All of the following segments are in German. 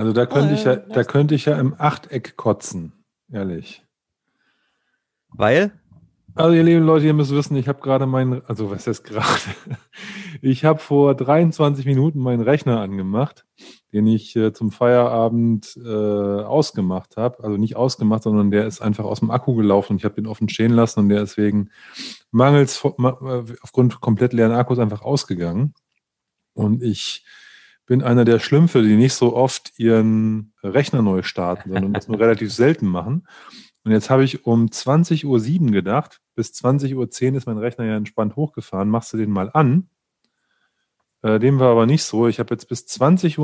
Also da könnte ich ja, da könnte ich ja im Achteck kotzen, ehrlich. Weil? Also ihr lieben Leute, ihr müsst wissen, ich habe gerade meinen, also was ist gerade? Ich habe vor 23 Minuten meinen Rechner angemacht, den ich äh, zum Feierabend äh, ausgemacht habe. Also nicht ausgemacht, sondern der ist einfach aus dem Akku gelaufen und ich habe den offen stehen lassen und der ist wegen mangels äh, aufgrund komplett leeren Akkus einfach ausgegangen. Und ich bin einer der Schlümpfe, die nicht so oft ihren Rechner neu starten, sondern das nur relativ selten machen. Und jetzt habe ich um 20.07 Uhr gedacht, bis 20.10 Uhr ist mein Rechner ja entspannt hochgefahren, machst du den mal an. Äh, dem war aber nicht so. Ich habe jetzt bis 20.31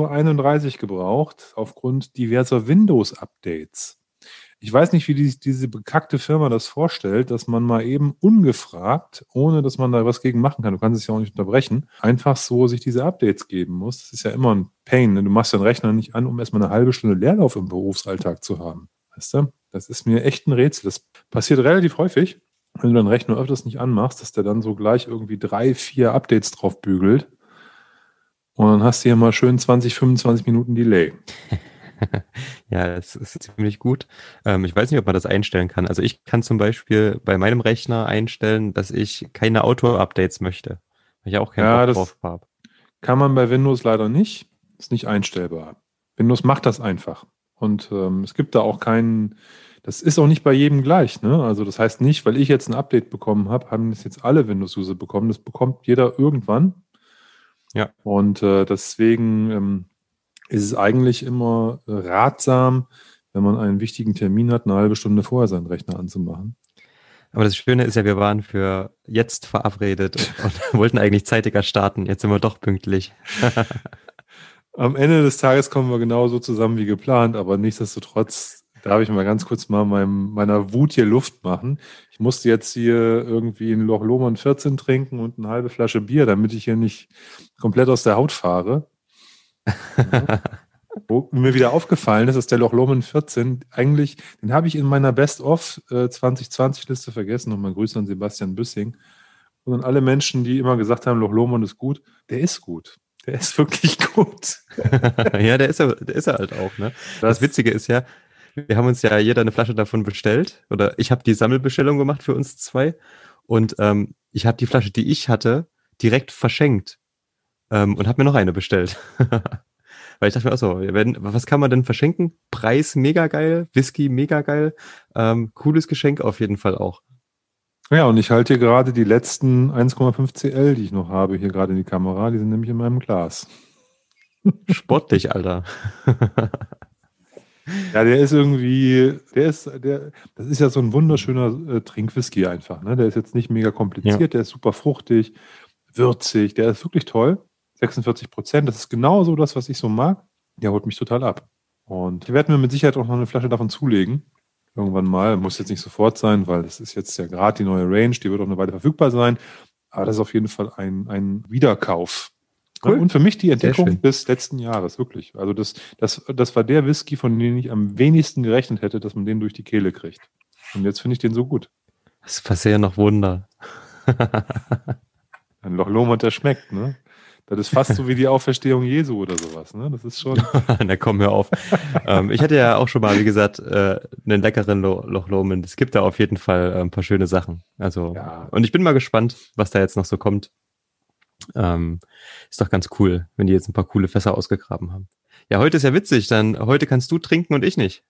Uhr gebraucht, aufgrund diverser Windows-Updates. Ich weiß nicht, wie die, diese bekackte Firma das vorstellt, dass man mal eben ungefragt, ohne dass man da was gegen machen kann, du kannst es ja auch nicht unterbrechen, einfach so sich diese Updates geben muss. Das ist ja immer ein Pain. Ne? Du machst deinen Rechner nicht an, um erstmal eine halbe Stunde Leerlauf im Berufsalltag zu haben. Weißt du? Das ist mir echt ein Rätsel. Das passiert relativ häufig, wenn du deinen Rechner öfters nicht anmachst, dass der dann so gleich irgendwie drei, vier Updates drauf bügelt. Und dann hast du hier mal schön 20, 25 Minuten Delay. ja, das ist ziemlich gut. Ähm, ich weiß nicht, ob man das einstellen kann. Also ich kann zum Beispiel bei meinem Rechner einstellen, dass ich keine Auto-Updates möchte. Weil ich auch keinen ja, Bock drauf habe. Kann man bei Windows leider nicht. Ist nicht einstellbar. Windows macht das einfach. Und ähm, es gibt da auch keinen, das ist auch nicht bei jedem gleich. Ne? Also das heißt nicht, weil ich jetzt ein Update bekommen habe, haben das jetzt alle Windows-User bekommen. Das bekommt jeder irgendwann. Ja. Und äh, deswegen ähm, ist es eigentlich immer ratsam, wenn man einen wichtigen Termin hat, eine halbe Stunde vorher seinen Rechner anzumachen. Aber das Schöne ist ja, wir waren für jetzt verabredet und wollten eigentlich zeitiger starten. Jetzt sind wir doch pünktlich. Am Ende des Tages kommen wir genauso zusammen wie geplant, aber nichtsdestotrotz darf ich mal ganz kurz mal meinem, meiner Wut hier Luft machen. Ich musste jetzt hier irgendwie ein Loch Lohmann 14 trinken und eine halbe Flasche Bier, damit ich hier nicht komplett aus der Haut fahre. Ja. Wo mir wieder aufgefallen ist, dass der Loch Lomond 14 eigentlich, den habe ich in meiner Best-of äh, 2020-Liste vergessen. Nochmal Grüße an Sebastian Büssing. Und an alle Menschen, die immer gesagt haben, Loch Lomond ist gut, der ist gut. Der ist wirklich gut. ja, der ist er, der ist er halt auch, ne? Das, das Witzige ist ja, wir haben uns ja jeder eine Flasche davon bestellt. Oder ich habe die Sammelbestellung gemacht für uns zwei. Und ähm, ich habe die Flasche, die ich hatte, direkt verschenkt. Ähm, und habe mir noch eine bestellt. Weil ich dachte mir auch so, wenn, was kann man denn verschenken? Preis mega geil, Whisky mega geil, ähm, cooles Geschenk auf jeden Fall auch. Ja, und ich halte hier gerade die letzten 1,5 CL, die ich noch habe, hier gerade in die Kamera. Die sind nämlich in meinem Glas. Sportlich, Alter. ja, der ist irgendwie, der ist, der, das ist ja so ein wunderschöner äh, Trinkwhisky einfach. Ne? Der ist jetzt nicht mega kompliziert, ja. der ist super fruchtig, würzig, der ist wirklich toll. 46 Prozent, das ist genau so das, was ich so mag. Der holt mich total ab. Und ich werde mir mit Sicherheit auch noch eine Flasche davon zulegen irgendwann mal. Muss jetzt nicht sofort sein, weil das ist jetzt ja gerade die neue Range, die wird auch eine Weile verfügbar sein. Aber das ist auf jeden Fall ein, ein Wiederkauf. Cool. Und für mich die Entdeckung des letzten Jahres, wirklich. Also das, das, das war der Whisky, von dem ich am wenigsten gerechnet hätte, dass man den durch die Kehle kriegt. Und jetzt finde ich den so gut. Das passiert noch Wunder. Ein Loch Lomond, der schmeckt, ne? Das ist fast so wie die Auferstehung Jesu oder sowas, ne? Das ist schon. Na komm, hör auf. ähm, ich hatte ja auch schon mal, wie gesagt, äh, einen leckeren Lo Loch Lomond. Es gibt da auf jeden Fall äh, ein paar schöne Sachen. Also, ja. und ich bin mal gespannt, was da jetzt noch so kommt. Ähm, ist doch ganz cool, wenn die jetzt ein paar coole Fässer ausgegraben haben. Ja, heute ist ja witzig, dann heute kannst du trinken und ich nicht.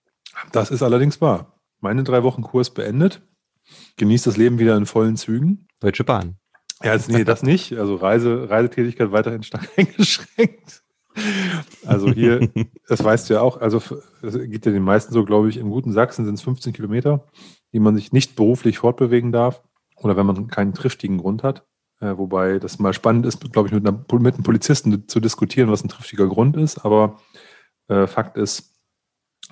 Das ist allerdings wahr. Meine drei Wochen Kurs beendet. Genießt das Leben wieder in vollen Zügen. Deutsche Bahn. Ja, jetzt, nee, das nicht. Also Reise, Reisetätigkeit weiterhin stark eingeschränkt. Also hier, das weißt du ja auch, also es geht ja den meisten so, glaube ich, im guten Sachsen sind es 15 Kilometer, die man sich nicht beruflich fortbewegen darf oder wenn man keinen triftigen Grund hat. Äh, wobei das mal spannend ist, glaube ich, mit, einer, mit einem Polizisten zu diskutieren, was ein triftiger Grund ist. Aber äh, Fakt ist,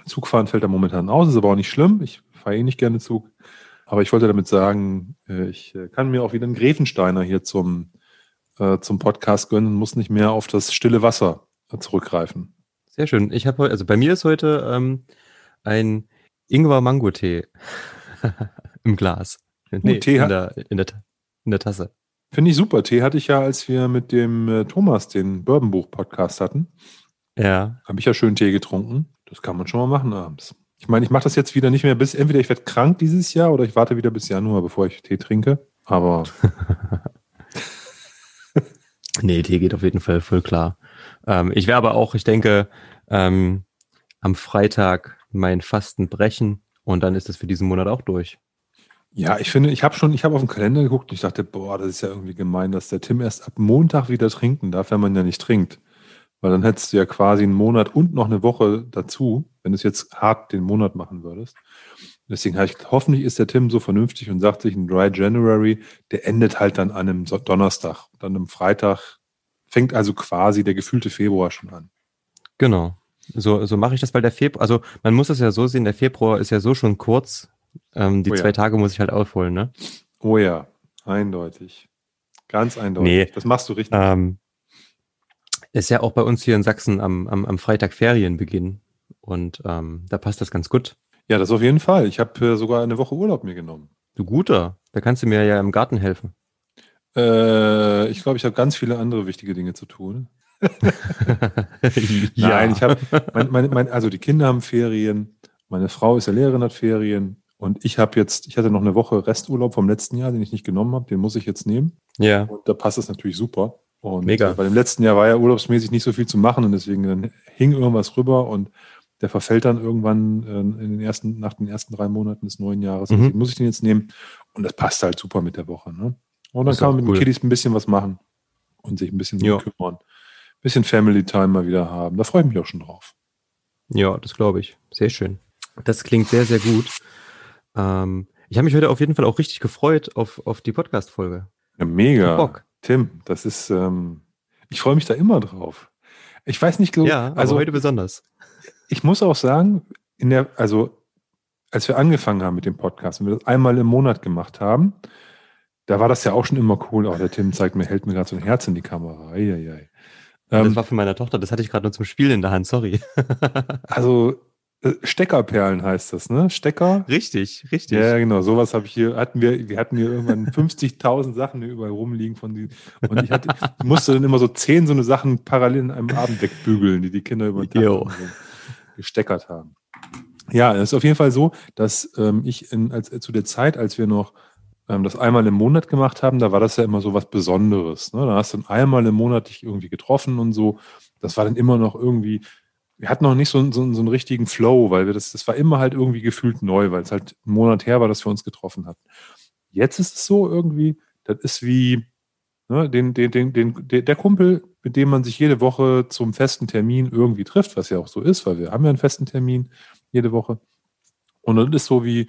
Zugfahren fällt da momentan aus, ist aber auch nicht schlimm. Ich fahre eh nicht gerne Zug. Aber ich wollte damit sagen, äh, ich äh, kann mir auch wieder einen Grevensteiner hier zum, äh, zum Podcast gönnen und muss nicht mehr auf das stille Wasser zurückgreifen. Sehr schön. Ich habe also bei mir ist heute ähm, ein Ingwer-Mango-Tee im Glas. Nee, Tee in, der, in, der, in der Tasse. Finde ich super. Tee hatte ich ja, als wir mit dem äh, Thomas den Bourbonbuch-Podcast hatten. Ja. Habe ich ja schön Tee getrunken. Das kann man schon mal machen abends. Ich meine, ich mache das jetzt wieder nicht mehr bis, entweder ich werde krank dieses Jahr oder ich warte wieder bis Januar, bevor ich Tee trinke. Aber. nee, Tee geht auf jeden Fall voll klar. Ähm, ich werde aber auch, ich denke, ähm, am Freitag mein Fasten brechen und dann ist es für diesen Monat auch durch. Ja, ich finde, ich habe schon, ich habe auf den Kalender geguckt und ich dachte, boah, das ist ja irgendwie gemein, dass der Tim erst ab Montag wieder trinken darf, wenn man ja nicht trinkt. Weil dann hättest du ja quasi einen Monat und noch eine Woche dazu, wenn du es jetzt hart den Monat machen würdest. Deswegen habe ich, hoffentlich ist der Tim so vernünftig und sagt sich, ein Dry January, der endet halt dann an einem Donnerstag. Dann am Freitag fängt also quasi der gefühlte Februar schon an. Genau. So, so mache ich das, weil der Februar, also man muss es ja so sehen, der Februar ist ja so schon kurz. Ähm, die oh ja. zwei Tage muss ich halt aufholen, ne? Oh ja, eindeutig. Ganz eindeutig. Nee, das machst du richtig. Ähm, ist ja auch bei uns hier in Sachsen am, am, am Freitag Ferienbeginn. Und ähm, da passt das ganz gut. Ja, das auf jeden Fall. Ich habe äh, sogar eine Woche Urlaub mir genommen. Du guter, da kannst du mir ja im Garten helfen. Äh, ich glaube, ich habe ganz viele andere wichtige Dinge zu tun. ja. Nein, ich habe, mein, mein, mein, also die Kinder haben Ferien, meine Frau ist ja Lehrerin, hat Ferien und ich habe jetzt, ich hatte noch eine Woche Resturlaub vom letzten Jahr, den ich nicht genommen habe, den muss ich jetzt nehmen. Ja. Und da passt es natürlich super. Und Mega. bei dem letzten Jahr war ja urlaubsmäßig nicht so viel zu machen und deswegen dann hing irgendwas rüber und der verfällt dann irgendwann äh, in den ersten, nach den ersten drei Monaten des neuen Jahres. Mhm. muss ich den jetzt nehmen. Und das passt halt super mit der Woche. Ne? Und dann kann man mit cool. den Kiddies ein bisschen was machen und sich ein bisschen ja. kümmern. Ein bisschen Family Time mal wieder haben. Da freue ich mich auch schon drauf. Ja, das glaube ich. Sehr schön. Das klingt sehr, sehr gut. Ähm, ich habe mich heute auf jeden Fall auch richtig gefreut auf, auf die Podcast-Folge. Ja, mega. Bock. Tim, das ist, ähm, ich freue mich da immer drauf. Ich weiß nicht, glaub, ja, also heute besonders. Ich muss auch sagen, in der, also als wir angefangen haben mit dem Podcast und wir das einmal im Monat gemacht haben, da war das ja auch schon immer cool. Auch der Tim zeigt mir, hält mir gerade so ein Herz in die Kamera. Eieiei. Ähm, das war für meine Tochter, das hatte ich gerade nur zum Spielen in der Hand, sorry. also äh, Steckerperlen heißt das, ne? Stecker? Richtig, richtig. Ja, genau. Sowas habe ich hier, hatten wir, wir hatten hier irgendwann 50.000 Sachen überall rumliegen von die, und ich hatte, musste dann immer so zehn so eine Sachen parallel in einem Abend wegbügeln, die die Kinder über den Tag gesteckert haben. Ja, es ist auf jeden Fall so, dass ähm, ich in, als, zu der Zeit, als wir noch ähm, das einmal im Monat gemacht haben, da war das ja immer so was Besonderes. Ne? Da hast du einmal im Monat dich irgendwie getroffen und so. Das war dann immer noch irgendwie, wir hatten noch nicht so, so, so einen richtigen Flow, weil wir das, das war immer halt irgendwie gefühlt neu, weil es halt einen Monat her war, dass wir uns getroffen hatten. Jetzt ist es so irgendwie, das ist wie ne, den, den, den, den, der Kumpel, mit dem man sich jede Woche zum festen Termin irgendwie trifft, was ja auch so ist, weil wir haben ja einen festen Termin jede Woche. Und das ist so wie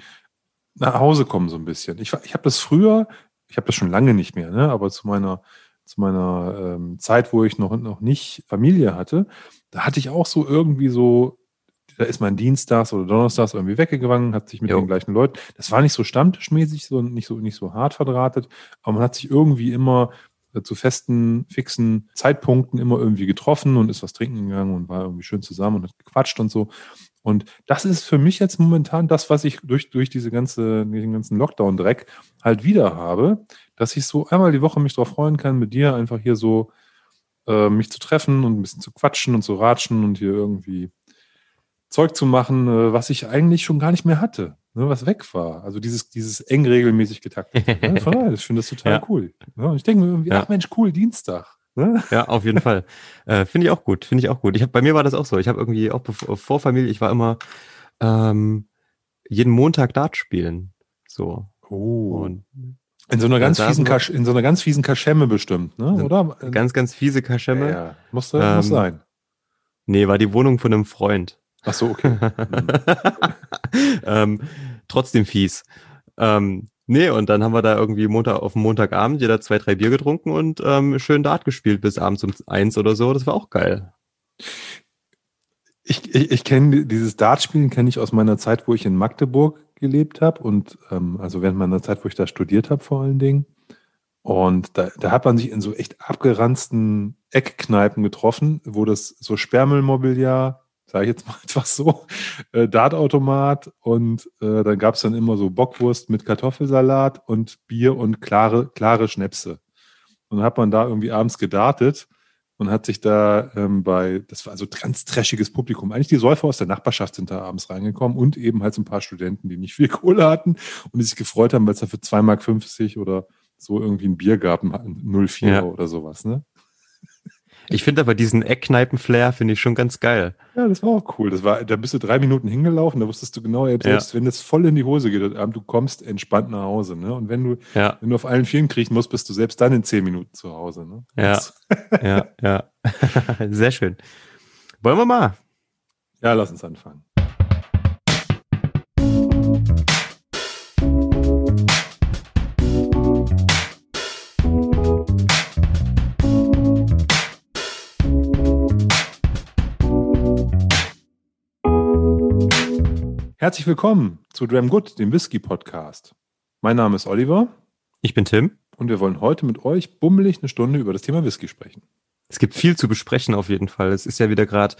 nach Hause kommen so ein bisschen. Ich, ich habe das früher, ich habe das schon lange nicht mehr, ne, aber zu meiner zu meiner ähm, Zeit, wo ich noch, noch nicht Familie hatte, da hatte ich auch so irgendwie so, da ist man dienstags oder donnerstags irgendwie weggegangen, hat sich mit jo. den gleichen Leuten, das war nicht so stammtischmäßig, so nicht so, nicht so hart verdrahtet, aber man hat sich irgendwie immer zu festen, fixen Zeitpunkten immer irgendwie getroffen und ist was trinken gegangen und war irgendwie schön zusammen und hat gequatscht und so. Und das ist für mich jetzt momentan das, was ich durch, durch diese ganze, den ganzen Lockdown-Dreck halt wieder habe, dass ich so einmal die Woche mich darauf freuen kann, mit dir einfach hier so äh, mich zu treffen und ein bisschen zu quatschen und zu ratschen und hier irgendwie Zeug zu machen, äh, was ich eigentlich schon gar nicht mehr hatte, ne, was weg war. Also dieses, dieses eng regelmäßig getaktet. ne? Von daher, ich finde das total ja. cool. Ja, und ich denke mir irgendwie, ja. ach Mensch, cool, Dienstag. Ne? Ja, auf jeden Fall. Äh, finde ich auch gut. Finde ich auch gut. Ich hab, bei mir war das auch so. Ich habe irgendwie auch vor Familie, ich war immer ähm, jeden Montag Dart spielen. So. Oh. Und in so einer ganz fiesen Kasch, in so einer ganz fiesen Kaschemme bestimmt, ne? Oder? Ganz, ganz fiese Kaschemme. Ja, muss, ähm, muss sein. Nee, war die Wohnung von einem Freund. Ach so, okay. ähm, trotzdem fies. Ähm, Nee, und dann haben wir da irgendwie Montag auf dem Montagabend jeder zwei, drei Bier getrunken und ähm, schön Dart gespielt bis abends um eins oder so. Das war auch geil. Ich, ich, ich kenne dieses Dartspielen kenne ich aus meiner Zeit, wo ich in Magdeburg gelebt habe und ähm, also während meiner Zeit, wo ich da studiert habe vor allen Dingen. Und da, da hat man sich in so echt abgeranzten Eckkneipen getroffen, wo das so Sperrmüllmobiliar sage ich jetzt mal einfach so, äh, Dartautomat und äh, dann gab es dann immer so Bockwurst mit Kartoffelsalat und Bier und klare, klare Schnäpse. Und dann hat man da irgendwie abends gedartet und hat sich da ähm, bei, das war also ganz trashiges Publikum. Eigentlich die Säufer aus der Nachbarschaft sind da abends reingekommen und eben halt so ein paar Studenten, die nicht viel Kohle hatten und die sich gefreut haben, weil es da für 2,50 Mark oder so irgendwie ein Bier gab, ein 04 ja. oder sowas, ne? Ich finde aber diesen Eckkneipen-Flair finde ich schon ganz geil. Ja, das war auch cool. Das war, da bist du drei Minuten hingelaufen, da wusstest du genau, selbst ja. wenn es voll in die Hose geht, du kommst entspannt nach Hause. Ne? Und wenn du, ja. wenn du auf allen Vieren kriechen musst, bist du selbst dann in zehn Minuten zu Hause. Ne? Ja, ja, ja. Sehr schön. Wollen wir mal? Ja, lass uns anfangen. Herzlich willkommen zu Dram Good, dem Whisky Podcast. Mein Name ist Oliver. Ich bin Tim. Und wir wollen heute mit euch bummelig eine Stunde über das Thema Whisky sprechen. Es gibt viel zu besprechen auf jeden Fall. Es ist ja wieder gerade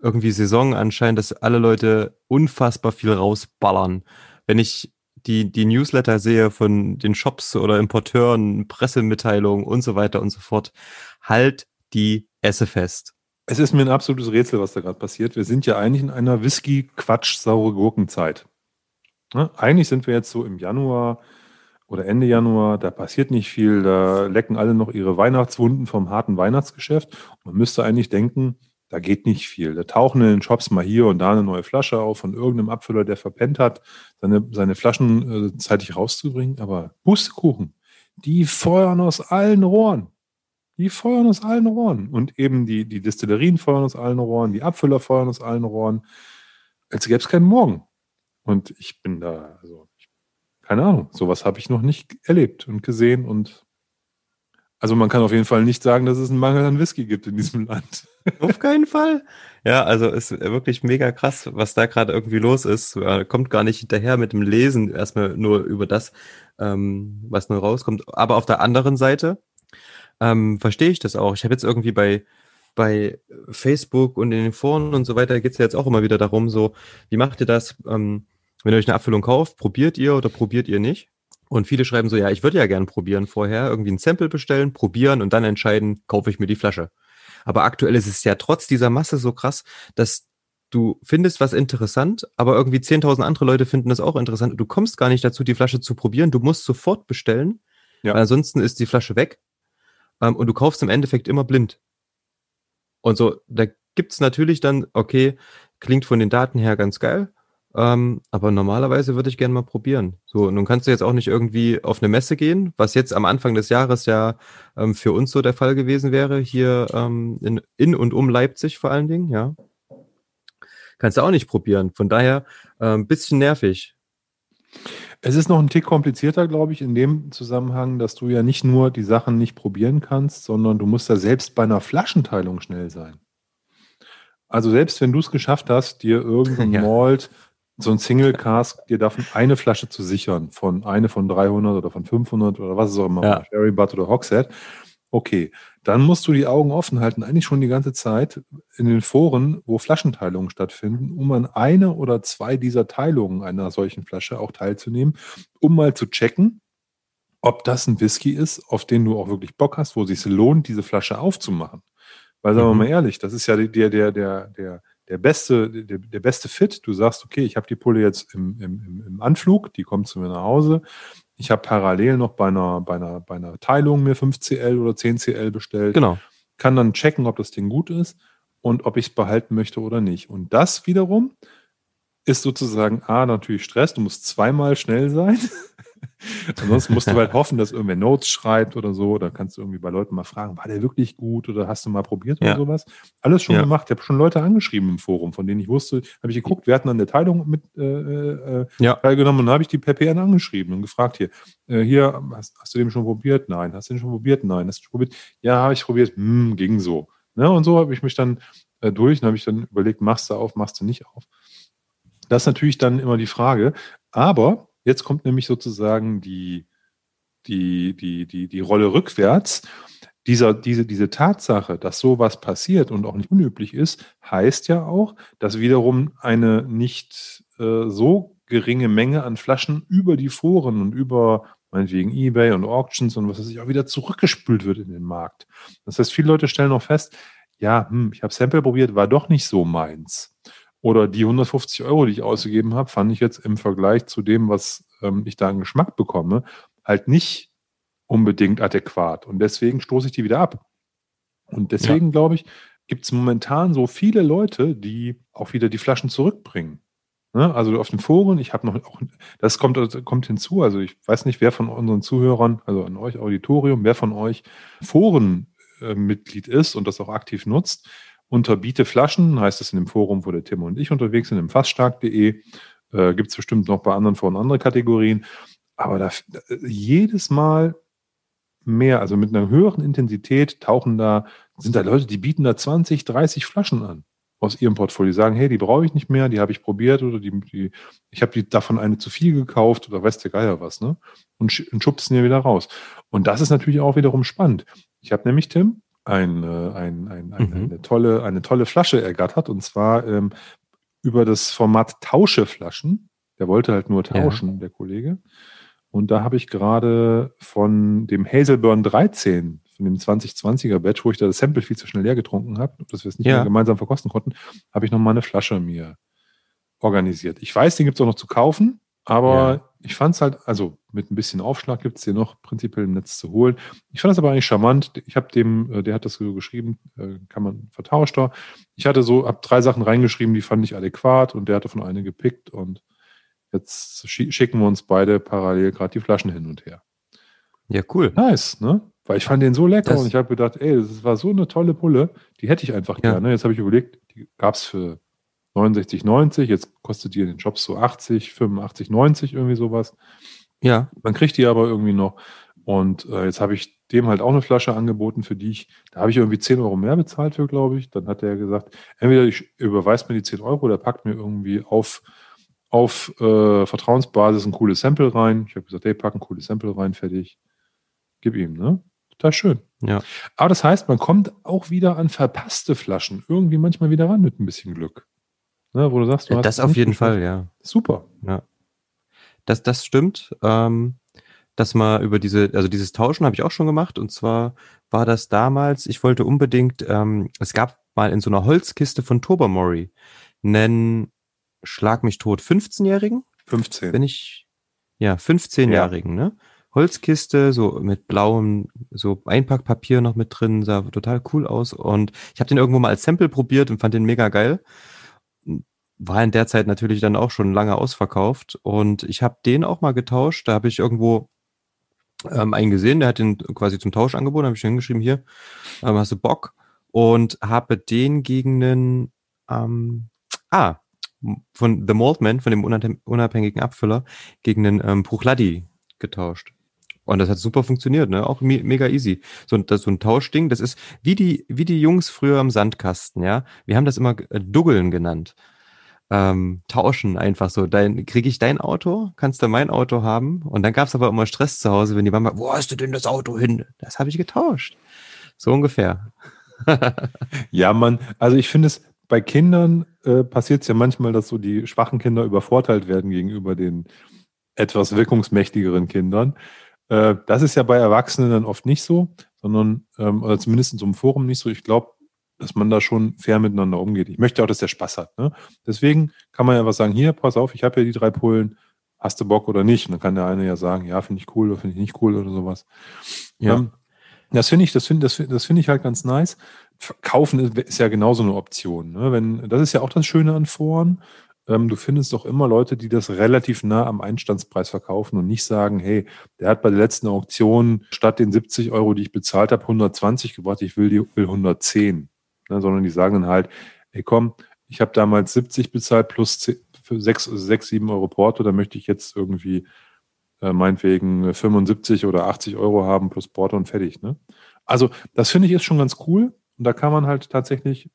irgendwie Saison anscheinend, dass alle Leute unfassbar viel rausballern. Wenn ich die, die Newsletter sehe von den Shops oder Importeuren, Pressemitteilungen und so weiter und so fort, halt die Esse fest. Es ist mir ein absolutes Rätsel, was da gerade passiert. Wir sind ja eigentlich in einer Whisky-Quatsch-saure Gurkenzeit. Ne? Eigentlich sind wir jetzt so im Januar oder Ende Januar, da passiert nicht viel, da lecken alle noch ihre Weihnachtswunden vom harten Weihnachtsgeschäft. man müsste eigentlich denken, da geht nicht viel. Da tauchen in den Shops mal hier und da eine neue Flasche auf von irgendeinem Abfüller, der verpennt hat, seine, seine Flaschen äh, zeitig rauszubringen. Aber Pustekuchen, die feuern aus allen Rohren. Die feuern aus allen Rohren. Und eben die, die Destillerien feuern aus allen Rohren, die Abfüller feuern aus allen Rohren. Als gäbe es keinen Morgen. Und ich bin da, also, keine Ahnung, sowas habe ich noch nicht erlebt und gesehen. Und also man kann auf jeden Fall nicht sagen, dass es einen Mangel an Whisky gibt in diesem Land. Auf keinen Fall. Ja, also ist wirklich mega krass, was da gerade irgendwie los ist. Kommt gar nicht hinterher mit dem Lesen, erstmal nur über das, ähm, was neu rauskommt. Aber auf der anderen Seite, ähm, verstehe ich das auch. Ich habe jetzt irgendwie bei, bei Facebook und in den Foren und so weiter geht es ja jetzt auch immer wieder darum, so, wie macht ihr das, ähm, wenn ihr euch eine Abfüllung kauft, probiert ihr oder probiert ihr nicht? Und viele schreiben so, ja, ich würde ja gerne probieren vorher, irgendwie ein Sample bestellen, probieren und dann entscheiden, kaufe ich mir die Flasche. Aber aktuell ist es ja trotz dieser Masse so krass, dass du findest was interessant, aber irgendwie 10.000 andere Leute finden das auch interessant. Du kommst gar nicht dazu, die Flasche zu probieren. Du musst sofort bestellen, ja. weil ansonsten ist die Flasche weg ähm, und du kaufst im Endeffekt immer blind. Und so, da gibt's natürlich dann, okay, klingt von den Daten her ganz geil, ähm, aber normalerweise würde ich gerne mal probieren. So, nun kannst du jetzt auch nicht irgendwie auf eine Messe gehen, was jetzt am Anfang des Jahres ja ähm, für uns so der Fall gewesen wäre, hier ähm, in, in und um Leipzig vor allen Dingen, ja. Kannst du auch nicht probieren. Von daher ein ähm, bisschen nervig. Es ist noch ein Tick komplizierter, glaube ich, in dem Zusammenhang, dass du ja nicht nur die Sachen nicht probieren kannst, sondern du musst ja selbst bei einer Flaschenteilung schnell sein. Also selbst wenn du es geschafft hast, dir irgendein ja. Malt, so ein Single Cask, dir davon eine Flasche zu sichern, von eine von 300 oder von 500 oder was es auch immer, ja. Sherry Butt oder Hogshead, okay, dann musst du die Augen offen halten, eigentlich schon die ganze Zeit in den Foren, wo Flaschenteilungen stattfinden, um an eine oder zwei dieser Teilungen einer solchen Flasche auch teilzunehmen, um mal zu checken, ob das ein Whisky ist, auf den du auch wirklich Bock hast, wo es sich lohnt, diese Flasche aufzumachen. Weil sagen wir mhm. mal ehrlich, das ist ja der, der, der, der, der beste, der, der beste Fit. Du sagst, okay, ich habe die Pulle jetzt im, im, im Anflug, die kommt zu mir nach Hause. Ich habe parallel noch bei einer, bei, einer, bei einer Teilung mir 5CL oder 10CL bestellt. Genau. Kann dann checken, ob das Ding gut ist und ob ich es behalten möchte oder nicht. Und das wiederum ist sozusagen A, natürlich Stress. Du musst zweimal schnell sein. Ansonsten musst du halt hoffen, dass irgendwer Notes schreibt oder so. Da kannst du irgendwie bei Leuten mal fragen, war der wirklich gut oder hast du mal probiert ja. oder sowas? Alles schon ja. gemacht. Ich habe schon Leute angeschrieben im Forum, von denen ich wusste, habe ich geguckt, wir hatten an der Teilung mit äh, äh, ja. teilgenommen und habe ich die per PN angeschrieben und gefragt hier, äh, hier, hast, hast, du den schon probiert? Nein. Hast du den schon probiert? Nein. Hast du probiert? Ja, habe ich probiert. Hm, ging so. Ne? Und so habe ich mich dann äh, durch und habe ich dann überlegt, machst du auf, machst du nicht auf. Das ist natürlich dann immer die Frage. Aber Jetzt kommt nämlich sozusagen die, die, die, die, die Rolle rückwärts. Dieser, diese, diese Tatsache, dass sowas passiert und auch nicht unüblich ist, heißt ja auch, dass wiederum eine nicht äh, so geringe Menge an Flaschen über die Foren und über meinetwegen Ebay und Auctions und was weiß ich, auch wieder zurückgespült wird in den Markt. Das heißt, viele Leute stellen auch fest, ja, hm, ich habe Sample probiert, war doch nicht so meins. Oder die 150 Euro, die ich ausgegeben habe, fand ich jetzt im Vergleich zu dem, was ähm, ich da an Geschmack bekomme, halt nicht unbedingt adäquat. Und deswegen stoße ich die wieder ab. Und deswegen, ja. glaube ich, gibt es momentan so viele Leute, die auch wieder die Flaschen zurückbringen. Ne? Also auf den Foren, ich habe noch auch, das kommt, das kommt hinzu, also ich weiß nicht, wer von unseren Zuhörern, also an euch Auditorium, wer von euch Forenmitglied äh, ist und das auch aktiv nutzt. Unter Biete Flaschen heißt es in dem Forum, wo der Tim und ich unterwegs sind, im fassstark.de. Äh, Gibt es bestimmt noch bei anderen Foren andere Kategorien. Aber da, jedes Mal mehr, also mit einer höheren Intensität tauchen da, sind da Leute, die bieten da 20, 30 Flaschen an aus ihrem Portfolio. Die sagen, hey, die brauche ich nicht mehr, die habe ich probiert oder die, die ich habe die davon eine zu viel gekauft oder weiß der Geier was, ne? Und, sch und schubsen hier wieder raus. Und das ist natürlich auch wiederum spannend. Ich habe nämlich, Tim, ein, äh, ein, ein, ein, mhm. eine, tolle, eine tolle Flasche ergattert und zwar ähm, über das Format Tauscheflaschen. Der wollte halt nur tauschen, ja. der Kollege. Und da habe ich gerade von dem Hazelburn 13, von dem 2020er Batch, wo ich da das Sample viel zu schnell leer getrunken habe, dass wir es nicht ja. mehr gemeinsam verkosten konnten, habe ich noch mal eine Flasche mir organisiert. Ich weiß, den gibt es auch noch zu kaufen, aber ja. Ich fand es halt, also mit ein bisschen Aufschlag gibt es den noch prinzipiell im Netz zu holen. Ich fand es aber eigentlich charmant. Ich habe dem, äh, der hat das so geschrieben, äh, kann man vertauscht da. Ich hatte so ab drei Sachen reingeschrieben, die fand ich adäquat und der hatte von eine gepickt und Jetzt schicken wir uns beide parallel gerade die Flaschen hin und her. Ja, cool. Nice, ne? Weil ich fand den so lecker das und ich habe gedacht, ey, das war so eine tolle Pulle, die hätte ich einfach ja. gerne. Jetzt habe ich überlegt, die gab es für 69,90, jetzt kostet die in den Shops so 80, 85, 90, irgendwie sowas. Ja. Man kriegt die aber irgendwie noch. Und äh, jetzt habe ich dem halt auch eine Flasche angeboten, für die ich, da habe ich irgendwie 10 Euro mehr bezahlt für, glaube ich. Dann hat er gesagt, entweder ich überweist mir die 10 Euro oder packt mir irgendwie auf auf äh, Vertrauensbasis ein cooles Sample rein. Ich habe gesagt, hey, pack ein cooles Sample rein, fertig. Gib ihm, ne? Total schön. Ja. Aber das heißt, man kommt auch wieder an verpasste Flaschen irgendwie manchmal wieder ran mit ein bisschen Glück. Ne, wo du sagst, du Das auf jeden Fall, ja. Super. Ja. Das, das stimmt. Ähm, dass mal über diese, also dieses Tauschen habe ich auch schon gemacht. Und zwar war das damals, ich wollte unbedingt, ähm, es gab mal in so einer Holzkiste von Tobermory einen Schlag mich tot 15-Jährigen. 15. Wenn ich, ja, 15-Jährigen, ja. ne? Holzkiste, so mit blauem, so Einpackpapier noch mit drin, sah total cool aus. Und ich habe den irgendwo mal als Sample probiert und fand den mega geil. War in der Zeit natürlich dann auch schon lange ausverkauft. Und ich habe den auch mal getauscht. Da habe ich irgendwo ähm, einen gesehen, der hat den quasi zum Tausch angeboten, habe ich hingeschrieben, hier, ähm, hast du Bock? Und habe den gegen einen, ähm, ah, von The Maltman, von dem unabhängigen Abfüller, gegen den ähm, Bruchladi getauscht. Und das hat super funktioniert, ne? Auch me mega easy. So, das, so ein Tauschding, das ist wie die, wie die Jungs früher im Sandkasten, ja. Wir haben das immer äh, Duggeln genannt. Ähm, tauschen einfach so. Dein, kriege ich dein Auto, kannst du mein Auto haben. Und dann gab es aber immer Stress zu Hause, wenn die Mama, wo hast du denn das Auto hin? Das habe ich getauscht. So ungefähr. ja, man, also ich finde es, bei Kindern äh, passiert es ja manchmal, dass so die schwachen Kinder übervorteilt werden gegenüber den etwas wirkungsmächtigeren Kindern. Äh, das ist ja bei Erwachsenen dann oft nicht so, sondern, ähm, oder zumindest in so einem Forum nicht so. Ich glaube, dass man da schon fair miteinander umgeht. Ich möchte auch, dass der Spaß hat. Ne? Deswegen kann man ja was sagen, hier, pass auf, ich habe ja die drei Pullen, hast du Bock oder nicht? Und dann kann der eine ja sagen, ja, finde ich cool oder finde ich nicht cool oder sowas. Ja. Ähm, das finde ich, das finde das, das finde ich halt ganz nice. Kaufen ist, ist ja genauso eine Option. Ne? Wenn, das ist ja auch das Schöne an Foren. Ähm, du findest doch immer Leute, die das relativ nah am Einstandspreis verkaufen und nicht sagen, hey, der hat bei der letzten Auktion statt den 70 Euro, die ich bezahlt habe, 120 gebracht, ich will die will 110. Ne? Sondern die sagen dann halt, hey komm, ich habe damals 70 bezahlt plus 10, für 6, 6, 7 Euro Porto, da möchte ich jetzt irgendwie äh, meinetwegen 75 oder 80 Euro haben plus Porto und fertig. Ne? Also das finde ich ist schon ganz cool. Und da kann man halt tatsächlich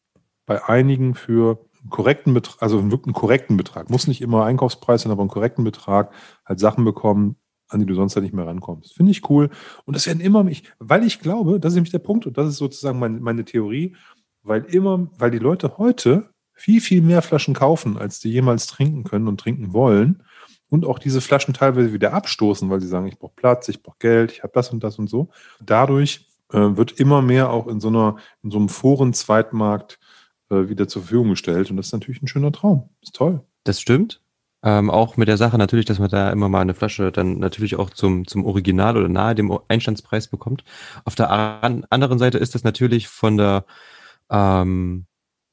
bei einigen für einen korrekten Betrag, also einen korrekten Betrag, muss nicht immer Einkaufspreis sein, aber einen korrekten Betrag halt Sachen bekommen, an die du sonst ja nicht mehr rankommst. Finde ich cool. Und das werden immer mich, weil ich glaube, das ist nämlich der Punkt, und das ist sozusagen meine, meine Theorie, weil immer, weil die Leute heute viel, viel mehr Flaschen kaufen, als die jemals trinken können und trinken wollen, und auch diese Flaschen teilweise wieder abstoßen, weil sie sagen, ich brauche Platz, ich brauche Geld, ich habe das und das und so. Dadurch äh, wird immer mehr auch in so einer, in so einem Foren-Zweitmarkt äh, wieder zur Verfügung gestellt. Und das ist natürlich ein schöner Traum. Ist toll. Das stimmt. Ähm, auch mit der Sache natürlich, dass man da immer mal eine Flasche dann natürlich auch zum, zum Original oder nahe dem Einstandspreis bekommt. Auf der anderen Seite ist das natürlich von der, ähm,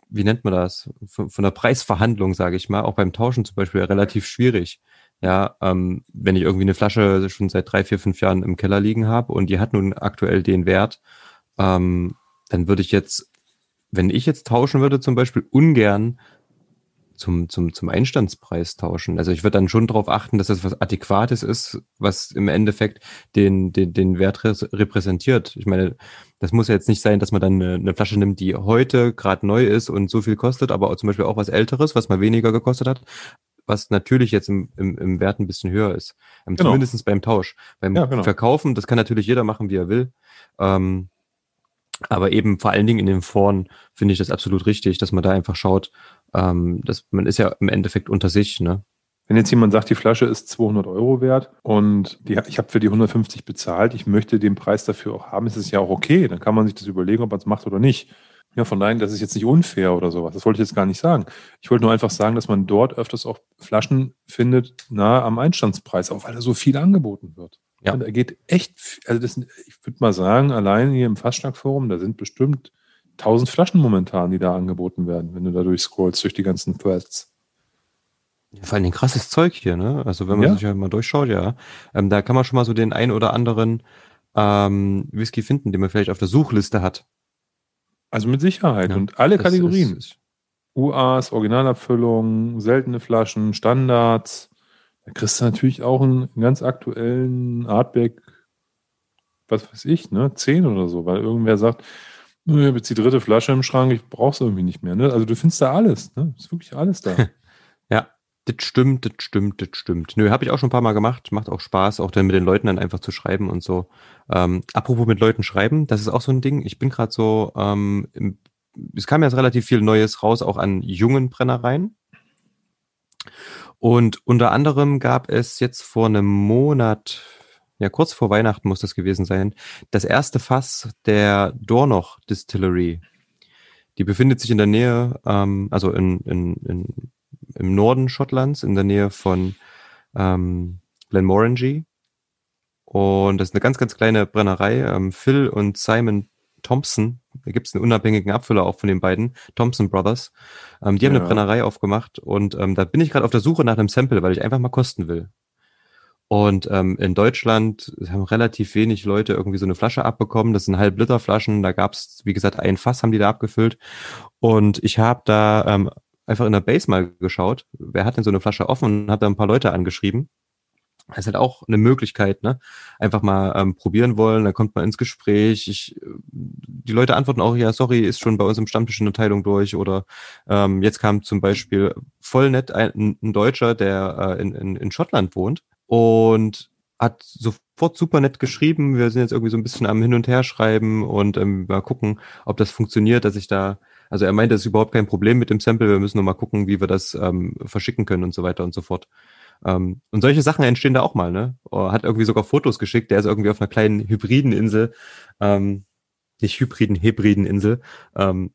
wie nennt man das, von, von der Preisverhandlung, sage ich mal, auch beim Tauschen zum Beispiel relativ schwierig. Ja, ähm, wenn ich irgendwie eine Flasche schon seit drei, vier, fünf Jahren im Keller liegen habe und die hat nun aktuell den Wert, ähm, dann würde ich jetzt, wenn ich jetzt tauschen würde, zum Beispiel ungern zum, zum, zum Einstandspreis tauschen. Also ich würde dann schon darauf achten, dass das was Adäquates ist, was im Endeffekt den, den, den Wert repräsentiert. Ich meine, das muss ja jetzt nicht sein, dass man dann eine, eine Flasche nimmt, die heute gerade neu ist und so viel kostet, aber auch zum Beispiel auch was Älteres, was mal weniger gekostet hat, was natürlich jetzt im, im, im Wert ein bisschen höher ist. Ähm, genau. Zumindest beim Tausch. Beim ja, genau. Verkaufen, das kann natürlich jeder machen, wie er will. Ähm, aber eben vor allen Dingen in den Foren finde ich das absolut richtig, dass man da einfach schaut, ähm, dass man ist ja im Endeffekt unter sich, ne? Wenn jetzt jemand sagt, die Flasche ist 200 Euro wert und die, ich habe für die 150 bezahlt, ich möchte den Preis dafür auch haben, ist es ja auch okay. Dann kann man sich das überlegen, ob man es macht oder nicht. Ja, von daher, das ist jetzt nicht unfair oder sowas. Das wollte ich jetzt gar nicht sagen. Ich wollte nur einfach sagen, dass man dort öfters auch Flaschen findet, nahe am Einstandspreis, auch weil da so viel angeboten wird. Ja. Und da geht echt, also das, ich würde mal sagen, allein hier im Fastschlag-Forum, da sind bestimmt 1000 Flaschen momentan, die da angeboten werden, wenn du da durchscrollst durch die ganzen Threads. Vor allem krasses Zeug hier, ne? Also wenn man ja. sich halt mal durchschaut, ja. Ähm, da kann man schon mal so den ein oder anderen ähm, Whisky finden, den man vielleicht auf der Suchliste hat. Also mit Sicherheit. Ja, und alle Kategorien. UAs, Originalabfüllungen, seltene Flaschen, Standards. Da kriegst du natürlich auch einen ganz aktuellen Artback, was weiß ich, ne, 10 oder so, weil irgendwer sagt, ich habe jetzt die dritte Flasche im Schrank, ich brauche es irgendwie nicht mehr. Ne? Also du findest da alles, ne? Ist wirklich alles da. Das stimmt, das stimmt, das stimmt. Nö, habe ich auch schon ein paar Mal gemacht. Macht auch Spaß, auch dann mit den Leuten dann einfach zu schreiben und so. Ähm, apropos mit Leuten schreiben, das ist auch so ein Ding. Ich bin gerade so, ähm, im, es kam jetzt relativ viel Neues raus, auch an jungen Brennereien. Und unter anderem gab es jetzt vor einem Monat, ja kurz vor Weihnachten muss das gewesen sein, das erste Fass der Dornoch Distillery. Die befindet sich in der Nähe, ähm, also in, in, in im Norden Schottlands, in der Nähe von ähm, Glenmorangie. Und das ist eine ganz, ganz kleine Brennerei. Ähm, Phil und Simon Thompson, da gibt es einen unabhängigen Abfüller auch von den beiden, Thompson Brothers. Ähm, die haben ja. eine Brennerei aufgemacht und ähm, da bin ich gerade auf der Suche nach einem Sample, weil ich einfach mal kosten will. Und ähm, in Deutschland haben relativ wenig Leute irgendwie so eine Flasche abbekommen. Das sind halb Liter Flaschen. Da gab es, wie gesagt, ein Fass haben die da abgefüllt. Und ich habe da ähm, einfach in der Base mal geschaut, wer hat denn so eine Flasche offen und habe da ein paar Leute angeschrieben. Das ist halt auch eine Möglichkeit, ne? Einfach mal ähm, probieren wollen, dann kommt man ins Gespräch. Ich, die Leute antworten auch, ja, sorry, ist schon bei uns im Stammtisch in der Teilung durch. Oder ähm, jetzt kam zum Beispiel voll nett ein, ein Deutscher, der äh, in, in, in Schottland wohnt und hat sofort super nett geschrieben. Wir sind jetzt irgendwie so ein bisschen am Hin und Her schreiben und ähm, mal gucken, ob das funktioniert, dass ich da also er meint, das ist überhaupt kein Problem mit dem Sample. Wir müssen nur mal gucken, wie wir das ähm, verschicken können und so weiter und so fort. Ähm, und solche Sachen entstehen da auch mal, ne? Er hat irgendwie sogar Fotos geschickt. Der ist irgendwie auf einer kleinen hybriden Insel, ähm, nicht hybriden, hybriden Insel. Ähm,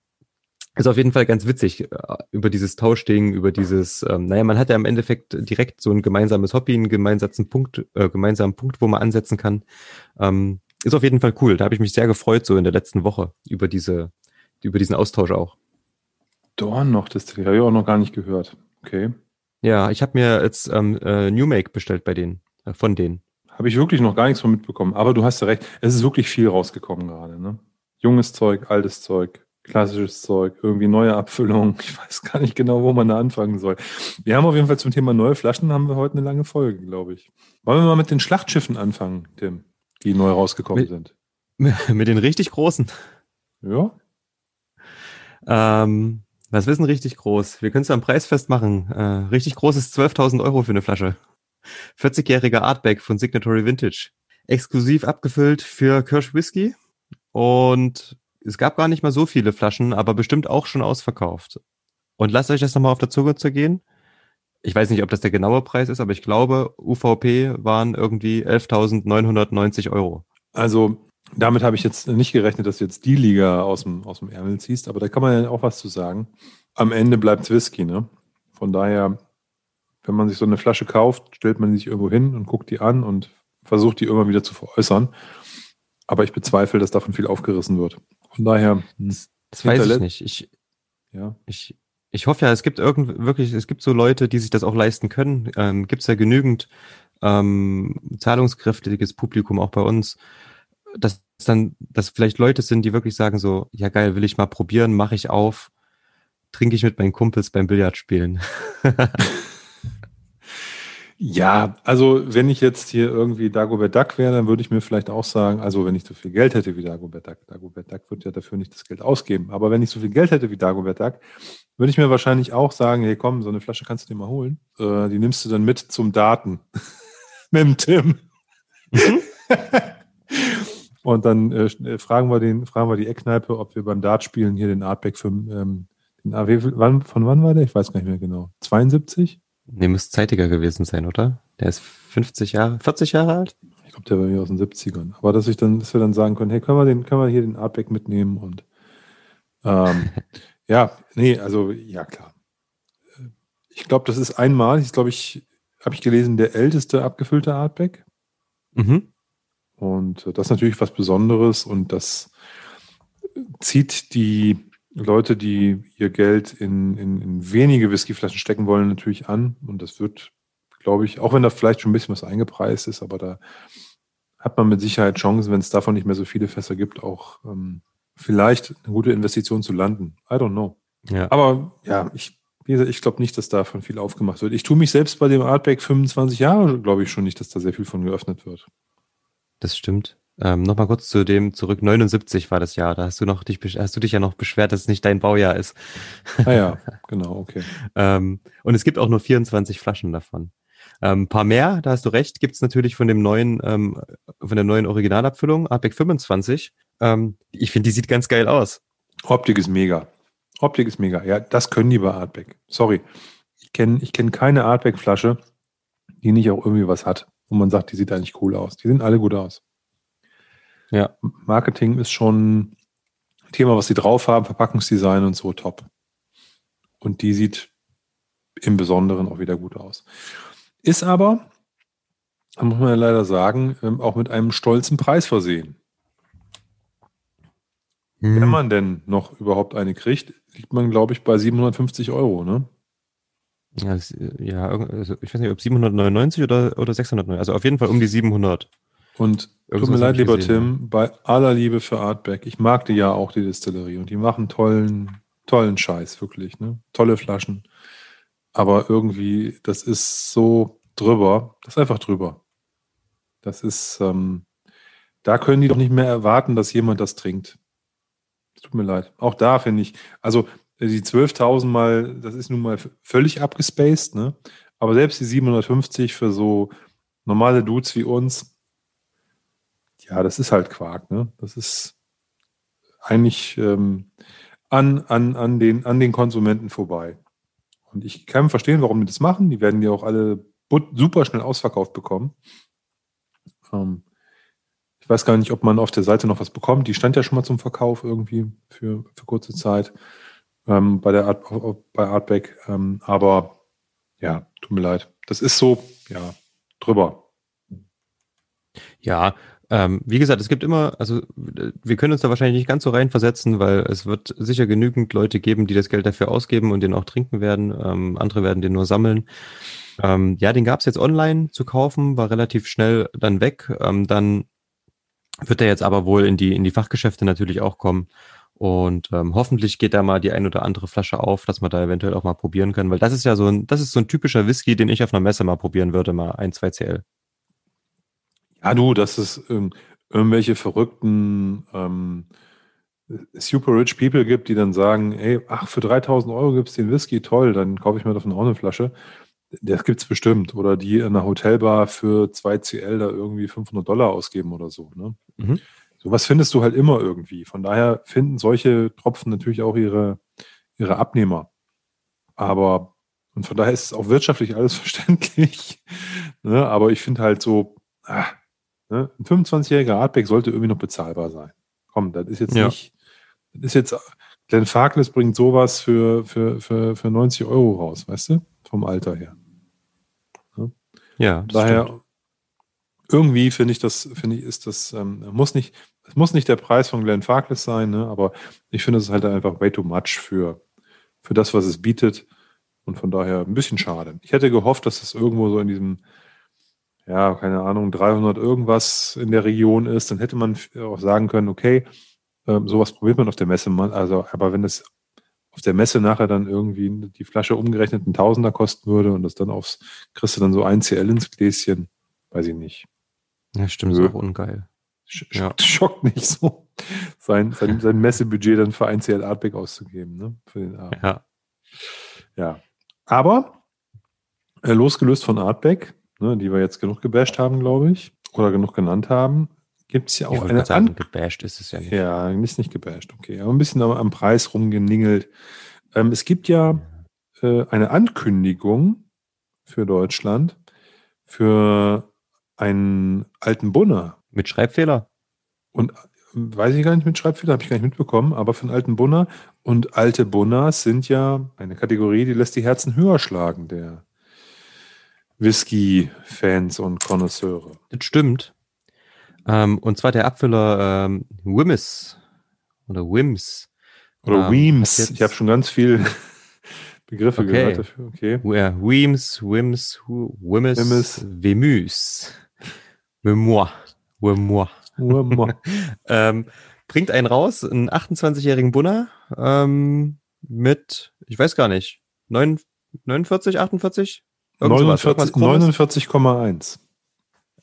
ist auf jeden Fall ganz witzig äh, über dieses Tauschding, über dieses, ähm, naja, man hat ja im Endeffekt direkt so ein gemeinsames Hobby, einen gemeinsamen Punkt, äh, gemeinsamen Punkt, wo man ansetzen kann. Ähm, ist auf jeden Fall cool. Da habe ich mich sehr gefreut, so in der letzten Woche über diese, über diesen Austausch auch. Dorn noch, das habe ich auch noch gar nicht gehört. Okay. Ja, ich habe mir jetzt ähm, äh, New Make bestellt bei denen, äh, von denen. Habe ich wirklich noch gar nichts von mitbekommen. Aber du hast ja recht, es ist wirklich viel rausgekommen gerade. Ne? Junges Zeug, altes Zeug, klassisches Zeug, irgendwie neue Abfüllung. Ich weiß gar nicht genau, wo man da anfangen soll. Wir haben auf jeden Fall zum Thema neue Flaschen haben wir heute eine lange Folge, glaube ich. Wollen wir mal mit den Schlachtschiffen anfangen, Tim, die neu rausgekommen mit, sind? Mit den richtig großen. Ja, ähm, was wissen richtig groß? Wir können es am Preis festmachen. Äh, richtig groß ist 12.000 Euro für eine Flasche. 40-jähriger Artback von Signatory Vintage. Exklusiv abgefüllt für Kirsch Whisky. Und es gab gar nicht mal so viele Flaschen, aber bestimmt auch schon ausverkauft. Und lasst euch das nochmal auf der Zunge zergehen. ich weiß nicht, ob das der genaue Preis ist, aber ich glaube, UVP waren irgendwie 11.990 Euro. Also damit habe ich jetzt nicht gerechnet, dass du jetzt die Liga aus dem, aus dem Ärmel ziehst, aber da kann man ja auch was zu sagen. Am Ende bleibt es Whisky, ne? Von daher, wenn man sich so eine Flasche kauft, stellt man sich irgendwo hin und guckt die an und versucht die immer wieder zu veräußern. Aber ich bezweifle, dass davon viel aufgerissen wird. Von daher. Das, das weiß ich nicht. Ich, ja. ich, ich hoffe ja, es gibt irgend, wirklich, es gibt so Leute, die sich das auch leisten können. Ähm, gibt es ja genügend ähm, zahlungskräftiges Publikum auch bei uns, dass dann, dass vielleicht Leute sind, die wirklich sagen so, ja geil, will ich mal probieren, mache ich auf, trinke ich mit meinen Kumpels beim Billardspielen. ja, also wenn ich jetzt hier irgendwie Dagobert Duck wäre, dann würde ich mir vielleicht auch sagen, also wenn ich so viel Geld hätte wie Dagobert Duck, Dagobert Duck wird ja dafür nicht das Geld ausgeben, aber wenn ich so viel Geld hätte wie Dagobert Duck, würde ich mir wahrscheinlich auch sagen, hey komm, so eine Flasche kannst du dir mal holen. Äh, die nimmst du dann mit zum Daten. mit dem Tim. Mhm. Und dann äh, äh, fragen, wir den, fragen wir die Eckkneipe, ob wir beim Dartspielen hier den Artback für ähm, den AW, wann, von wann war der? Ich weiß gar nicht mehr genau. 72? Nee, muss zeitiger gewesen sein, oder? Der ist 50 Jahre, 40 Jahre alt? Ich glaube, der war mir aus den 70ern. Aber dass ich dann, dass wir dann sagen können, hey, können wir den, können wir hier den Artback mitnehmen und ähm, ja, nee, also ja klar. Ich glaube, das ist einmal, ich glaube, ich habe ich gelesen, der älteste abgefüllte Artback. Mhm. Und das ist natürlich was Besonderes und das zieht die Leute, die ihr Geld in, in, in wenige Whiskyflaschen stecken wollen, natürlich an. Und das wird, glaube ich, auch wenn da vielleicht schon ein bisschen was eingepreist ist, aber da hat man mit Sicherheit Chancen, wenn es davon nicht mehr so viele Fässer gibt, auch ähm, vielleicht eine gute Investition zu landen. I don't know. Ja. Aber ja, ich, ich glaube nicht, dass davon viel aufgemacht wird. Ich tue mich selbst bei dem Artback 25 Jahre, glaube ich schon nicht, dass da sehr viel von geöffnet wird das stimmt. Ähm, Nochmal kurz zu dem zurück. 79 war das Jahr. Da hast du noch dich, hast du dich ja noch beschwert, dass es nicht dein Baujahr ist. Ah ja, genau, okay. ähm, und es gibt auch nur 24 Flaschen davon. Ein ähm, paar mehr, da hast du recht, gibt's natürlich von dem neuen, ähm, von der neuen Originalabfüllung, Artback 25. Ähm, ich finde, die sieht ganz geil aus. Optik ist mega. Optik ist mega. Ja, das können die bei Artback. Sorry. Ich kenne ich kenn keine Artback-Flasche, die nicht auch irgendwie was hat wo man sagt, die sieht eigentlich cool aus. Die sehen alle gut aus. Ja. Marketing ist schon ein Thema, was sie drauf haben, Verpackungsdesign und so top. Und die sieht im Besonderen auch wieder gut aus. Ist aber, da muss man ja leider sagen, ähm, auch mit einem stolzen Preis versehen. Hm. Wenn man denn noch überhaupt eine kriegt, liegt man, glaube ich, bei 750 Euro, ne? Ja, das, ja also ich weiß nicht, ob 799 oder, oder 699, also auf jeden Fall um die 700. Und tut mir leid, lieber gesehen, Tim, bei aller Liebe für Artback, ich mag die ja auch, die Distillerie, und die machen tollen, tollen Scheiß, wirklich, ne? Tolle Flaschen. Aber irgendwie, das ist so drüber, das ist einfach drüber. Das ist, ähm, da können die doch nicht mehr erwarten, dass jemand das trinkt. Tut mir leid. Auch da finde ich, also die 12.000 mal, das ist nun mal völlig abgespaced, ne? Aber selbst die 750 für so normale Dudes wie uns, ja, das ist halt Quark, ne? Das ist eigentlich ähm, an, an, an, den, an den Konsumenten vorbei. Und ich kann verstehen, warum die das machen. Die werden ja auch alle super schnell ausverkauft bekommen. Ähm, ich weiß gar nicht, ob man auf der Seite noch was bekommt. Die stand ja schon mal zum Verkauf irgendwie für, für kurze Zeit ähm, bei der Art, bei Artback. Ähm, aber ja, tut mir leid. Das ist so, ja, drüber. Ja, ähm, wie gesagt, es gibt immer, also wir können uns da wahrscheinlich nicht ganz so reinversetzen, weil es wird sicher genügend Leute geben, die das Geld dafür ausgeben und den auch trinken werden. Ähm, andere werden den nur sammeln. Ähm, ja, den gab es jetzt online zu kaufen, war relativ schnell dann weg. Ähm, dann wird er jetzt aber wohl in die, in die Fachgeschäfte natürlich auch kommen. Und ähm, hoffentlich geht da mal die ein oder andere Flasche auf, dass man da eventuell auch mal probieren kann, weil das ist ja so ein, das ist so ein typischer Whisky, den ich auf einer Messe mal probieren würde, mal ein, zwei CL. Ja, du, das ist ähm, irgendwelche verrückten ähm, super rich people gibt, die dann sagen, ey, ach, für 3000 Euro gibt's den Whisky, toll, dann kaufe ich mir davon auch eine Flasche. Das gibt's bestimmt. Oder die in einer Hotelbar für 2 CL da irgendwie 500 Dollar ausgeben oder so. Ne? Mhm. Sowas findest du halt immer irgendwie. Von daher finden solche Tropfen natürlich auch ihre, ihre Abnehmer. Aber Und von daher ist es auch wirtschaftlich alles verständlich. ne? Aber ich finde halt so, ah, ne? ein 25-jähriger Artback sollte irgendwie noch bezahlbar sein. Komm, das ist jetzt ja. nicht, das ist jetzt, Glenn Farkless bringt sowas für, für, für, für 90 Euro raus, weißt du? Vom Alter her. Ne? Ja, daher stimmt. Irgendwie finde ich das, finde ich, ist das, ähm, muss nicht, es muss nicht der Preis von Glenn Farkless sein, ne? aber ich finde es halt einfach way too much für, für das, was es bietet. Und von daher ein bisschen schade. Ich hätte gehofft, dass es irgendwo so in diesem, ja, keine Ahnung, 300 irgendwas in der Region ist. Dann hätte man auch sagen können, okay, ähm, sowas probiert man auf der Messe mal. Also, aber wenn es auf der Messe nachher dann irgendwie die Flasche umgerechnet ein Tausender kosten würde und das dann aufs, kriegst du dann so ein CL ins Gläschen, weiß ich nicht. Ja, stimmt, ist auch ungeil. Sch ja. Schockt nicht so, sein, sein, sein Messebudget dann für ein CL Artback auszugeben, ne? Für den Abend. Ja. Ja. Aber äh, losgelöst von Artback, ne, die wir jetzt genug gebasht haben, glaube ich, oder genug genannt haben, gibt es ja auch eine sagen, gebasht ist es ja nicht. Ja, ist nicht gebasht, okay. Aber ein bisschen am, am Preis rumgeningelt. Ähm, es gibt ja äh, eine Ankündigung für Deutschland für einen alten Bunner. Mit Schreibfehler? Und weiß ich gar nicht mit Schreibfehler, habe ich gar nicht mitbekommen, aber für einen alten Bunner. Und alte Bunners sind ja eine Kategorie, die lässt die Herzen höher schlagen, der Whisky-Fans und Connoisseure. Das stimmt. Ähm, und zwar der Abfüller ähm, Wimmis oder Wims. Oder ähm, Weems. Ich habe schon ganz viel Begriffe okay. gehört dafür. Okay. Weems, Wims, Wimmis, Wimmis. Wemüs. Memoir. Memoir. ähm, bringt einen raus, einen 28-jährigen Bunner ähm, mit, ich weiß gar nicht, 9, 49, 48? 49,1.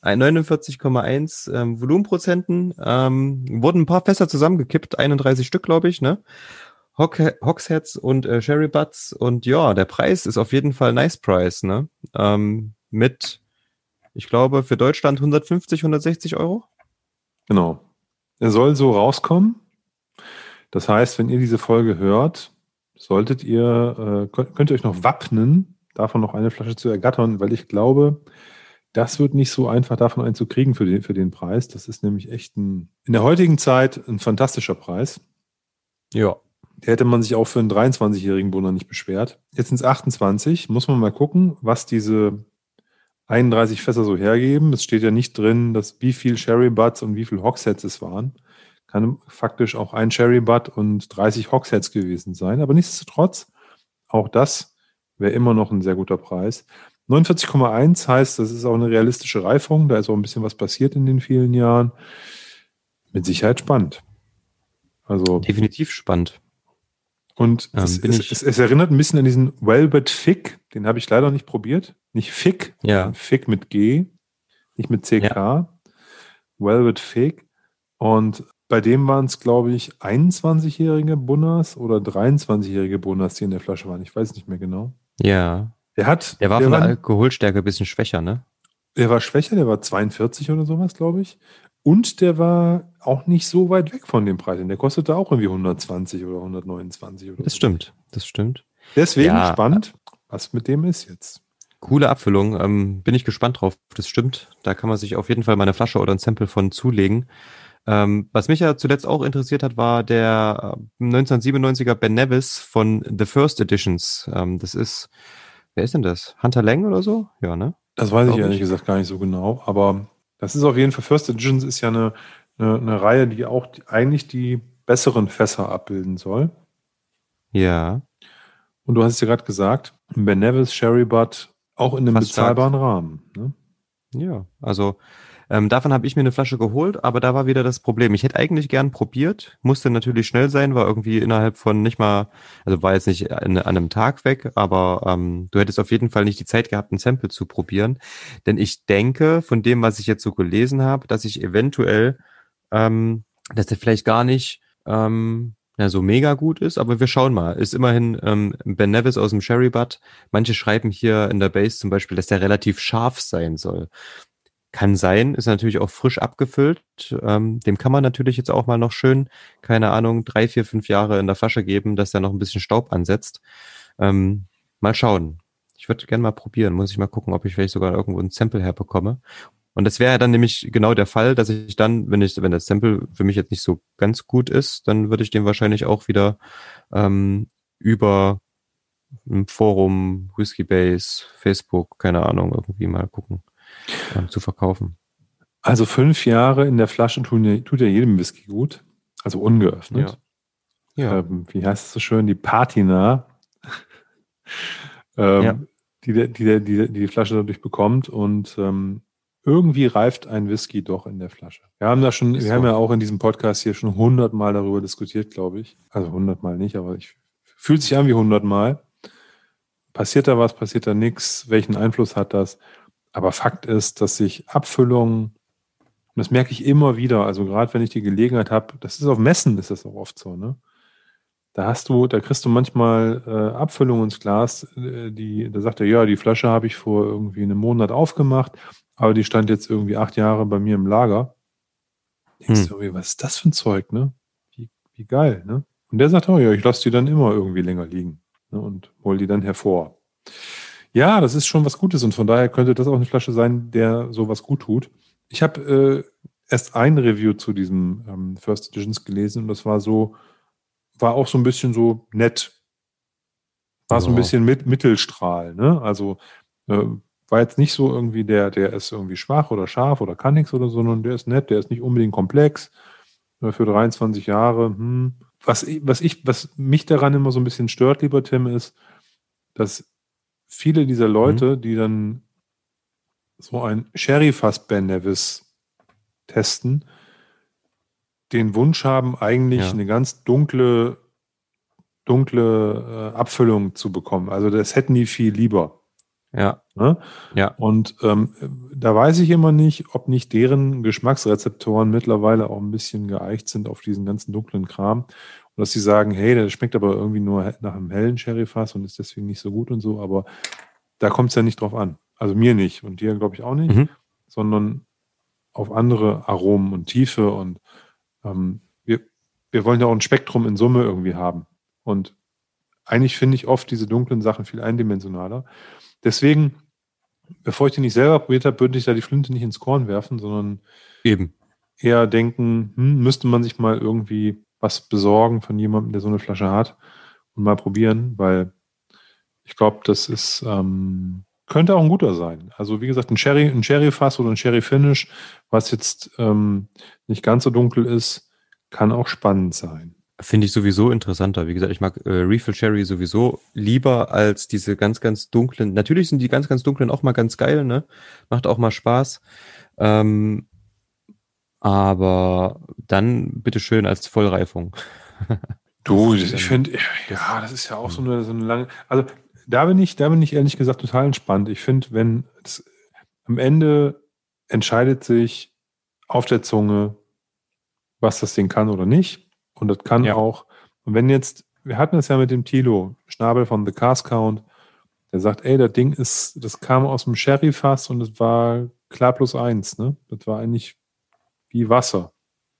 49,1 ähm, Volumenprozenten. Ähm, wurden ein paar Fässer zusammengekippt, 31 Stück, glaube ich, ne? Hock, und äh, Sherry Butts. Und ja, der Preis ist auf jeden Fall nice Price, ne? Ähm, mit, ich glaube, für Deutschland 150, 160 Euro. Genau. Er soll so rauskommen. Das heißt, wenn ihr diese Folge hört, solltet ihr, äh, könnt, ihr euch noch wappnen, davon noch eine Flasche zu ergattern, weil ich glaube, das wird nicht so einfach, davon einen zu kriegen für den, für den Preis. Das ist nämlich echt ein, in der heutigen Zeit ein fantastischer Preis. Ja. Der hätte man sich auch für einen 23-jährigen Bunner nicht beschwert. Jetzt sind es 28. Muss man mal gucken, was diese 31 Fässer so hergeben. Es steht ja nicht drin, dass wie viel Sherry Butts und wie viel Hogsheads es waren. Kann faktisch auch ein Sherry Butt und 30 Hogsheads gewesen sein. Aber nichtsdestotrotz, auch das wäre immer noch ein sehr guter Preis. 49,1 heißt, das ist auch eine realistische Reifung. Da ist auch ein bisschen was passiert in den vielen Jahren. Mit Sicherheit spannend. Also definitiv spannend. Und ähm, es, es, es, erinnert ein bisschen an diesen Velvet Fig, den habe ich leider nicht probiert. Nicht Fig, ja. Fig mit G, nicht mit CK. Ja. Velvet Fig. Und bei dem waren es, glaube ich, 21-jährige Bunners oder 23-jährige Bunners, die in der Flasche waren. Ich weiß nicht mehr genau. Ja. Der hat. Der war der von der Alkoholstärke ein bisschen schwächer, ne? Der war schwächer, der war 42 oder sowas, glaube ich. Und der war auch nicht so weit weg von dem Preis. Der kostete auch irgendwie 120 oder 129 oder Das so. stimmt, das stimmt. Deswegen ja. spannend, was mit dem ist jetzt. Coole Abfüllung, ähm, bin ich gespannt drauf. Das stimmt. Da kann man sich auf jeden Fall mal eine Flasche oder ein Sample von zulegen. Ähm, was mich ja zuletzt auch interessiert hat, war der 1997er äh, Ben Nevis von The First Editions. Ähm, das ist, wer ist denn das? Hunter Lang oder so? Ja, ne? Das weiß ich ehrlich ich. gesagt gar nicht so genau, aber das ist auf jeden Fall, First Editions ist ja eine, eine, eine Reihe, die auch die, eigentlich die besseren Fässer abbilden soll. Ja. Und du hast es ja gerade gesagt, Ben Nevis, Sherry Butt, auch in einem Fast bezahlbaren sagt. Rahmen. Ne? Ja, also ähm, davon habe ich mir eine Flasche geholt, aber da war wieder das Problem. Ich hätte eigentlich gern probiert, musste natürlich schnell sein, war irgendwie innerhalb von nicht mal, also war jetzt nicht an, an einem Tag weg, aber ähm, du hättest auf jeden Fall nicht die Zeit gehabt, ein Sample zu probieren. Denn ich denke, von dem, was ich jetzt so gelesen habe, dass ich eventuell, ähm, dass der vielleicht gar nicht ähm, ja, so mega gut ist, aber wir schauen mal. Ist immerhin ähm, Ben Nevis aus dem Sherry Butt. Manche schreiben hier in der Base zum Beispiel, dass der relativ scharf sein soll. Kann sein, ist natürlich auch frisch abgefüllt. Ähm, dem kann man natürlich jetzt auch mal noch schön, keine Ahnung, drei, vier, fünf Jahre in der Flasche geben, dass der noch ein bisschen Staub ansetzt. Ähm, mal schauen. Ich würde gerne mal probieren. Muss ich mal gucken, ob ich vielleicht sogar irgendwo ein Sample herbekomme. Und das wäre ja dann nämlich genau der Fall, dass ich dann, wenn ich, wenn das Sample für mich jetzt nicht so ganz gut ist, dann würde ich den wahrscheinlich auch wieder ähm, über ein Forum, Whiskey Base, Facebook, keine Ahnung, irgendwie mal gucken, ähm, zu verkaufen. Also fünf Jahre in der Flasche tun, tut ja jedem Whisky gut. Also ungeöffnet. Ja. ja. Ähm, wie heißt es so schön? Die Patina. ähm, ja. die, die, die, die, die Flasche dadurch bekommt und ähm, irgendwie reift ein Whisky doch in der Flasche. Wir haben da schon, Ist wir so. haben ja auch in diesem Podcast hier schon hundertmal darüber diskutiert, glaube ich. Also hundertmal nicht, aber ich fühlt sich an wie hundertmal. Passiert da was, passiert da nichts? Welchen Einfluss hat das? Aber Fakt ist, dass sich Abfüllungen, und das merke ich immer wieder, also gerade wenn ich die Gelegenheit habe, das ist auf Messen, ist das auch oft so, ne? Da hast du, da kriegst du manchmal äh, Abfüllungen ins Glas, äh, die, da sagt er, ja, die Flasche habe ich vor irgendwie einem Monat aufgemacht aber die stand jetzt irgendwie acht Jahre bei mir im Lager. Denkst hm. du was ist das für ein Zeug, ne? Wie, wie geil, ne? Und der sagt, oh ja, ich lasse die dann immer irgendwie länger liegen ne? und hol die dann hervor. Ja, das ist schon was Gutes und von daher könnte das auch eine Flasche sein, der sowas gut tut. Ich habe äh, erst ein Review zu diesem ähm, First Editions gelesen und das war so, war auch so ein bisschen so nett. War so ein bisschen mit Mittelstrahl, ne? Also äh, war jetzt nicht so irgendwie der, der ist irgendwie schwach oder scharf oder kann nichts oder so, sondern der ist nett, der ist nicht unbedingt komplex. Für 23 Jahre, hm. Was, was ich, was mich daran immer so ein bisschen stört, lieber Tim, ist, dass viele dieser Leute, mhm. die dann so ein Sherry-Fass Ben Nevis testen, den Wunsch haben, eigentlich ja. eine ganz dunkle, dunkle äh, Abfüllung zu bekommen. Also das hätten die viel lieber. Ja. Ne? Ja. Und ähm, da weiß ich immer nicht, ob nicht deren Geschmacksrezeptoren mittlerweile auch ein bisschen geeicht sind auf diesen ganzen dunklen Kram. Und dass sie sagen, hey, der schmeckt aber irgendwie nur nach einem hellen Sherryfass und ist deswegen nicht so gut und so, aber da kommt es ja nicht drauf an. Also mir nicht und dir glaube ich auch nicht, mhm. sondern auf andere Aromen und Tiefe und ähm, wir, wir wollen ja auch ein Spektrum in Summe irgendwie haben. Und eigentlich finde ich oft diese dunklen Sachen viel eindimensionaler. Deswegen, bevor ich den nicht selber probiert habe, würde ich da die Flinte nicht ins Korn werfen, sondern eben eher denken, hm, müsste man sich mal irgendwie was besorgen von jemandem, der so eine Flasche hat und mal probieren, weil ich glaube, das ist ähm, könnte auch ein guter sein. Also wie gesagt, ein Sherry, ein Sherry-Fass oder ein Sherry-Finish, was jetzt ähm, nicht ganz so dunkel ist, kann auch spannend sein. Finde ich sowieso interessanter. Wie gesagt, ich mag äh, Refill Cherry sowieso lieber als diese ganz, ganz dunklen. Natürlich sind die ganz, ganz dunklen auch mal ganz geil, ne? Macht auch mal Spaß. Ähm, aber dann bitte schön als Vollreifung. Du, ich finde, ja, das ist ja auch so eine, so eine lange. Also da bin ich, da bin ich ehrlich gesagt total entspannt. Ich finde, wenn das, am Ende entscheidet sich auf der Zunge, was das Ding kann oder nicht. Und das kann ja. auch, und wenn jetzt, wir hatten es ja mit dem Tilo, Schnabel von The Cast Count, der sagt, ey, das Ding ist, das kam aus dem Sherry-Fass und es war klar plus eins, ne? Das war eigentlich wie Wasser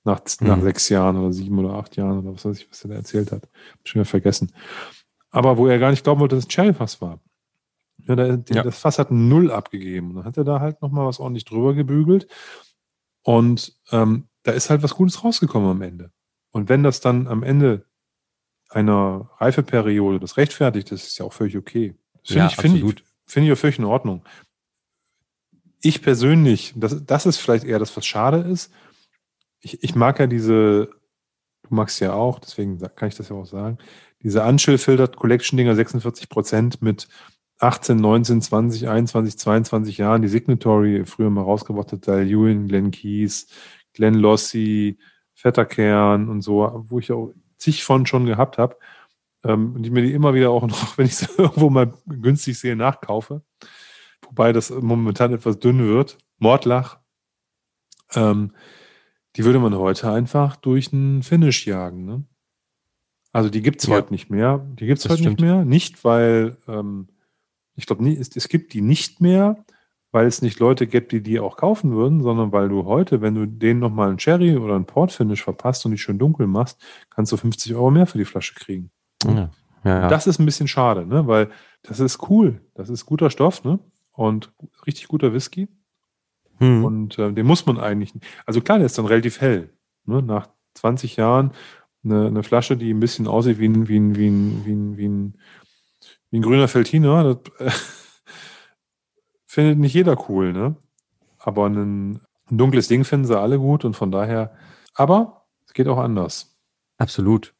nach, mhm. nach sechs Jahren oder sieben oder acht Jahren oder was weiß ich, was er da erzählt hat. Hab schon wieder vergessen. Aber wo er gar nicht glauben wollte, dass es ein Sherry-Fass war. Ja, der, ja. Das Fass hat Null abgegeben. Und dann hat er da halt nochmal was ordentlich drüber gebügelt. Und ähm, da ist halt was Gutes rausgekommen am Ende. Und wenn das dann am Ende einer Reifeperiode das rechtfertigt, das ist ja auch völlig okay. Das finde ja, ich, finde ich, find ich auch völlig in Ordnung. Ich persönlich, das, das ist vielleicht eher das, was schade ist. Ich, ich mag ja diese, du magst ja auch, deswegen kann ich das ja auch sagen, diese Unchill-Filtered Collection-Dinger 46 Prozent mit 18, 19, 20, 21, 22 Jahren, die Signatory früher mal rausgebracht hat, Dal Ewan, Glenn Keys, Glenn Lossi, Fetterkern und so, wo ich auch zig von schon gehabt habe. Ähm, und ich mir die immer wieder auch noch, wenn ich sie irgendwo mal günstig sehe, nachkaufe. Wobei das momentan etwas dünn wird. Mordlach. Ähm, die würde man heute einfach durch einen Finish jagen. Ne? Also die gibt es ja. heute nicht mehr. Die gibt es heute stimmt. nicht mehr. Nicht, weil ähm, ich glaube, es, es gibt die nicht mehr, weil es nicht Leute gibt, die die auch kaufen würden, sondern weil du heute, wenn du denen nochmal einen Cherry oder einen Port Finish verpasst und die schön dunkel machst, kannst du 50 Euro mehr für die Flasche kriegen. Ja, Ja. Das ist ein bisschen schade, ne? weil das ist cool. Das ist guter Stoff ne? Und richtig guter Whisky. Hm. Und äh, den muss man eigentlich. Also klar, der ist dann relativ hell. Ne? Nach 20 Jahren eine, eine Flasche, die ein bisschen aussieht wie ein, wie ein, wie ein, wie ein, wie ein, wie ein grüner Feltiner. Das äh, findet nicht jeder cool, ne? Aber ein, ein dunkles Ding finden sie alle gut und von daher. Aber es geht auch anders. Absolut.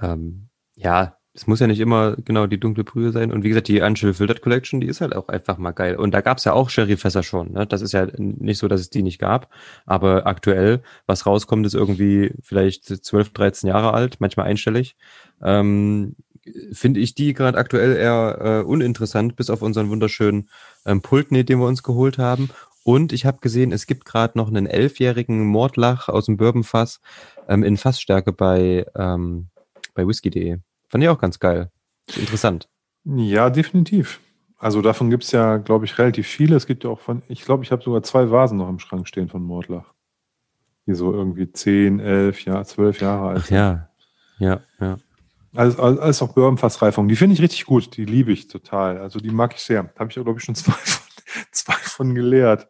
Ähm, ja, es muss ja nicht immer genau die dunkle Brühe sein. Und wie gesagt, die Unchill Filtered Collection, die ist halt auch einfach mal geil. Und da gab es ja auch Sherry-Fässer schon. Ne? Das ist ja nicht so, dass es die nicht gab. Aber aktuell, was rauskommt, ist irgendwie vielleicht 12, 13 Jahre alt, manchmal einstellig. Ähm, Finde ich die gerade aktuell eher äh, uninteressant, bis auf unseren wunderschönen ähm, Pultnet, den wir uns geholt haben. Und ich habe gesehen, es gibt gerade noch einen elfjährigen Mordlach aus dem Bourbonfass ähm, in Fassstärke bei, ähm, bei whisky.de. Fand ich auch ganz geil. Interessant. Ja, definitiv. Also davon gibt es ja, glaube ich, relativ viele. Es gibt ja auch von, ich glaube, ich habe sogar zwei Vasen noch im Schrank stehen von Mordlach. Die so irgendwie 10, 11, ja, 12 Jahre alt sind. ja, ja, ja. Alles, alles, alles auch Bourbonfassreifung. Die finde ich richtig gut. Die liebe ich total. Also die mag ich sehr. Habe ich, glaube ich, schon zwei von, zwei von gelehrt.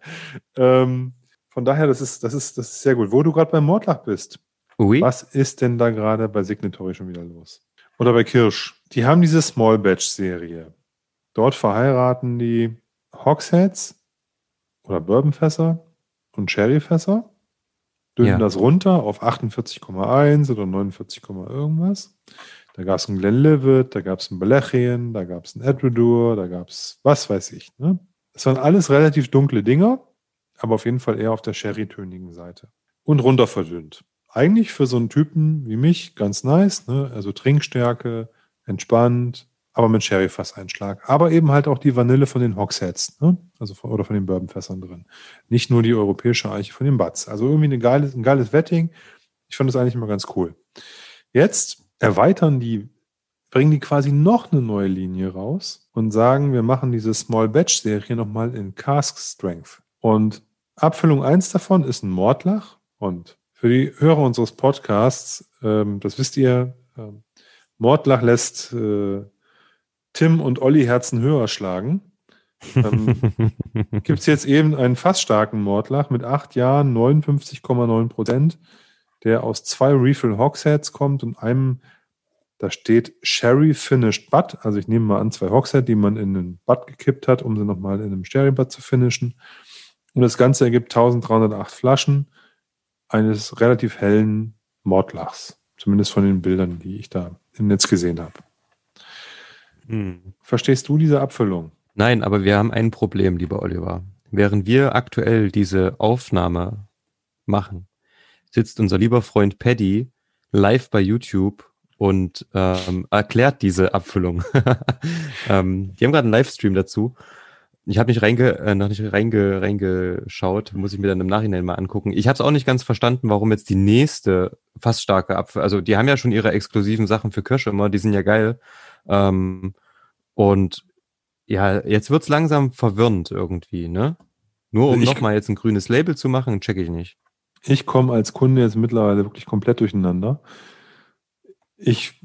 Ähm, von daher, das ist, das ist, das ist sehr gut. Wo du gerade beim Mordlach bist, oui. was ist denn da gerade bei Signatory schon wieder los? Oder bei Kirsch. Die haben diese Small Batch Serie. Dort verheiraten die Hogsheads oder Bourbonfässer und Sherryfässer, dünnen ja. das runter auf 48,1 oder 49, irgendwas. Da gab es einen Glenlivet, da gab es einen Belechien, da gab es einen Edredur, da gab es was weiß ich. Ne? Es waren alles relativ dunkle Dinger, aber auf jeden Fall eher auf der sherry-tönigen Seite. Und runter verdünnt eigentlich für so einen Typen wie mich ganz nice, ne? Also Trinkstärke, entspannt, aber mit Sherry-Fasseinschlag. Aber eben halt auch die Vanille von den Hogsheads, ne? Also von, oder von den Bourbonfässern drin. Nicht nur die europäische Eiche von den Butts. Also irgendwie eine geiles, ein geiles Wetting. Ich fand das eigentlich immer ganz cool. Jetzt erweitern die, bringen die quasi noch eine neue Linie raus und sagen, wir machen diese Small Batch Serie nochmal in Cask Strength. Und Abfüllung 1 davon ist ein Mordlach und für die Hörer unseres Podcasts, ähm, das wisst ihr, äh, Mordlach lässt äh, Tim und Olli Herzen höher schlagen. Ähm, Gibt es jetzt eben einen fast starken Mordlach mit acht Jahren, 59,9 Prozent, der aus zwei Refill Hogsheads kommt und einem, da steht Sherry Finished Butt. Also ich nehme mal an, zwei Hogsheads, die man in den Butt gekippt hat, um sie nochmal in einem Sherry Butt zu finishen. Und das Ganze ergibt 1308 Flaschen eines relativ hellen Mordlachs. Zumindest von den Bildern, die ich da im Netz gesehen habe. Hm. Verstehst du diese Abfüllung? Nein, aber wir haben ein Problem, lieber Oliver. Während wir aktuell diese Aufnahme machen, sitzt unser lieber Freund Paddy live bei YouTube und ähm, erklärt diese Abfüllung. ähm, die haben gerade einen Livestream dazu ich habe nicht reinge, äh, noch nicht reinge, reingeschaut, muss ich mir dann im Nachhinein mal angucken. Ich habe es auch nicht ganz verstanden, warum jetzt die nächste fast starke Apfel, also die haben ja schon ihre exklusiven Sachen für Kirsche immer, die sind ja geil. Ähm, und ja, jetzt wird's langsam verwirrend irgendwie, ne? Nur um nochmal jetzt ein grünes Label zu machen, check ich nicht. Ich komme als Kunde jetzt mittlerweile wirklich komplett durcheinander. Ich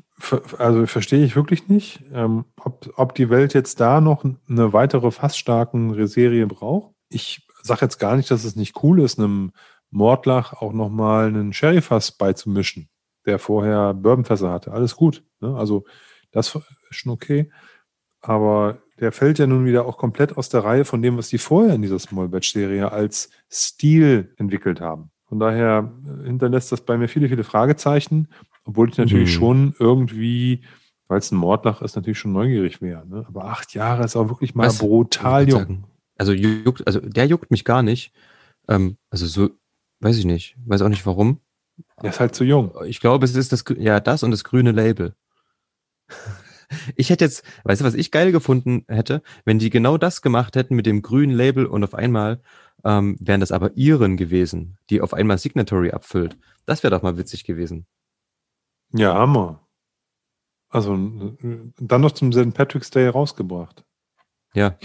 also verstehe ich wirklich nicht, ähm, ob, ob die Welt jetzt da noch eine weitere fassstarken Serie braucht. Ich sage jetzt gar nicht, dass es nicht cool ist, einem Mordlach auch nochmal einen Sherryfass beizumischen, der vorher Bourbonfässer hatte. Alles gut. Ne? Also das ist schon okay. Aber der fällt ja nun wieder auch komplett aus der Reihe von dem, was die vorher in dieser Small Batch Serie als Stil entwickelt haben. Von daher hinterlässt das bei mir viele, viele Fragezeichen. Obwohl ich natürlich mhm. schon irgendwie, weil es ein Mordlach ist, natürlich schon neugierig wäre. Ne? Aber acht Jahre ist auch wirklich mal Was? brutal jung. Also juckt, also der juckt mich gar nicht. Ähm, also so, weiß ich nicht. Weiß auch nicht warum. Der ist halt zu jung. Ich glaube, es ist das, ja, das und das grüne Label. Ich hätte jetzt, weißt du, was ich geil gefunden hätte, wenn die genau das gemacht hätten mit dem grünen Label und auf einmal ähm, wären das aber ihren gewesen, die auf einmal Signatory abfüllt. Das wäre doch mal witzig gewesen. Ja, Hammer. Also dann noch zum St. Patrick's Day rausgebracht. Ja,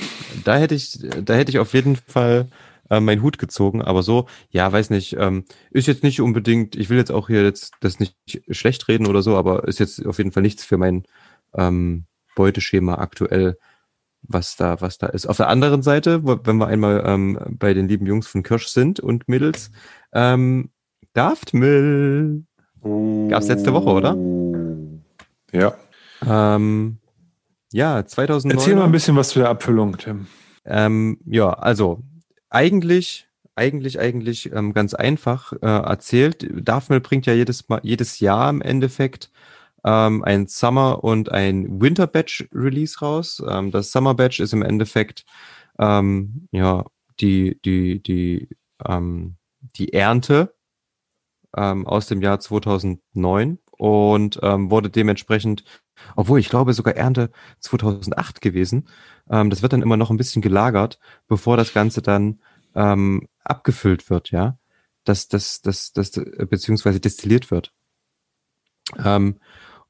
da hätte ich, da hätte ich auf jeden Fall äh, meinen Hut gezogen, aber so, ja, weiß nicht, ähm, ist jetzt nicht unbedingt, ich will jetzt auch hier jetzt das nicht schlecht reden oder so, aber ist jetzt auf jeden Fall nichts für mein ähm, Beuteschema aktuell, was da, was da ist. Auf der anderen Seite, wenn wir einmal ähm, bei den lieben Jungs von Kirsch sind und Mädels, ähm, Daftmill. Oh. Gab's letzte Woche, oder? Ja. Ähm, ja, 2009. Erzähl mal ein bisschen was zu der Abfüllung, Tim. Ähm, ja, also eigentlich, eigentlich, eigentlich ähm, ganz einfach äh, erzählt. Daphne bringt ja jedes Mal, jedes Jahr im Endeffekt ähm, ein Summer und ein Winter Batch Release raus. Ähm, das Summer Batch ist im Endeffekt ähm, ja die die die ähm, die Ernte ähm, aus dem Jahr 2009 und ähm, wurde dementsprechend, obwohl ich glaube sogar Ernte 2008 gewesen. Ähm, das wird dann immer noch ein bisschen gelagert, bevor das Ganze dann ähm, abgefüllt wird, ja, das das das das beziehungsweise destilliert wird. Ähm,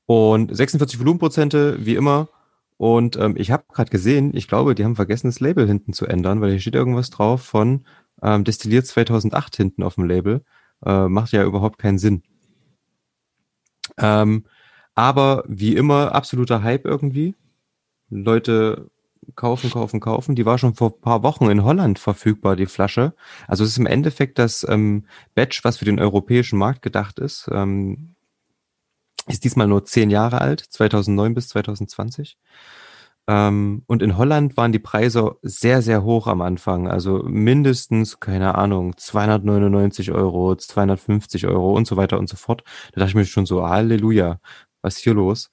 und 46 Volumenprozente, wie immer. Und ähm, ich habe gerade gesehen, ich glaube, die haben vergessen, das Label hinten zu ändern, weil hier steht irgendwas drauf von ähm, Destilliert 2008 hinten auf dem Label. Äh, macht ja überhaupt keinen Sinn. Ähm, aber wie immer, absoluter Hype irgendwie. Leute kaufen, kaufen, kaufen. Die war schon vor paar Wochen in Holland verfügbar, die Flasche. Also es ist im Endeffekt das ähm, Batch, was für den europäischen Markt gedacht ist. Ähm, ist diesmal nur zehn Jahre alt, 2009 bis 2020. Ähm, und in Holland waren die Preise sehr, sehr hoch am Anfang. Also mindestens, keine Ahnung, 299 Euro, 250 Euro und so weiter und so fort. Da dachte ich mir schon so, Halleluja, was ist hier los?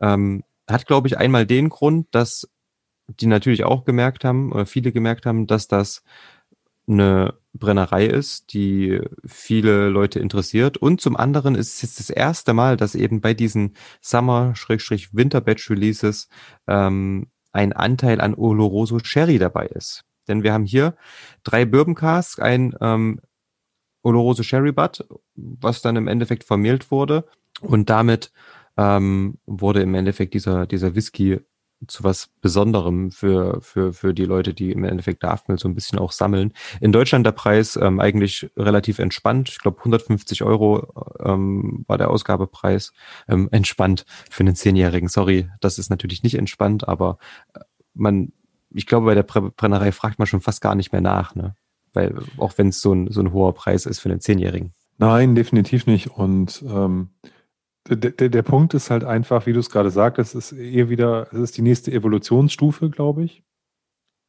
Ähm, hat, glaube ich, einmal den Grund, dass die natürlich auch gemerkt haben, oder viele gemerkt haben, dass das eine Brennerei ist, die viele Leute interessiert. Und zum anderen ist es jetzt das erste Mal, dass eben bei diesen Summer-Winter-Batch-Releases ähm, ein Anteil an Oloroso Sherry dabei ist. Denn wir haben hier drei Bourbon Casks, ein ähm, Oloroso Sherry Butt, was dann im Endeffekt vermehlt wurde. Und damit ähm, wurde im Endeffekt dieser, dieser Whisky zu was Besonderem für, für, für die Leute, die im Endeffekt Daftmill so ein bisschen auch sammeln. In Deutschland der Preis ähm, eigentlich relativ entspannt. Ich glaube 150 Euro ähm, war der Ausgabepreis. Ähm, entspannt für einen Zehnjährigen. Sorry, das ist natürlich nicht entspannt, aber äh, man, ich glaube, bei der Brennerei fragt man schon fast gar nicht mehr nach, ne? Weil auch wenn es so ein, so ein hoher Preis ist für einen Zehnjährigen. Nein, definitiv nicht. Und ähm, der, der, der Punkt ist halt einfach, wie du es gerade sagtest, es ist eher wieder, es ist die nächste Evolutionsstufe, glaube ich,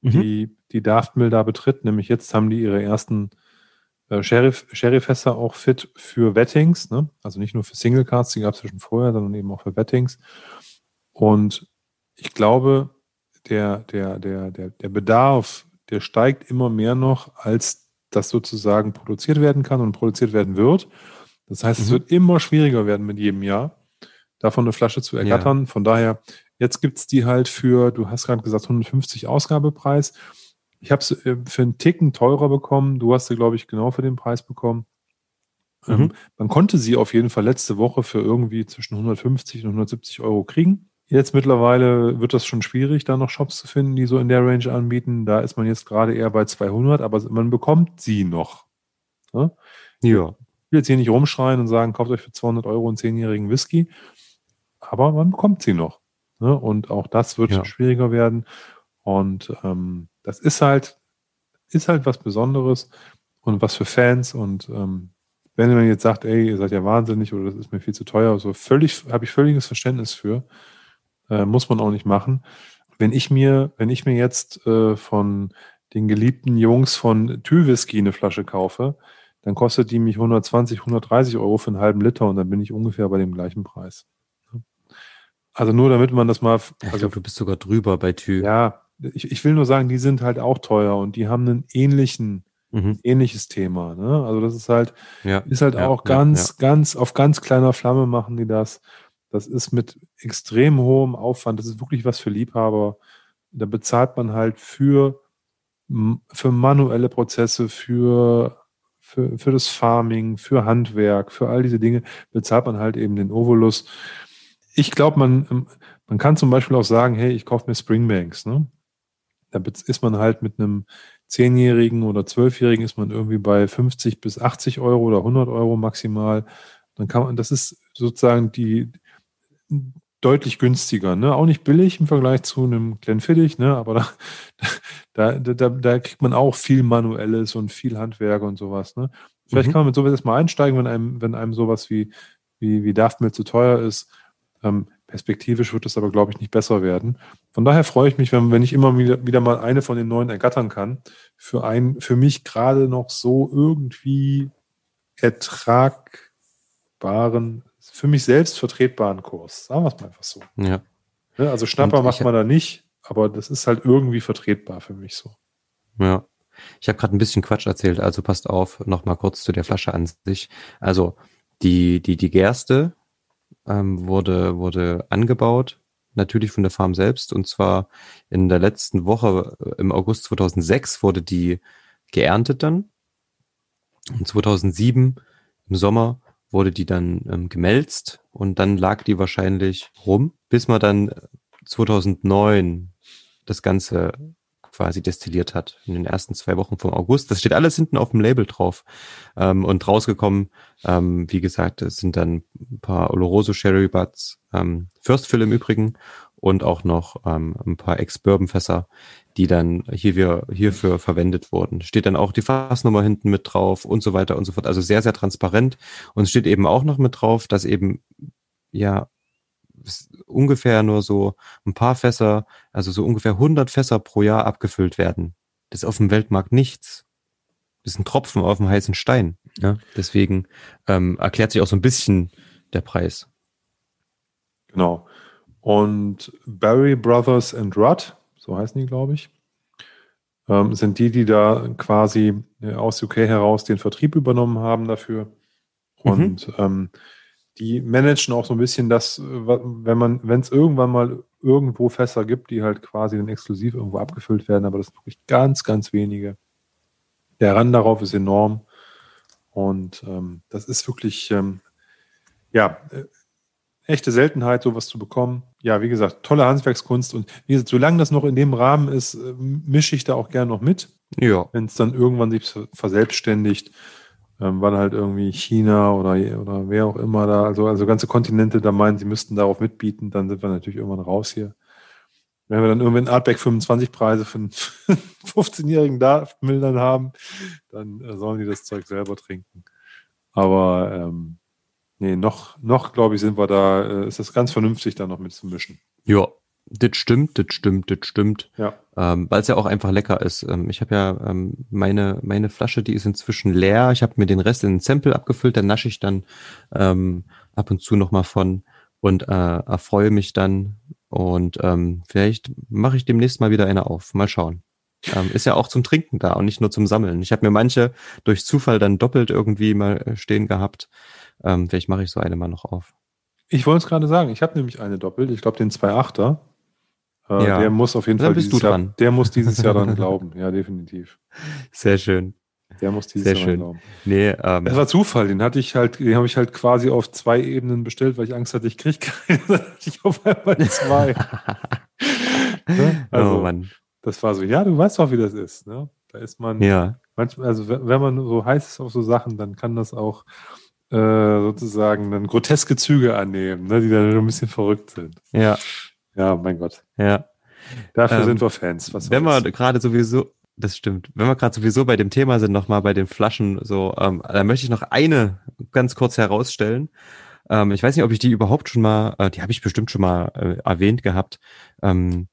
mhm. die, die Daftmill da betritt. Nämlich jetzt haben die ihre ersten äh, Sheriff, Sherry-Fässer auch fit für Wettings, ne? also nicht nur für Single Cards, die gab es ja schon vorher, sondern eben auch für Wettings. Und ich glaube, der, der, der, der, der Bedarf, der steigt immer mehr noch, als das sozusagen produziert werden kann und produziert werden wird. Das heißt, mhm. es wird immer schwieriger werden mit jedem Jahr, davon eine Flasche zu ergattern. Ja. Von daher, jetzt gibt's die halt für, du hast gerade gesagt, 150 Ausgabepreis. Ich habe es äh, für einen Ticken teurer bekommen. Du hast sie, glaube ich, genau für den Preis bekommen. Ähm, mhm. man konnte sie auf jeden Fall letzte Woche für irgendwie zwischen 150 und 170 Euro kriegen. Jetzt mittlerweile wird das schon schwierig, da noch Shops zu finden, die so in der Range anbieten. Da ist man jetzt gerade eher bei 200, aber man bekommt sie noch. Ja. ja will jetzt hier nicht rumschreien und sagen, kauft euch für 200 Euro einen zehnjährigen Whisky, aber man bekommt sie noch. Ne? Und auch das wird ja. schwieriger werden. Und ähm, das ist halt, ist halt was Besonderes und was für Fans. Und ähm, wenn man jetzt sagt, ey, ihr seid ja wahnsinnig oder das ist mir viel zu teuer, so völlig, habe ich völliges Verständnis für, äh, muss man auch nicht machen. Wenn ich mir, wenn ich mir jetzt äh, von den geliebten Jungs von Tü Whisky eine Flasche kaufe, dann kostet die mich 120, 130 Euro für einen halben Liter und dann bin ich ungefähr bei dem gleichen Preis. Also nur damit man das mal. Also, ich glaube, du bist sogar drüber bei Tü. Ja, ich, ich will nur sagen, die sind halt auch teuer und die haben einen ähnlichen, mhm. ähnliches Thema. Ne? Also das ist halt, ja, ist halt ja, auch ganz, ja, ganz, auf ganz kleiner Flamme machen die das. Das ist mit extrem hohem Aufwand. Das ist wirklich was für Liebhaber. Da bezahlt man halt für, für manuelle Prozesse, für für, für das Farming, für Handwerk, für all diese Dinge bezahlt man halt eben den Ovolus. Ich glaube, man, man kann zum Beispiel auch sagen, hey, ich kaufe mir Springbanks. Ne? Da ist man halt mit einem Zehnjährigen oder Zwölfjährigen ist man irgendwie bei 50 bis 80 Euro oder 100 Euro maximal. Dann kann man, das ist sozusagen die deutlich günstiger, ne? Auch nicht billig im Vergleich zu einem Glenfiddich, ne? Aber da, da, da, da kriegt man auch viel Manuelles und viel Handwerk und sowas, ne? Vielleicht mhm. kann man mit sowas erstmal einsteigen, wenn einem, wenn einem sowas wie, wie, wie Daftmill zu teuer ist. Ähm, perspektivisch wird es aber, glaube ich, nicht besser werden. Von daher freue ich mich, wenn, wenn ich immer wieder, wieder mal eine von den neuen ergattern kann. Für ein, für mich gerade noch so irgendwie ertragbaren, für mich selbst vertretbaren Kurs. Sagen wir es mal einfach so. Ja. Ne, also Schnapper macht man da nicht, aber das ist halt irgendwie vertretbar für mich so. Ja. Ich habe gerade ein bisschen Quatsch erzählt, also passt auf, nochmal kurz zu der Flasche an sich. Also die, die, die Gerste ähm, wurde, wurde angebaut, natürlich von der Farm selbst, und zwar in der letzten Woche äh, im August 2006 wurde die geerntet dann. Und 2007 im Sommer wurde die dann ähm, gemelzt und dann lag die wahrscheinlich rum, bis man dann 2009 das Ganze quasi destilliert hat in den ersten zwei Wochen vom August. Das steht alles hinten auf dem Label drauf. Ähm, und rausgekommen, ähm, wie gesagt, es sind dann ein paar Oloroso Sherry Butts, ähm, First Fill im Übrigen und auch noch ähm, ein paar Ex-Bourbon-Fässer, die dann hier hierfür verwendet wurden. Steht dann auch die Fassnummer hinten mit drauf und so weiter und so fort. Also sehr, sehr transparent. Und es steht eben auch noch mit drauf, dass eben ja ungefähr nur so ein paar Fässer, also so ungefähr 100 Fässer pro Jahr abgefüllt werden. Das ist auf dem Weltmarkt nichts. Das ist ein Tropfen auf dem heißen Stein. Ja? Deswegen ähm, erklärt sich auch so ein bisschen der Preis. Genau. Und Barry Brothers and Rudd, so heißen die, glaube ich, ähm, sind die, die da quasi äh, aus UK heraus den Vertrieb übernommen haben dafür. Mhm. Und mhm. ähm, die managen auch so ein bisschen das, wenn man, wenn es irgendwann mal irgendwo Fässer gibt, die halt quasi dann exklusiv irgendwo abgefüllt werden, aber das sind wirklich ganz, ganz wenige. Der Rand darauf ist enorm und ähm, das ist wirklich, ähm, ja, äh, echte Seltenheit, sowas zu bekommen. Ja, wie gesagt, tolle Handwerkskunst und wie gesagt, solange das noch in dem Rahmen ist, äh, mische ich da auch gerne noch mit. Ja. Wenn es dann irgendwann sich verselbstständigt, ähm, weil halt irgendwie China oder, oder wer auch immer da, also, also ganze Kontinente da meinen, sie müssten darauf mitbieten, dann sind wir natürlich irgendwann raus hier. Wenn wir dann irgendwie einen Artback 25 Preise für einen 15-jährigen Mildern haben, dann äh, sollen die das Zeug selber trinken. Aber ähm, nee, noch, noch glaube ich, sind wir da, äh, ist das ganz vernünftig, da noch mitzumischen. Ja, das stimmt, das stimmt, das stimmt. Ja. Ähm, Weil es ja auch einfach lecker ist. Ähm, ich habe ja ähm, meine, meine Flasche, die ist inzwischen leer. Ich habe mir den Rest in ein Sample abgefüllt, da nasche ich dann ähm, ab und zu nochmal von und äh, erfreue mich dann. Und ähm, vielleicht mache ich demnächst mal wieder eine auf. Mal schauen. Ähm, ist ja auch zum Trinken da und nicht nur zum Sammeln. Ich habe mir manche durch Zufall dann doppelt irgendwie mal äh, stehen gehabt. Ähm, vielleicht mache ich so eine mal noch auf. Ich wollte es gerade sagen, ich habe nämlich eine doppelt, ich glaube den 2.8er. Äh, ja. Der muss auf jeden dann Fall dieses Jahr, der muss dieses Jahr dann glauben, ja, definitiv. Sehr schön. Der muss dieses Sehr Jahr schön. glauben. Nee, ähm, das war Zufall, den hatte ich halt, den habe ich halt quasi auf zwei Ebenen bestellt, weil ich Angst hatte, ich kriege keinen, dann hatte ich auf einmal zwei. ne? Also, oh Mann. Das war so, ja, du weißt doch, wie das ist, ne? Da ist man, ja. manchmal, also wenn man so heiß ist auf so Sachen, dann kann das auch äh, sozusagen dann groteske Züge annehmen, ne, die dann ein bisschen verrückt sind. Ja. Ja, mein Gott. Ja. Dafür ähm, sind wir Fans. Was wenn wir gerade sowieso, das stimmt, wenn wir gerade sowieso bei dem Thema sind, nochmal bei den Flaschen, so, ähm, da möchte ich noch eine ganz kurz herausstellen. Ähm, ich weiß nicht, ob ich die überhaupt schon mal, äh, die habe ich bestimmt schon mal äh, erwähnt gehabt. Ähm,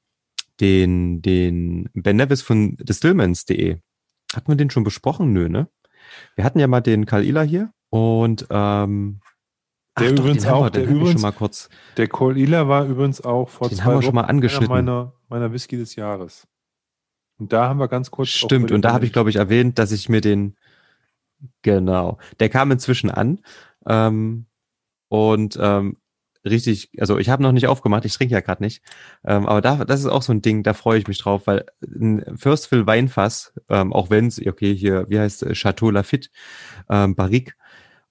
den, den Ben Nevis von distillmans.de. Hat man den schon besprochen? Nö, ne? Wir hatten ja mal den Karl Ila hier und ähm, der Ach, übrigens doch, auch, der übrigens, schon mal kurz. Der Cole Ila war übrigens auch vor den zwei haben wir schon mal angeschnitten. meiner, meiner Whisky des Jahres. Und da haben wir ganz kurz. Stimmt, und da habe ich, glaube ich, erwähnt, dass ich mir den. Genau. Der kam inzwischen an. Ähm, und ähm, richtig, also ich habe noch nicht aufgemacht, ich trinke ja gerade nicht. Ähm, aber da, das ist auch so ein Ding, da freue ich mich drauf, weil ein Firstville Weinfass, ähm, auch wenn es, okay, hier, wie heißt es, Chateau Lafitte, ähm, Barrique,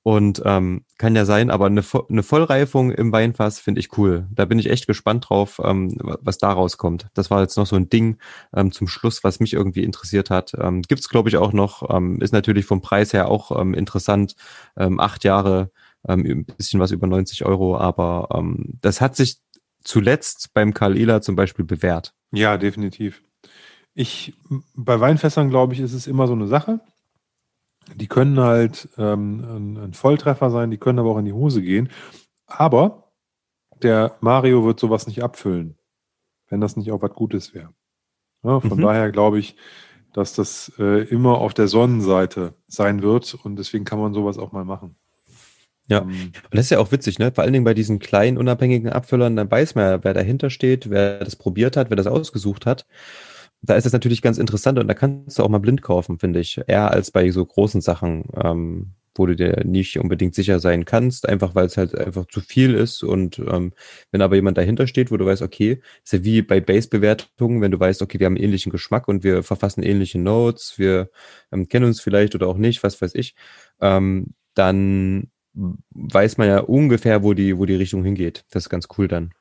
und ähm, kann ja sein, aber eine, eine Vollreifung im Weinfass finde ich cool. Da bin ich echt gespannt drauf, ähm, was da rauskommt. Das war jetzt noch so ein Ding ähm, zum Schluss, was mich irgendwie interessiert hat. Ähm, Gibt es, glaube ich, auch noch. Ähm, ist natürlich vom Preis her auch ähm, interessant. Ähm, acht Jahre, ähm, ein bisschen was über 90 Euro, aber ähm, das hat sich zuletzt beim Karl Ela zum Beispiel bewährt. Ja, definitiv. Ich, bei Weinfässern, glaube ich, ist es immer so eine Sache. Die können halt ähm, ein, ein Volltreffer sein, die können aber auch in die Hose gehen. Aber der Mario wird sowas nicht abfüllen, wenn das nicht auch was Gutes wäre. Ja, von mhm. daher glaube ich, dass das äh, immer auf der Sonnenseite sein wird und deswegen kann man sowas auch mal machen. Ja, ähm, und das ist ja auch witzig, ne? Vor allen Dingen bei diesen kleinen, unabhängigen Abfüllern, dann weiß man ja, wer dahinter steht, wer das probiert hat, wer das ausgesucht hat. Da ist es natürlich ganz interessant und da kannst du auch mal blind kaufen, finde ich. Eher als bei so großen Sachen, ähm, wo du dir nicht unbedingt sicher sein kannst, einfach weil es halt einfach zu viel ist. Und ähm, wenn aber jemand dahinter steht, wo du weißt, okay, ist ja wie bei Base-Bewertungen, wenn du weißt, okay, wir haben einen ähnlichen Geschmack und wir verfassen ähnliche Notes, wir ähm, kennen uns vielleicht oder auch nicht, was weiß ich, ähm, dann weiß man ja ungefähr, wo die, wo die Richtung hingeht. Das ist ganz cool dann.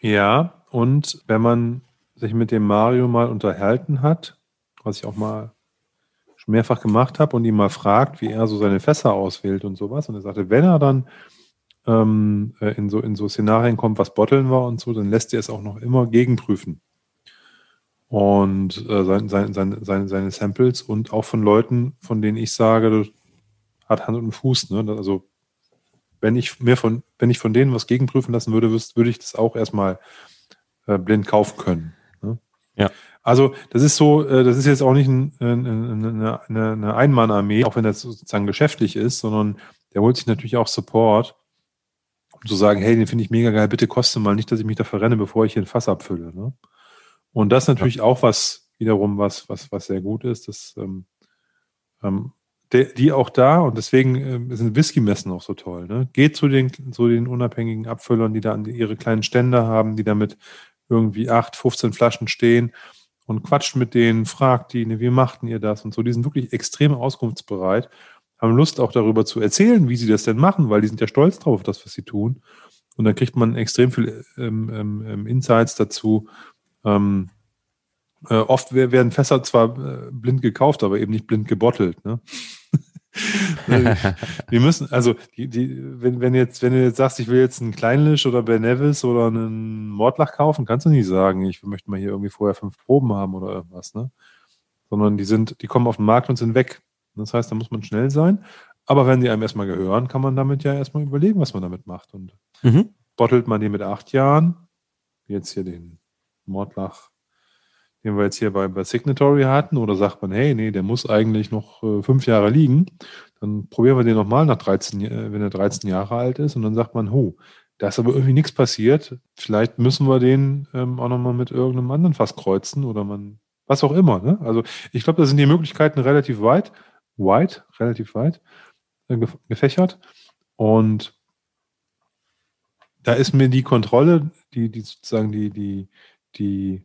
Ja, und wenn man sich mit dem Mario mal unterhalten hat, was ich auch mal mehrfach gemacht habe und ihn mal fragt, wie er so seine Fässer auswählt und sowas. Und er sagte, wenn er dann ähm, äh, in, so, in so Szenarien kommt, was botteln war und so, dann lässt er es auch noch immer gegenprüfen. Und äh, sein, sein, sein, seine, Samples und auch von Leuten, von denen ich sage, hat Hand und Fuß. Ne? Also wenn ich mir von, wenn ich von denen was gegenprüfen lassen würde, würde ich das auch erstmal äh, blind kaufen können. Ne? Ja. Also das ist so, äh, das ist jetzt auch nicht ein, eine, eine, eine Einmannarmee, auch wenn das sozusagen geschäftlich ist, sondern der holt sich natürlich auch Support, um zu sagen, hey, den finde ich mega geil, bitte koste mal nicht, dass ich mich da verrenne, bevor ich hier ein Fass abfülle. Ne? Und das ist natürlich ja. auch was, wiederum was, was, was sehr gut ist. Das, ähm, ähm, die auch da, und deswegen äh, sind Whisky-Messen auch so toll. Ne? Geht zu den, zu den unabhängigen Abfüllern, die da ihre kleinen Stände haben, die damit irgendwie acht, 15 Flaschen stehen und quatscht mit denen, fragt die, ne, wie machten ihr das und so. Die sind wirklich extrem auskunftsbereit, haben Lust auch darüber zu erzählen, wie sie das denn machen, weil die sind ja stolz drauf, das, was sie tun. Und dann kriegt man extrem viel ähm, ähm, ähm Insights dazu. Ähm, äh, oft werden Fässer zwar äh, blind gekauft, aber eben nicht blind gebottelt. Ne? wir müssen, also die, die, wenn, wenn jetzt, wenn du jetzt sagst, ich will jetzt einen Kleinlisch oder Benevis oder einen Mordlach kaufen, kannst du nicht sagen, ich möchte mal hier irgendwie vorher fünf Proben haben oder irgendwas, ne? Sondern die sind, die kommen auf den Markt und sind weg. Das heißt, da muss man schnell sein. Aber wenn die einem erstmal gehören, kann man damit ja erstmal überlegen, was man damit macht. Und mhm. bottelt man die mit acht Jahren, jetzt hier den Mordlach den wir jetzt hier bei, bei Signatory hatten, oder sagt man, hey, nee, der muss eigentlich noch äh, fünf Jahre liegen, dann probieren wir den nochmal nach 13, äh, wenn er 13 Jahre alt ist, und dann sagt man, ho, da ist aber irgendwie nichts passiert. Vielleicht müssen wir den ähm, auch nochmal mit irgendeinem anderen Fass kreuzen oder man, was auch immer. Ne? Also ich glaube, da sind die Möglichkeiten relativ weit, weit, relativ weit äh, gefächert. Und da ist mir die Kontrolle, die, die sozusagen die, die, die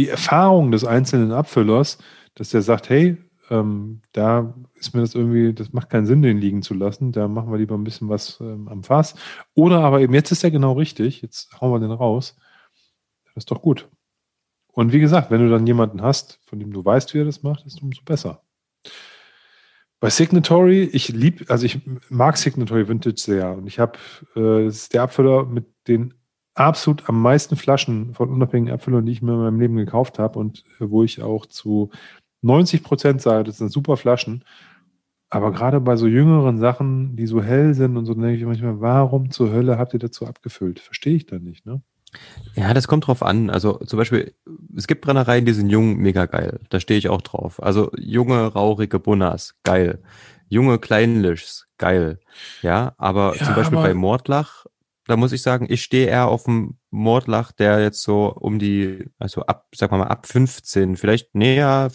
die Erfahrung des einzelnen Abfüllers, dass der sagt, hey, ähm, da ist mir das irgendwie, das macht keinen Sinn, den liegen zu lassen. Da machen wir lieber ein bisschen was ähm, am Fass. Oder aber eben, jetzt ist er genau richtig, jetzt hauen wir den raus. Das ist doch gut. Und wie gesagt, wenn du dann jemanden hast, von dem du weißt, wie er das macht, ist umso besser. Bei Signatory, ich lieb, also ich mag Signatory Vintage sehr. Und ich habe, äh, ist der Abfüller mit den absolut am meisten Flaschen von unabhängigen Abfüllern, die ich mir in meinem Leben gekauft habe und äh, wo ich auch zu 90 Prozent sage, das sind super Flaschen. Aber gerade bei so jüngeren Sachen, die so hell sind und so, denke ich manchmal, warum zur Hölle habt ihr dazu abgefüllt? Verstehe ich dann nicht, ne? Ja, das kommt drauf an. Also zum Beispiel, es gibt Brennereien, die sind jung, mega geil. Da stehe ich auch drauf. Also junge, rauchige Bunnas, geil. Junge Kleinlischs, geil. Ja, aber ja, zum Beispiel aber bei Mordlach da muss ich sagen, ich stehe eher auf dem Mordlach, der jetzt so um die, also ab, sag mal, ab 15, vielleicht näher,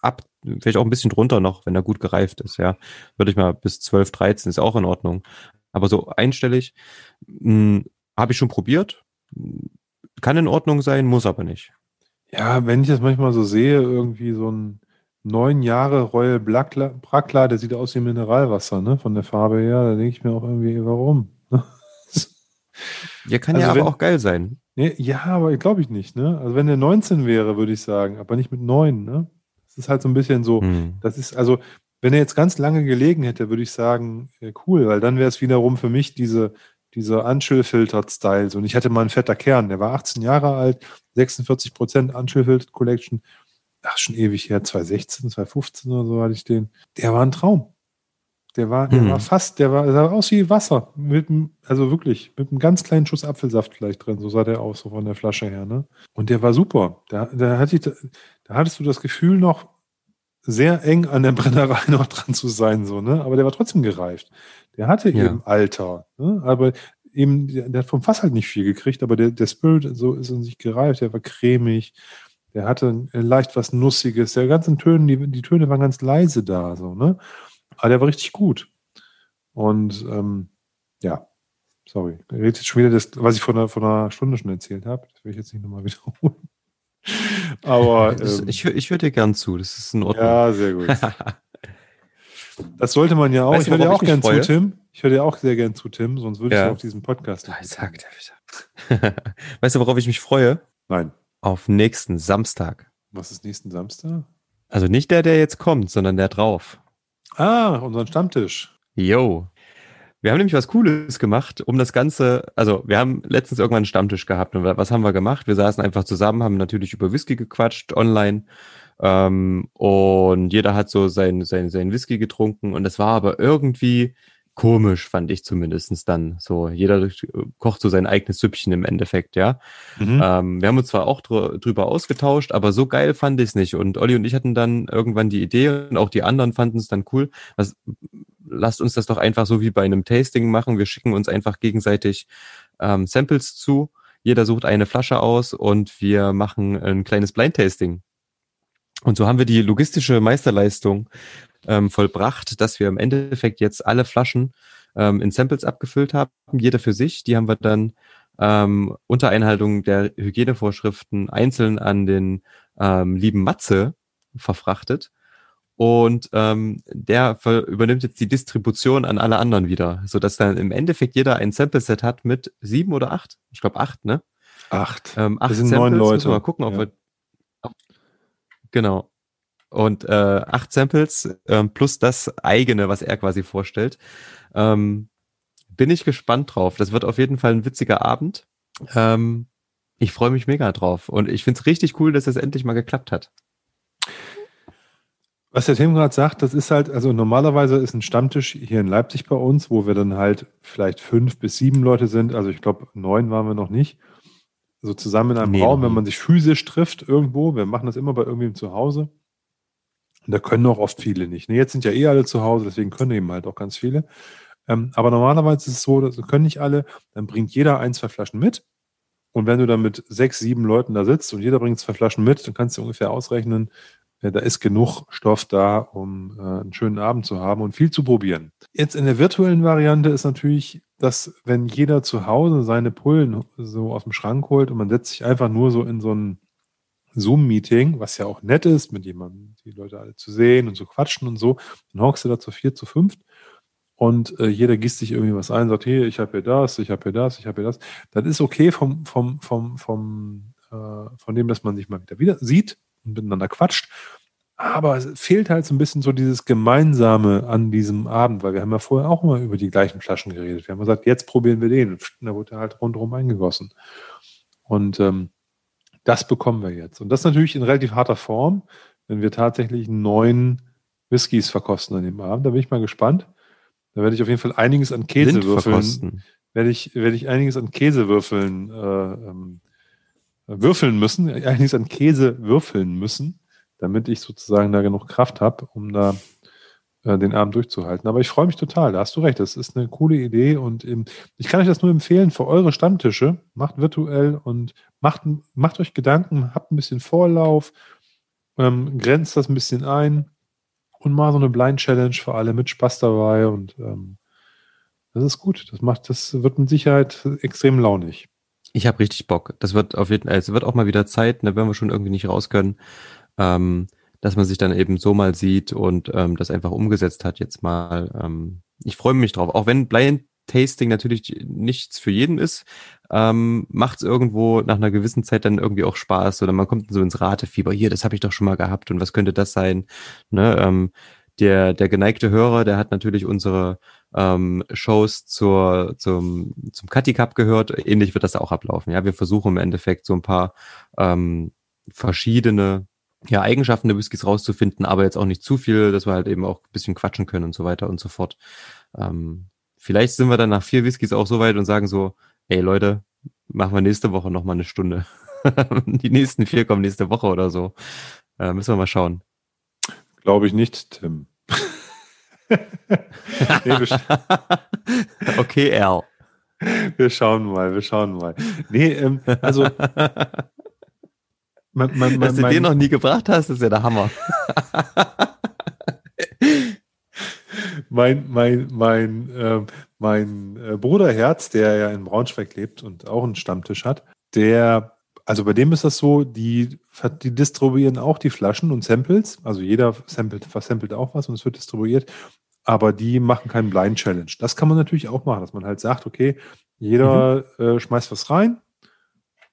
ab, vielleicht auch ein bisschen drunter noch, wenn er gut gereift ist, ja. Würde ich mal bis 12, 13 ist auch in Ordnung. Aber so einstellig, hm, habe ich schon probiert. Kann in Ordnung sein, muss aber nicht. Ja, wenn ich das manchmal so sehe, irgendwie so ein neun Jahre Royal Brackler, der sieht aus wie Mineralwasser, ne, von der Farbe her, da denke ich mir auch irgendwie, warum? Ja, kann also ja wenn, aber auch geil sein. Ne, ja, aber glaube ich nicht. Ne? Also wenn der 19 wäre, würde ich sagen, aber nicht mit 9. Ne? Das ist halt so ein bisschen so, hm. das ist, also wenn er jetzt ganz lange gelegen hätte, würde ich sagen, ja, cool, weil dann wäre es wiederum für mich diese, dieser Unchill-Filtered-Style. Und ich hatte mal einen fetter Kern, der war 18 Jahre alt, 46 Prozent Unchill-Filtered Collection. Ach, schon ewig her, 2016, 2015 oder so hatte ich den. Der war ein Traum. Der war, der hm. war fast, der war, der sah aus wie Wasser. Mit, also wirklich, mit einem ganz kleinen Schuss Apfelsaft vielleicht drin. So sah der aus, so von der Flasche her. Ne? Und der war super. Da, da, hatte ich, da, da hattest du das Gefühl noch, sehr eng an der Brennerei noch dran zu sein, so, ne? Aber der war trotzdem gereift. Der hatte ja. eben Alter, ne? Aber eben, der, der, hat vom Fass halt nicht viel gekriegt, aber der, der Spirit so ist in sich gereift, der war cremig, der hatte leicht was Nussiges, der ganzen Töne, die, die Töne waren ganz leise da, so, ne? Aber der war richtig gut. Und ähm, ja, sorry. Ich rede jetzt schon wieder das, was ich vor einer, vor einer Stunde schon erzählt habe. Das will ich jetzt nicht nochmal wiederholen. Aber das, ähm, ich, ich höre dir gern zu, das ist in Ordnung. Ja, sehr gut. das sollte man ja auch. Weißt ich höre dir auch gern zu, Tim. Ich höre dir auch sehr gern zu, Tim, sonst würde ja. ich auf diesen Podcast. nicht. wieder. weißt du, worauf ich mich freue? Nein. Auf nächsten Samstag. Was ist nächsten Samstag? Also nicht der, der jetzt kommt, sondern der drauf. Ah, unseren Stammtisch. Jo. Wir haben nämlich was Cooles gemacht, um das Ganze, also wir haben letztens irgendwann einen Stammtisch gehabt und was haben wir gemacht? Wir saßen einfach zusammen, haben natürlich über Whisky gequatscht online ähm, und jeder hat so sein, sein, sein Whisky getrunken und es war aber irgendwie komisch, fand ich zumindestens dann. So, jeder kocht so sein eigenes Süppchen im Endeffekt, ja. Mhm. Ähm, wir haben uns zwar auch dr drüber ausgetauscht, aber so geil fand ich es nicht. Und Olli und ich hatten dann irgendwann die Idee und auch die anderen fanden es dann cool. Was, lasst uns das doch einfach so wie bei einem Tasting machen. Wir schicken uns einfach gegenseitig ähm, Samples zu. Jeder sucht eine Flasche aus und wir machen ein kleines Blind-Tasting. Und so haben wir die logistische Meisterleistung ähm, vollbracht, dass wir im Endeffekt jetzt alle Flaschen ähm, in Samples abgefüllt haben, jeder für sich. Die haben wir dann ähm, unter Einhaltung der Hygienevorschriften einzeln an den ähm, lieben Matze verfrachtet. Und ähm, der übernimmt jetzt die Distribution an alle anderen wieder, so dass dann im Endeffekt jeder ein Sample-Set hat mit sieben oder acht. Ich glaube acht, ne? Acht. Ähm, acht das sind Samples. neun Leute. Mal gucken, ob ja. wir. Genau und äh, acht Samples äh, plus das eigene, was er quasi vorstellt. Ähm, bin ich gespannt drauf. Das wird auf jeden Fall ein witziger Abend. Ähm, ich freue mich mega drauf und ich finde es richtig cool, dass es endlich mal geklappt hat. Was der Tim gerade sagt, das ist halt, also normalerweise ist ein Stammtisch hier in Leipzig bei uns, wo wir dann halt vielleicht fünf bis sieben Leute sind. Also ich glaube, neun waren wir noch nicht. So zusammen in einem nee, Raum, wenn man sich physisch trifft irgendwo. Wir machen das immer bei irgendwem zu Hause. Und da können auch oft viele nicht. Ne? Jetzt sind ja eh alle zu Hause, deswegen können eben halt auch ganz viele. Ähm, aber normalerweise ist es so, das können nicht alle. Dann bringt jeder ein, zwei Flaschen mit. Und wenn du dann mit sechs, sieben Leuten da sitzt und jeder bringt zwei Flaschen mit, dann kannst du ungefähr ausrechnen, äh, da ist genug Stoff da, um äh, einen schönen Abend zu haben und viel zu probieren. Jetzt in der virtuellen Variante ist natürlich, dass wenn jeder zu Hause seine Pullen so aus dem Schrank holt und man setzt sich einfach nur so in so ein Zoom-Meeting, was ja auch nett ist, mit jemandem die Leute alle zu sehen und zu quatschen und so, dann hockst du da zu vier, zu fünft und äh, jeder gießt sich irgendwie was ein, sagt, hier, ich habe hier das, ich habe hier das, ich habe hier das. Das ist okay vom, vom, vom, vom, äh, von dem, dass man sich mal wieder, wieder sieht und miteinander quatscht. Aber es fehlt halt so ein bisschen so dieses Gemeinsame an diesem Abend, weil wir haben ja vorher auch immer über die gleichen Flaschen geredet. Wir haben gesagt, jetzt probieren wir den. Und da wurde halt rundherum eingegossen. Und ähm, das bekommen wir jetzt. Und das natürlich in relativ harter Form, wenn wir tatsächlich neun Whiskys verkosten an dem Abend. Da bin ich mal gespannt. Da werde ich auf jeden Fall einiges an Käsewürfeln. Werde ich, werde ich einiges an Käsewürfeln äh, ähm, würfeln müssen, einiges an Käse würfeln müssen, damit ich sozusagen da genug Kraft habe, um da den Abend durchzuhalten. Aber ich freue mich total, da hast du recht, das ist eine coole Idee und ähm, ich kann euch das nur empfehlen für eure Stammtische. Macht virtuell und macht, macht euch Gedanken, habt ein bisschen Vorlauf, ähm, grenzt das ein bisschen ein und mal so eine Blind Challenge für alle mit Spaß dabei und ähm, das ist gut. Das macht, das wird mit Sicherheit extrem launig. Ich habe richtig Bock. Das wird auf jeden Fall, es wird auch mal wieder Zeit, ne, wenn wir schon irgendwie nicht raus können, ähm, dass man sich dann eben so mal sieht und ähm, das einfach umgesetzt hat jetzt mal. Ähm, ich freue mich drauf, auch wenn Blind Tasting natürlich nichts für jeden ist, ähm, macht es irgendwo nach einer gewissen Zeit dann irgendwie auch Spaß oder man kommt so ins Ratefieber. Hier, das habe ich doch schon mal gehabt und was könnte das sein? Ne? Ähm, der, der geneigte Hörer, der hat natürlich unsere ähm, Shows zur, zum, zum Cutty Cup gehört. Ähnlich wird das auch ablaufen. Ja, wir versuchen im Endeffekt so ein paar ähm, verschiedene ja, Eigenschaften der Whiskys rauszufinden, aber jetzt auch nicht zu viel, dass wir halt eben auch ein bisschen quatschen können und so weiter und so fort. Ähm, vielleicht sind wir dann nach vier Whiskys auch so weit und sagen so, ey Leute, machen wir nächste Woche nochmal eine Stunde. Die nächsten vier kommen nächste Woche oder so. Äh, müssen wir mal schauen. Glaube ich nicht, Tim. okay, Al. Wir schauen mal, wir schauen mal. Nee, ähm, also man, man, Dass du den noch nie gebracht hast, ist ja der Hammer. mein mein, mein, äh, mein äh, Bruderherz, der ja in Braunschweig lebt und auch einen Stammtisch hat, der, also bei dem ist das so, die, die distribuieren auch die Flaschen und Samples. Also jeder samplet, versampelt auch was und es wird distribuiert. Aber die machen keinen Blind Challenge. Das kann man natürlich auch machen, dass man halt sagt, okay, jeder mhm. äh, schmeißt was rein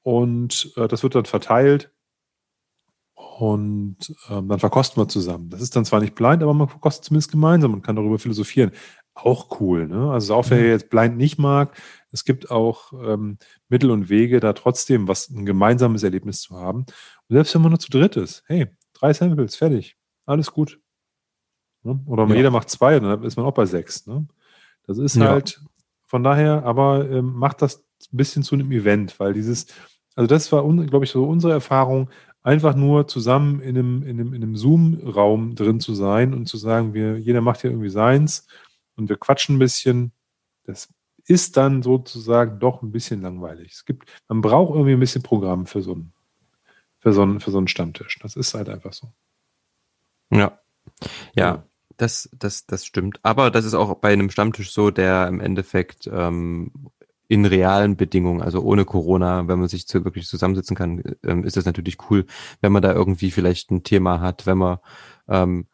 und äh, das wird dann verteilt und ähm, dann verkosten wir zusammen. Das ist dann zwar nicht blind, aber man verkostet zumindest gemeinsam und kann darüber philosophieren. Auch cool, ne? Also auch wer mhm. jetzt blind nicht mag, es gibt auch ähm, Mittel und Wege, da trotzdem was ein gemeinsames Erlebnis zu haben. Und selbst wenn man nur zu dritt ist, hey, drei Samples, fertig, alles gut. Ne? Oder ja. jeder macht zwei, dann ist man auch bei sechs. Ne? Das ist ja. halt von daher, aber ähm, macht das ein bisschen zu einem Event, weil dieses, also das war, glaube ich, so unsere Erfahrung, einfach nur zusammen in einem, in einem, in einem Zoom-Raum drin zu sein und zu sagen, wir, jeder macht hier irgendwie seins und wir quatschen ein bisschen. Das ist dann sozusagen doch ein bisschen langweilig. Es gibt, man braucht irgendwie ein bisschen Programm für so einen, für so einen, für so einen Stammtisch. Das ist halt einfach so. Ja. Ja. Das, das, das stimmt. Aber das ist auch bei einem Stammtisch so, der im Endeffekt ähm, in realen Bedingungen, also ohne Corona, wenn man sich zu, wirklich zusammensitzen kann, ähm, ist das natürlich cool, wenn man da irgendwie vielleicht ein Thema hat, wenn man ähm,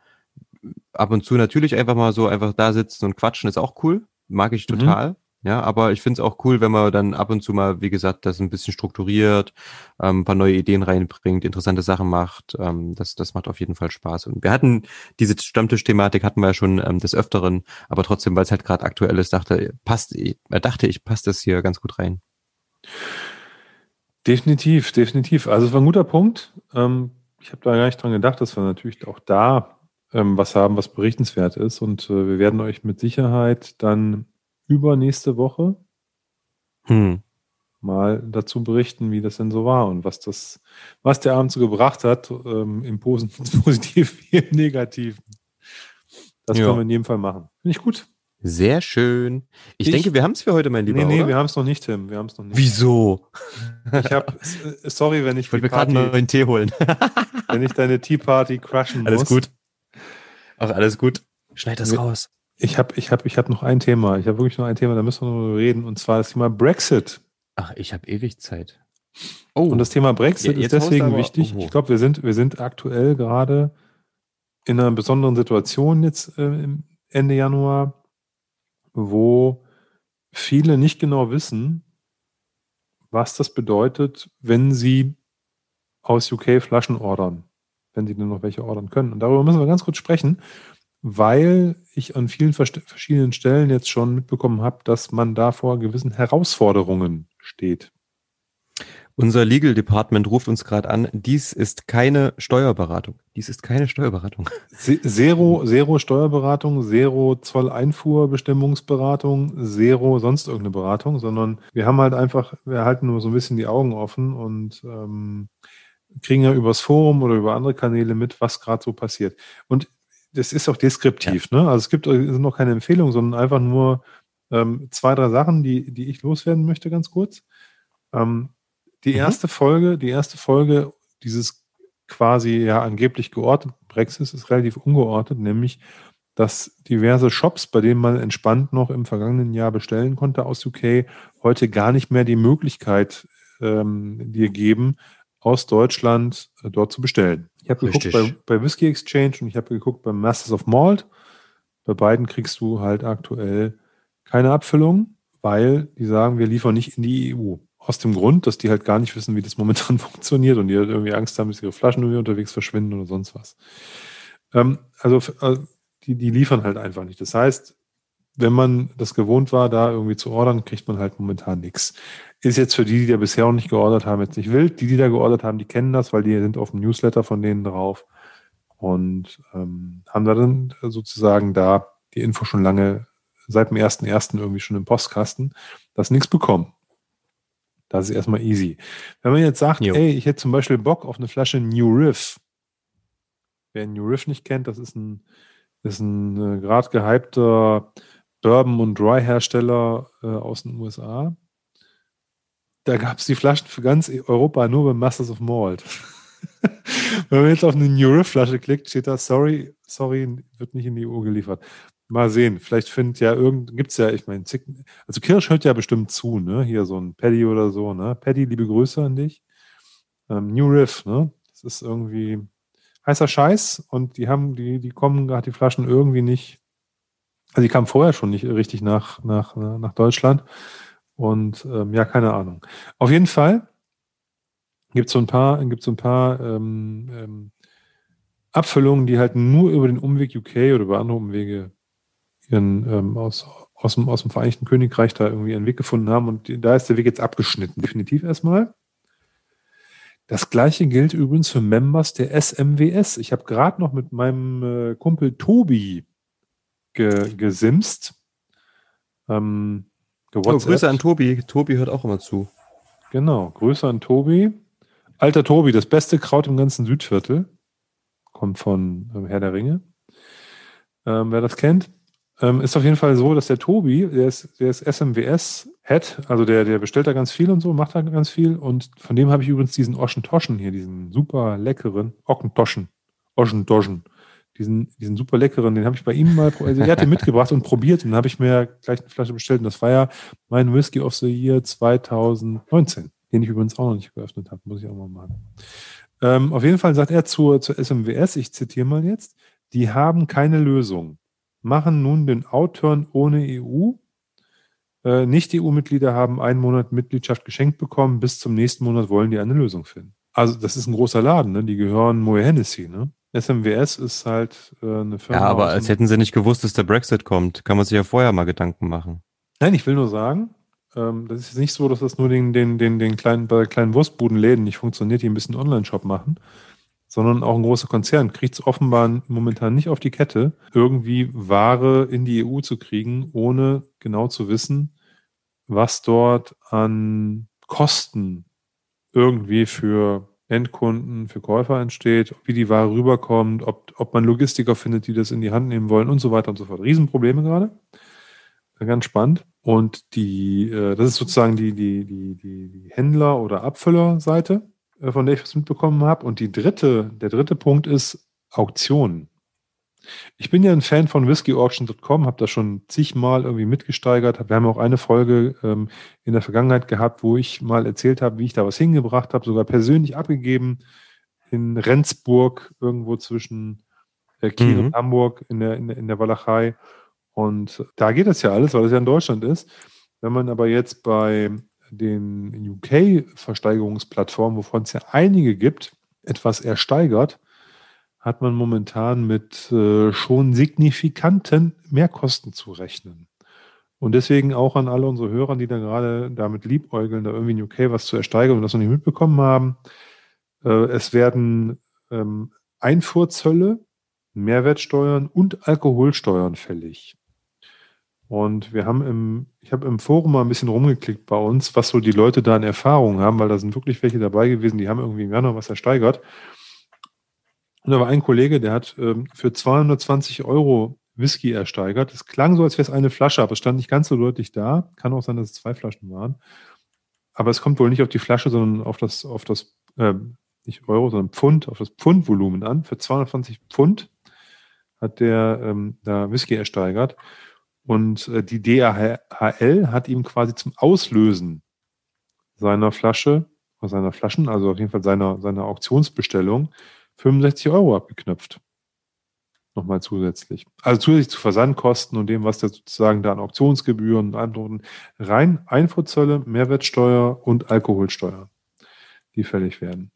ab und zu natürlich einfach mal so einfach da sitzen und quatschen, ist auch cool, mag ich mhm. total. Mhm. Ja, aber ich finde es auch cool, wenn man dann ab und zu mal, wie gesagt, das ein bisschen strukturiert, ähm, ein paar neue Ideen reinbringt, interessante Sachen macht. Ähm, das, das macht auf jeden Fall Spaß. Und wir hatten diese Stammtisch-Thematik hatten wir ja schon ähm, des Öfteren, aber trotzdem, weil es halt gerade aktuell ist, dachte, passt, äh, dachte ich, passt das hier ganz gut rein. Definitiv, definitiv. Also es war ein guter Punkt. Ähm, ich habe da gar nicht dran gedacht, dass wir natürlich auch da ähm, was haben, was berichtenswert ist. Und äh, wir werden euch mit Sicherheit dann übernächste Woche hm. mal dazu berichten, wie das denn so war und was das, was der Abend so gebracht hat, ähm, im Positiven wie im Negativen. Das ja. können wir in jedem Fall machen. Finde ich gut. Sehr schön. Ich, ich denke, wir haben es für heute, mein Lieber. Nee, nee, oder? wir haben es noch nicht, Tim. Wir haben es noch nicht. Wieso? Ich habe, äh, sorry, wenn ich. Ich wollte mir gerade einen neuen Tee holen. wenn ich deine Tea Party crushen alles muss. Alles gut. Ach, alles gut. Schneid das raus. Ich habe ich hab, ich hab noch ein Thema. Ich habe wirklich noch ein Thema, da müssen wir noch reden, und zwar das Thema Brexit. Ach, ich habe ewig Zeit. Oh. Und das Thema Brexit ja, ist deswegen aber, wichtig. Oh. Ich glaube, wir sind, wir sind aktuell gerade in einer besonderen Situation jetzt äh, Ende Januar, wo viele nicht genau wissen, was das bedeutet, wenn sie aus UK Flaschen ordern, wenn sie denn noch welche ordern können. Und darüber müssen wir ganz kurz sprechen weil ich an vielen verschiedenen Stellen jetzt schon mitbekommen habe, dass man da vor gewissen Herausforderungen steht. Unser Legal Department ruft uns gerade an. Dies ist keine Steuerberatung. Dies ist keine Steuerberatung. Zero, Zero Steuerberatung, Zero Zolleinfuhrbestimmungsberatung, Zero sonst irgendeine Beratung, sondern wir haben halt einfach, wir halten nur so ein bisschen die Augen offen und ähm, kriegen ja übers Forum oder über andere Kanäle mit, was gerade so passiert. Und das ist auch deskriptiv, ja. ne? Also es gibt sind noch keine Empfehlung, sondern einfach nur ähm, zwei, drei Sachen, die, die ich loswerden möchte, ganz kurz. Ähm, die mhm. erste Folge, die erste Folge dieses quasi ja angeblich geordneten Brexit ist relativ ungeordnet, nämlich dass diverse Shops, bei denen man entspannt noch im vergangenen Jahr bestellen konnte aus UK, heute gar nicht mehr die Möglichkeit ähm, dir geben, aus Deutschland äh, dort zu bestellen. Ich habe geguckt bei, bei Whiskey Exchange und ich habe geguckt beim Masters of Malt. Bei beiden kriegst du halt aktuell keine Abfüllung, weil die sagen, wir liefern nicht in die EU. Aus dem Grund, dass die halt gar nicht wissen, wie das momentan funktioniert und die halt irgendwie Angst haben, dass ihre Flaschen irgendwie unterwegs verschwinden oder sonst was. Ähm, also äh, die, die liefern halt einfach nicht. Das heißt, wenn man das gewohnt war, da irgendwie zu ordern, kriegt man halt momentan nichts. Ist jetzt für die, die da bisher noch nicht geordert haben, jetzt nicht wild. Die, die da geordert haben, die kennen das, weil die sind auf dem Newsletter von denen drauf und ähm, haben da dann sozusagen da die Info schon lange seit dem 1.1. irgendwie schon im Postkasten, dass nichts bekommen. Das ist erstmal easy. Wenn man jetzt sagt, jo. ey, ich hätte zum Beispiel Bock auf eine Flasche New Riff. Wer New Riff nicht kennt, das ist ein, ist ein äh, gerade gehypter Bourbon- und Dry-Hersteller äh, aus den USA. Da gab es die Flaschen für ganz Europa nur beim Masters of Malt. Wenn man jetzt auf eine New Riff-Flasche klickt, steht da, sorry, sorry, wird nicht in die EU geliefert. Mal sehen, vielleicht findet ja irgend, gibt es ja, ich meine, also Kirsch hört ja bestimmt zu, ne? Hier so ein Paddy oder so, ne? Paddy, liebe Grüße an dich. Ähm, New Riff, ne? Das ist irgendwie heißer Scheiß und die haben, die, die kommen gerade die Flaschen irgendwie nicht, also die kamen vorher schon nicht richtig nach, nach, nach Deutschland. Und ähm, ja, keine Ahnung. Auf jeden Fall gibt es so ein paar, gibt's so ein paar ähm, ähm, Abfüllungen, die halt nur über den Umweg UK oder über andere Umwege ihren ähm, aus, aus, dem, aus dem Vereinigten Königreich da irgendwie einen Weg gefunden haben. Und die, da ist der Weg jetzt abgeschnitten, definitiv erstmal. Das gleiche gilt übrigens für Members der SMWS. Ich habe gerade noch mit meinem äh, Kumpel Tobi ge, gesimst. Ähm, oh, Grüße an Tobi. Tobi hört auch immer zu. Genau, Grüße an Tobi. Alter Tobi, das beste Kraut im ganzen Südviertel. Kommt von ähm, Herr der Ringe. Ähm, wer das kennt. Ähm, ist auf jeden Fall so, dass der Tobi, der ist, der ist SMWS-Head, also der, der bestellt da ganz viel und so, macht da ganz viel. Und von dem habe ich übrigens diesen Oschentoschen hier, diesen super leckeren Ockentoschen, Oschentoschen, diesen, diesen super leckeren, den habe ich bei ihm mal, also er hat den mitgebracht und probiert und dann habe ich mir gleich eine Flasche bestellt und das war ja mein Whisky of the Year 2019 den ich übrigens auch noch nicht geöffnet habe, muss ich auch mal machen. Ähm, auf jeden Fall sagt er zur, zur SMWS, ich zitiere mal jetzt, die haben keine Lösung, machen nun den Outturn ohne EU. Äh, Nicht-EU-Mitglieder haben einen Monat Mitgliedschaft geschenkt bekommen, bis zum nächsten Monat wollen die eine Lösung finden. Also das ist ein großer Laden, ne? die gehören Moe Hennessy. Ne? SMWS ist halt äh, eine Firma. Ja, aber als hätten sie nicht gewusst, dass der Brexit kommt, kann man sich ja vorher mal Gedanken machen. Nein, ich will nur sagen, ähm, das ist jetzt nicht so, dass das nur den, den, den, den kleinen, bei kleinen Wurstbudenläden nicht funktioniert, die ein bisschen Online-Shop machen, sondern auch ein großer Konzern kriegt es offenbar momentan nicht auf die Kette, irgendwie Ware in die EU zu kriegen, ohne genau zu wissen, was dort an Kosten irgendwie für Endkunden, für Käufer entsteht, wie die Ware rüberkommt, ob, ob man Logistiker findet, die das in die Hand nehmen wollen und so weiter und so fort. Riesenprobleme gerade. Ganz spannend. Und die, äh, das ist sozusagen die, die, die, die Händler- oder Abfüllerseite, äh, von der ich was mitbekommen habe. Und die dritte, der dritte Punkt ist Auktionen. Ich bin ja ein Fan von whiskyauction.com, habe da schon zigmal irgendwie mitgesteigert. Wir haben auch eine Folge ähm, in der Vergangenheit gehabt, wo ich mal erzählt habe, wie ich da was hingebracht habe, sogar persönlich abgegeben in Rendsburg, irgendwo zwischen äh, Kiel mhm. und Hamburg in der, in in der Walachei. Und da geht das ja alles, weil es ja in Deutschland ist. Wenn man aber jetzt bei den UK-Versteigerungsplattformen, wovon es ja einige gibt, etwas ersteigert, hat man momentan mit äh, schon signifikanten Mehrkosten zu rechnen. Und deswegen auch an alle unsere Hörer, die da gerade damit liebäugeln, da irgendwie in UK was zu ersteigern und das noch nicht mitbekommen haben. Äh, es werden ähm, Einfuhrzölle, Mehrwertsteuern und Alkoholsteuern fällig. Und wir haben im, ich habe im Forum mal ein bisschen rumgeklickt bei uns, was so die Leute da an Erfahrungen haben, weil da sind wirklich welche dabei gewesen, die haben irgendwie im Januar was ersteigert. Und da war ein Kollege, der hat ähm, für 220 Euro Whisky ersteigert. Es klang so, als wäre es eine Flasche, aber es stand nicht ganz so deutlich da. Kann auch sein, dass es zwei Flaschen waren. Aber es kommt wohl nicht auf die Flasche, sondern auf das, auf das, äh, nicht Euro, sondern Pfund, auf das Pfundvolumen an. Für 220 Pfund hat der ähm, da Whisky ersteigert. Und äh, die DHL hat ihm quasi zum Auslösen seiner Flasche, seiner Flaschen, also auf jeden Fall seiner, seiner Auktionsbestellung, 65 Euro abgeknöpft. Nochmal zusätzlich. Also zusätzlich zu Versandkosten und dem, was da sozusagen da an Auktionsgebühren und anderen rein Einfuhrzölle, Mehrwertsteuer und Alkoholsteuer, die fällig werden.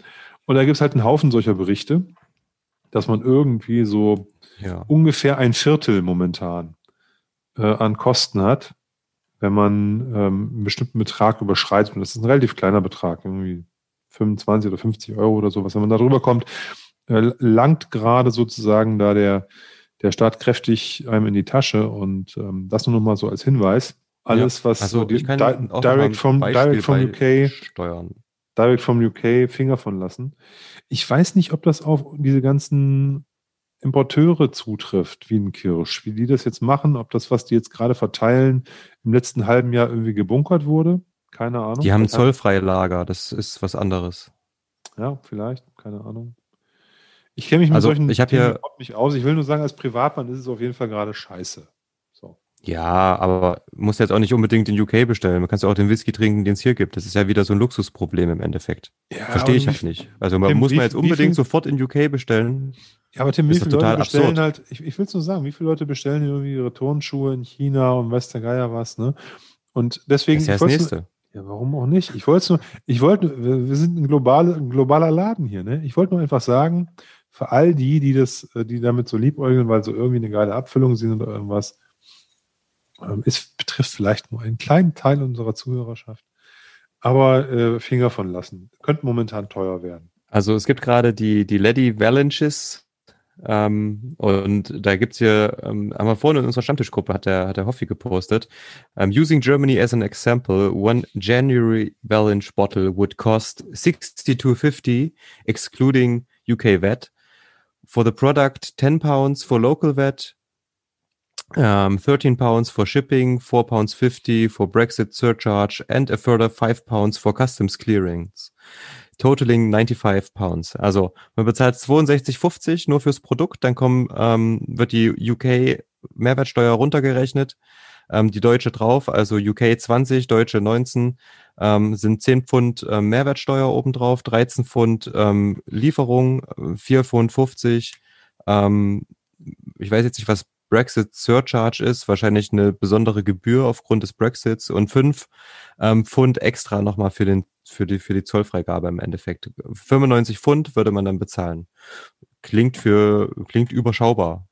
Und da gibt es halt einen Haufen solcher Berichte, dass man irgendwie so ja. ungefähr ein Viertel momentan äh, an Kosten hat, wenn man ähm, einen bestimmten Betrag überschreitet. Und das ist ein relativ kleiner Betrag, irgendwie 25 oder 50 Euro oder sowas. Wenn man da drüber kommt, langt gerade sozusagen da der, der Staat kräftig einem in die Tasche. Und ähm, das nur noch mal so als Hinweis. Alles, ja, was also so die, direct, from, direct from UK steuern. Direct from UK Finger von lassen. Ich weiß nicht, ob das auf diese ganzen Importeure zutrifft, wie ein Kirsch, wie die das jetzt machen, ob das, was die jetzt gerade verteilen, im letzten halben Jahr irgendwie gebunkert wurde. Keine Ahnung. Die haben zollfreie Lager, das ist was anderes. Ja, vielleicht, keine Ahnung. Ich kenne mich mit also, solchen ich hier nicht aus. Ich will nur sagen, als Privatmann ist es auf jeden Fall gerade scheiße. So. Ja, aber muss jetzt auch nicht unbedingt in UK bestellen. Man kann ja auch den Whisky trinken, den es hier gibt. Das ist ja wieder so ein Luxusproblem im Endeffekt. Ja, Verstehe ich halt nicht. Also man Tim, muss man jetzt unbedingt viel, sofort in UK bestellen. Ja, aber Tim, wie viele Leute bestellen absurd. halt, ich, ich will es nur sagen, wie viele Leute bestellen irgendwie ihre Turnschuhe in China und weiß der Geier was, ne? Und deswegen. Das ist ja das nächste. Ja, warum auch nicht? Ich wollte nur, ich wollte, wir sind ein, globale, ein globaler Laden hier, ne? Ich wollte nur einfach sagen, für all die, die das, die damit so liebäugeln, weil so irgendwie eine geile Abfüllung sind oder irgendwas, ähm, es betrifft vielleicht nur einen kleinen Teil unserer Zuhörerschaft. Aber äh, Finger von lassen. Könnte momentan teuer werden. Also es gibt gerade die, die Lady Valanches ähm, und da gibt's hier, ähm, haben wir vorhin in unserer Stammtischgruppe, hat der, hat der Hoffi gepostet, um, using Germany as an example, one January Valanche bottle would cost 62.50 excluding UK VAT. For the product, 10 pounds for local VAT, um, 13 pounds for shipping, 4 pounds 50 for Brexit surcharge and a further 5 pounds for customs clearings totaling 95 Pounds. Also man bezahlt 62,50 nur fürs Produkt, dann kommen, ähm, wird die UK Mehrwertsteuer runtergerechnet, ähm, die deutsche drauf, also UK 20, deutsche 19, ähm, sind 10 Pfund ähm, Mehrwertsteuer obendrauf, 13 Pfund ähm, Lieferung, 4 Pfund 50. Ähm, ich weiß jetzt nicht, was Brexit Surcharge ist, wahrscheinlich eine besondere Gebühr aufgrund des Brexits und 5 ähm, Pfund extra nochmal für den für die, für die Zollfreigabe im Endeffekt. 95 Pfund würde man dann bezahlen. Klingt für, klingt überschaubar.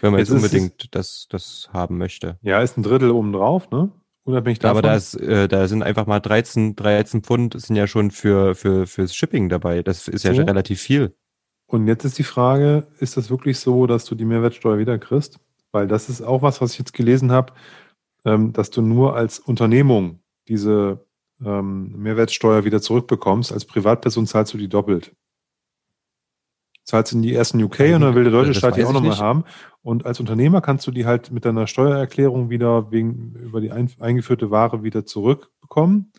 Wenn man jetzt, jetzt unbedingt das, das haben möchte. Ja, ist ein Drittel obendrauf, ne? Unabhängig davon. Aber da, ist, äh, da sind einfach mal 13, 13 Pfund sind ja schon für, für, fürs Shipping dabei. Das ist so. ja relativ viel. Und jetzt ist die Frage, ist das wirklich so, dass du die Mehrwertsteuer wieder kriegst? Weil das ist auch was, was ich jetzt gelesen habe, ähm, dass du nur als Unternehmung diese ähm, Mehrwertsteuer wieder zurückbekommst. Als Privatperson zahlst du die doppelt. Zahlst in die ersten UK ja, und dann will der deutsche Staat die auch nochmal haben. Und als Unternehmer kannst du die halt mit deiner Steuererklärung wieder wegen, über die ein, eingeführte Ware wieder zurückbekommen.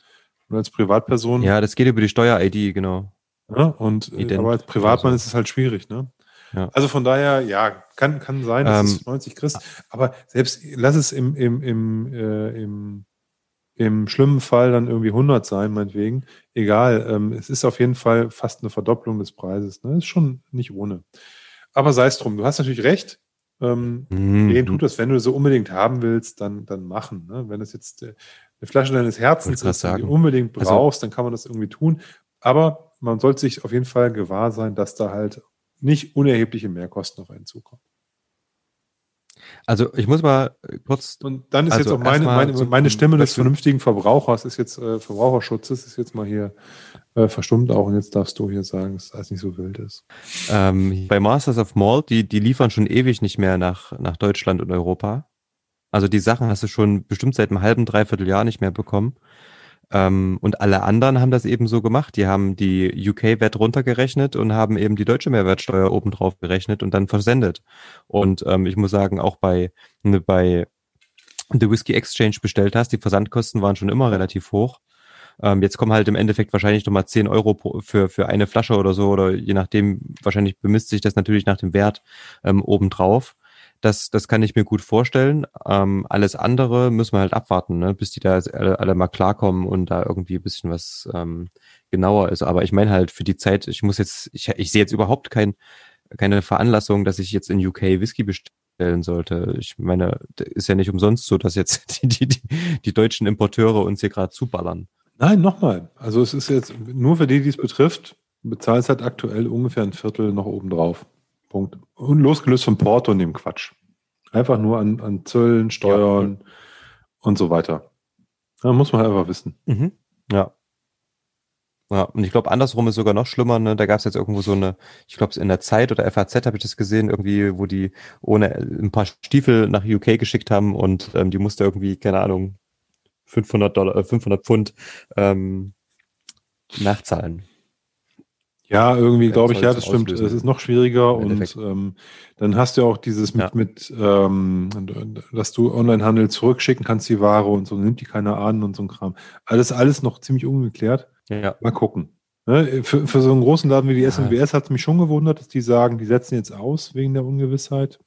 Und als Privatperson. Ja, das geht über die Steuer-ID, genau. Ja, und äh, Ident aber als Privatmann ist es halt schwierig, ne? Ja. Also von daher, ja, kann, kann sein, dass ähm, es 90 kriegst. Aber selbst lass es im, im, im, äh, im im schlimmen Fall dann irgendwie 100 sein, meinetwegen. Egal, ähm, es ist auf jeden Fall fast eine Verdopplung des Preises. Ne? Ist schon nicht ohne. Aber sei es drum, du hast natürlich recht. Ähm, mhm. tut das, wenn du so unbedingt haben willst, dann, dann machen. Ne? Wenn es jetzt äh, eine Flasche deines Herzens ist, die du unbedingt also brauchst, also, dann kann man das irgendwie tun. Aber man sollte sich auf jeden Fall gewahr sein, dass da halt nicht unerhebliche Mehrkosten noch hinzukommen. Also ich muss mal kurz. Und dann ist also jetzt auch meine, meine, meine Stimme des vernünftigen Verbrauchers, ist jetzt äh, Verbraucherschutzes, ist jetzt mal hier äh, verstummt auch und jetzt darfst du hier sagen, dass alles nicht so wild ist. Ähm, bei Masters of Malt, die, die liefern schon ewig nicht mehr nach, nach Deutschland und Europa. Also die Sachen hast du schon bestimmt seit einem halben, dreiviertel Jahr nicht mehr bekommen. Ähm, und alle anderen haben das eben so gemacht. Die haben die UK-Wert runtergerechnet und haben eben die deutsche Mehrwertsteuer obendrauf gerechnet und dann versendet. Und ähm, ich muss sagen, auch bei, ne, bei The Whiskey Exchange bestellt hast, die Versandkosten waren schon immer relativ hoch. Ähm, jetzt kommen halt im Endeffekt wahrscheinlich nochmal 10 Euro pro, für, für eine Flasche oder so, oder je nachdem, wahrscheinlich bemisst sich das natürlich nach dem Wert ähm, obendrauf. Das, das kann ich mir gut vorstellen. Ähm, alles andere müssen wir halt abwarten, ne? bis die da alle, alle mal klarkommen und da irgendwie ein bisschen was ähm, genauer ist. Aber ich meine halt für die Zeit, ich muss jetzt, ich, ich sehe jetzt überhaupt kein, keine Veranlassung, dass ich jetzt in UK Whisky bestellen sollte. Ich meine, ist ja nicht umsonst so, dass jetzt die, die, die, die deutschen Importeure uns hier gerade zuballern. Nein, nochmal. Also es ist jetzt nur für die, die es betrifft, bezahlt halt aktuell ungefähr ein Viertel noch obendrauf. Punkt. Und losgelöst vom Porto und dem Quatsch. Einfach nur an, an Zöllen, Steuern ja. und so weiter. Da muss man halt einfach wissen. Mhm. Ja. Ja, und ich glaube, andersrum ist sogar noch schlimmer. Ne? Da gab es jetzt irgendwo so eine, ich glaube, in der Zeit oder FAZ habe ich das gesehen, irgendwie, wo die ohne ein paar Stiefel nach UK geschickt haben und ähm, die musste irgendwie, keine Ahnung, 500 Dollar, 500 äh, Pfund ähm, nachzahlen. Ja, irgendwie glaube ich, ja, das stimmt. Es ist noch schwieriger und ähm, dann hast du auch dieses mit, ja. mit ähm, dass du Onlinehandel zurückschicken kannst, die Ware und so, nimmt die keiner an und so ein Kram. Alles, alles noch ziemlich ungeklärt. Ja. Mal gucken. Ne? Für, für so einen großen Laden wie die. SMBS hat es mich schon gewundert, dass die sagen, die setzen jetzt aus wegen der Ungewissheit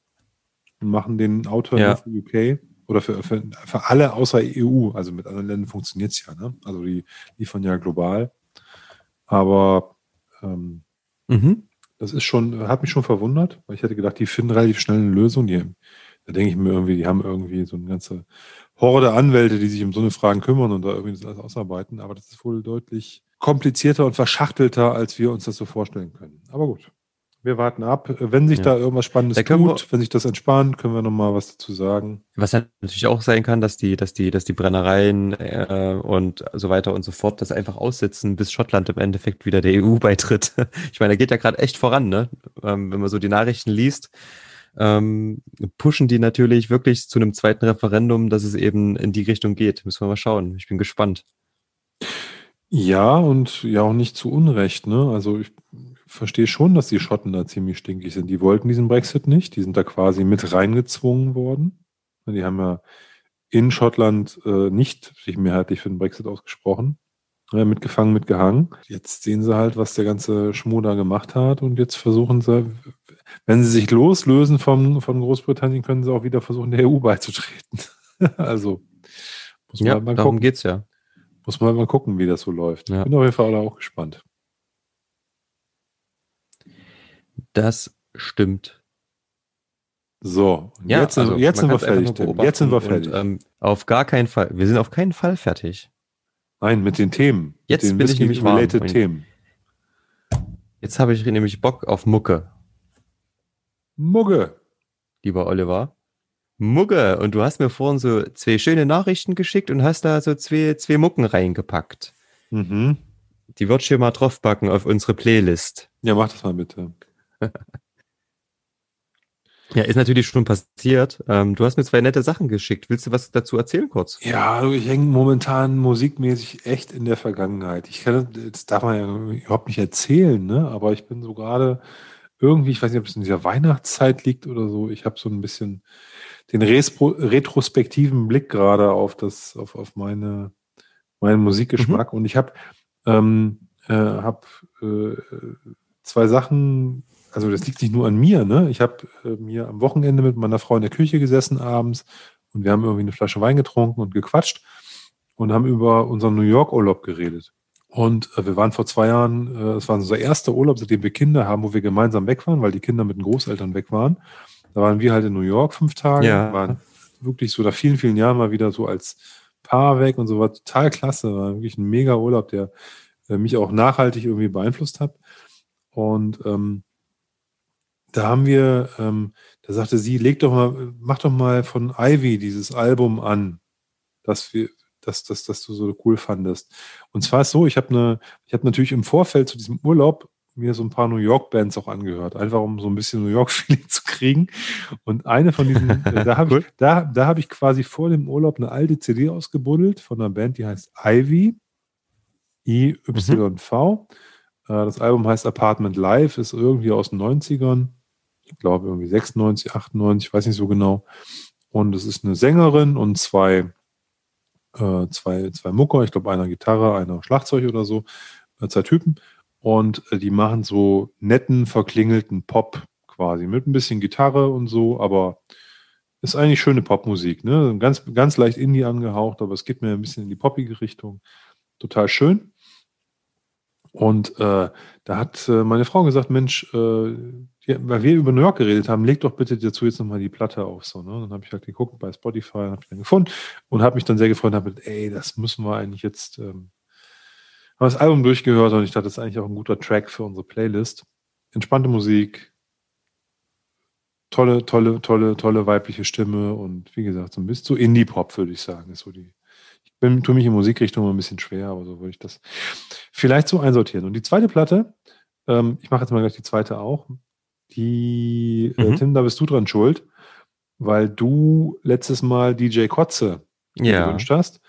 und machen den Autor ja. für UK oder für, für, für alle außer EU. Also mit anderen Ländern funktioniert es ja. Ne? Also die liefern ja global. Aber ähm, mhm. Das ist schon, hat mich schon verwundert, weil ich hätte gedacht, die finden relativ schnell eine Lösung. Die, da denke ich mir irgendwie, die haben irgendwie so eine ganze Horde Anwälte, die sich um so eine Fragen kümmern und da irgendwie das alles ausarbeiten. Aber das ist wohl deutlich komplizierter und verschachtelter, als wir uns das so vorstellen können. Aber gut. Wir warten ab. Wenn sich ja. da irgendwas Spannendes tut, wir, wenn sich das entspannt, können wir nochmal was dazu sagen. Was natürlich auch sein kann, dass die, dass die, dass die Brennereien äh, und so weiter und so fort das einfach aussitzen, bis Schottland im Endeffekt wieder der EU beitritt. Ich meine, da geht ja gerade echt voran, ne? Ähm, wenn man so die Nachrichten liest, ähm, pushen die natürlich wirklich zu einem zweiten Referendum, dass es eben in die Richtung geht. Müssen wir mal schauen. Ich bin gespannt. Ja, und ja auch nicht zu Unrecht, ne? Also ich verstehe schon, dass die Schotten da ziemlich stinkig sind. Die wollten diesen Brexit nicht. Die sind da quasi mit reingezwungen worden. Die haben ja in Schottland äh, nicht sich mehrheitlich für den Brexit ausgesprochen. Ja, mitgefangen, mitgehangen. Jetzt sehen sie halt, was der ganze Schmuh da gemacht hat und jetzt versuchen sie, wenn sie sich loslösen von, von Großbritannien, können sie auch wieder versuchen, der EU beizutreten. also muss man ja, halt mal darum gucken. geht's ja. Muss man halt mal gucken, wie das so läuft. Ja. Bin auf jeden Fall auch gespannt. Das stimmt. So, ja, jetzt, also jetzt sind wir fertig. Jetzt sind wir fertig. Und, ähm, auf gar keinen Fall. Wir sind auf keinen Fall fertig. Nein, mit den Themen. Jetzt den bin ich nämlich related warm. Themen. Jetzt habe ich nämlich Bock auf Mucke. Mugge. Lieber Oliver. Mugge. Und du hast mir vorhin so zwei schöne Nachrichten geschickt und hast da so zwei, zwei Mucken reingepackt. Mhm. Die wird hier mal draufpacken auf unsere Playlist. Ja, mach das mal bitte. Ja, ist natürlich schon passiert. Ähm, du hast mir zwei nette Sachen geschickt. Willst du was dazu erzählen kurz? Ja, ich hänge momentan musikmäßig echt in der Vergangenheit. Ich kann, das darf man ja überhaupt nicht erzählen, ne? aber ich bin so gerade irgendwie, ich weiß nicht, ob es in dieser Weihnachtszeit liegt oder so. Ich habe so ein bisschen den retrospektiven Blick gerade auf das, auf, auf meine, meinen Musikgeschmack. Mhm. Und ich habe ähm, äh, hab, äh, zwei Sachen also das liegt nicht nur an mir, ne? Ich habe äh, mir am Wochenende mit meiner Frau in der Küche gesessen abends und wir haben irgendwie eine Flasche Wein getrunken und gequatscht und haben über unseren New York Urlaub geredet. Und äh, wir waren vor zwei Jahren, äh, es war unser erster Urlaub, seitdem wir Kinder haben, wo wir gemeinsam weg waren, weil die Kinder mit den Großeltern weg waren. Da waren wir halt in New York fünf Tage, ja. waren wirklich so nach vielen, vielen Jahren mal wieder so als Paar weg und so war total klasse, war wirklich ein mega Urlaub, der äh, mich auch nachhaltig irgendwie beeinflusst hat. Und ähm, da haben wir, ähm, da sagte sie, leg doch mal, mach doch mal von Ivy dieses Album an, das wir, das, das, das du so cool fandest. Und zwar ist so, ich habe eine, ich habe natürlich im Vorfeld zu diesem Urlaub mir so ein paar New York Bands auch angehört, einfach um so ein bisschen New York Feeling zu kriegen. Und eine von diesen, äh, da habe ich, da, da habe ich quasi vor dem Urlaub eine alte CD ausgebuddelt von einer Band, die heißt Ivy, I-Y-V. Mhm. Äh, das Album heißt Apartment Live, ist irgendwie aus den 90ern ich glaube irgendwie 96, 98, ich weiß nicht so genau. Und es ist eine Sängerin und zwei, äh, zwei, zwei Mucker, ich glaube einer Gitarre, einer Schlagzeug oder so, äh, zwei Typen. Und äh, die machen so netten, verklingelten Pop quasi mit ein bisschen Gitarre und so, aber ist eigentlich schöne Popmusik, ne? Ganz, ganz leicht Indie angehaucht, aber es geht mir ein bisschen in die poppige Richtung. Total schön. Und äh, da hat äh, meine Frau gesagt, Mensch, äh, weil wir über New York geredet haben, leg doch bitte dazu jetzt nochmal die Platte auf. So, ne? Dann habe ich halt geguckt bei Spotify, habe ich dann gefunden und habe mich dann sehr gefreut und habe gesagt, ey, das müssen wir eigentlich jetzt, ähm, habe das Album durchgehört und ich dachte, das ist eigentlich auch ein guter Track für unsere Playlist. Entspannte Musik, tolle, tolle, tolle, tolle weibliche Stimme und wie gesagt, so ein bisschen so Indie-Pop, würde ich sagen, ist so die. Ich bin, tue mich in Musikrichtung ein bisschen schwer, aber so würde ich das vielleicht so einsortieren. Und die zweite Platte, ähm, ich mache jetzt mal gleich die zweite auch, die, äh, mhm. äh, Tim, da bist du dran schuld, weil du letztes Mal DJ Kotze ja. gewünscht hast.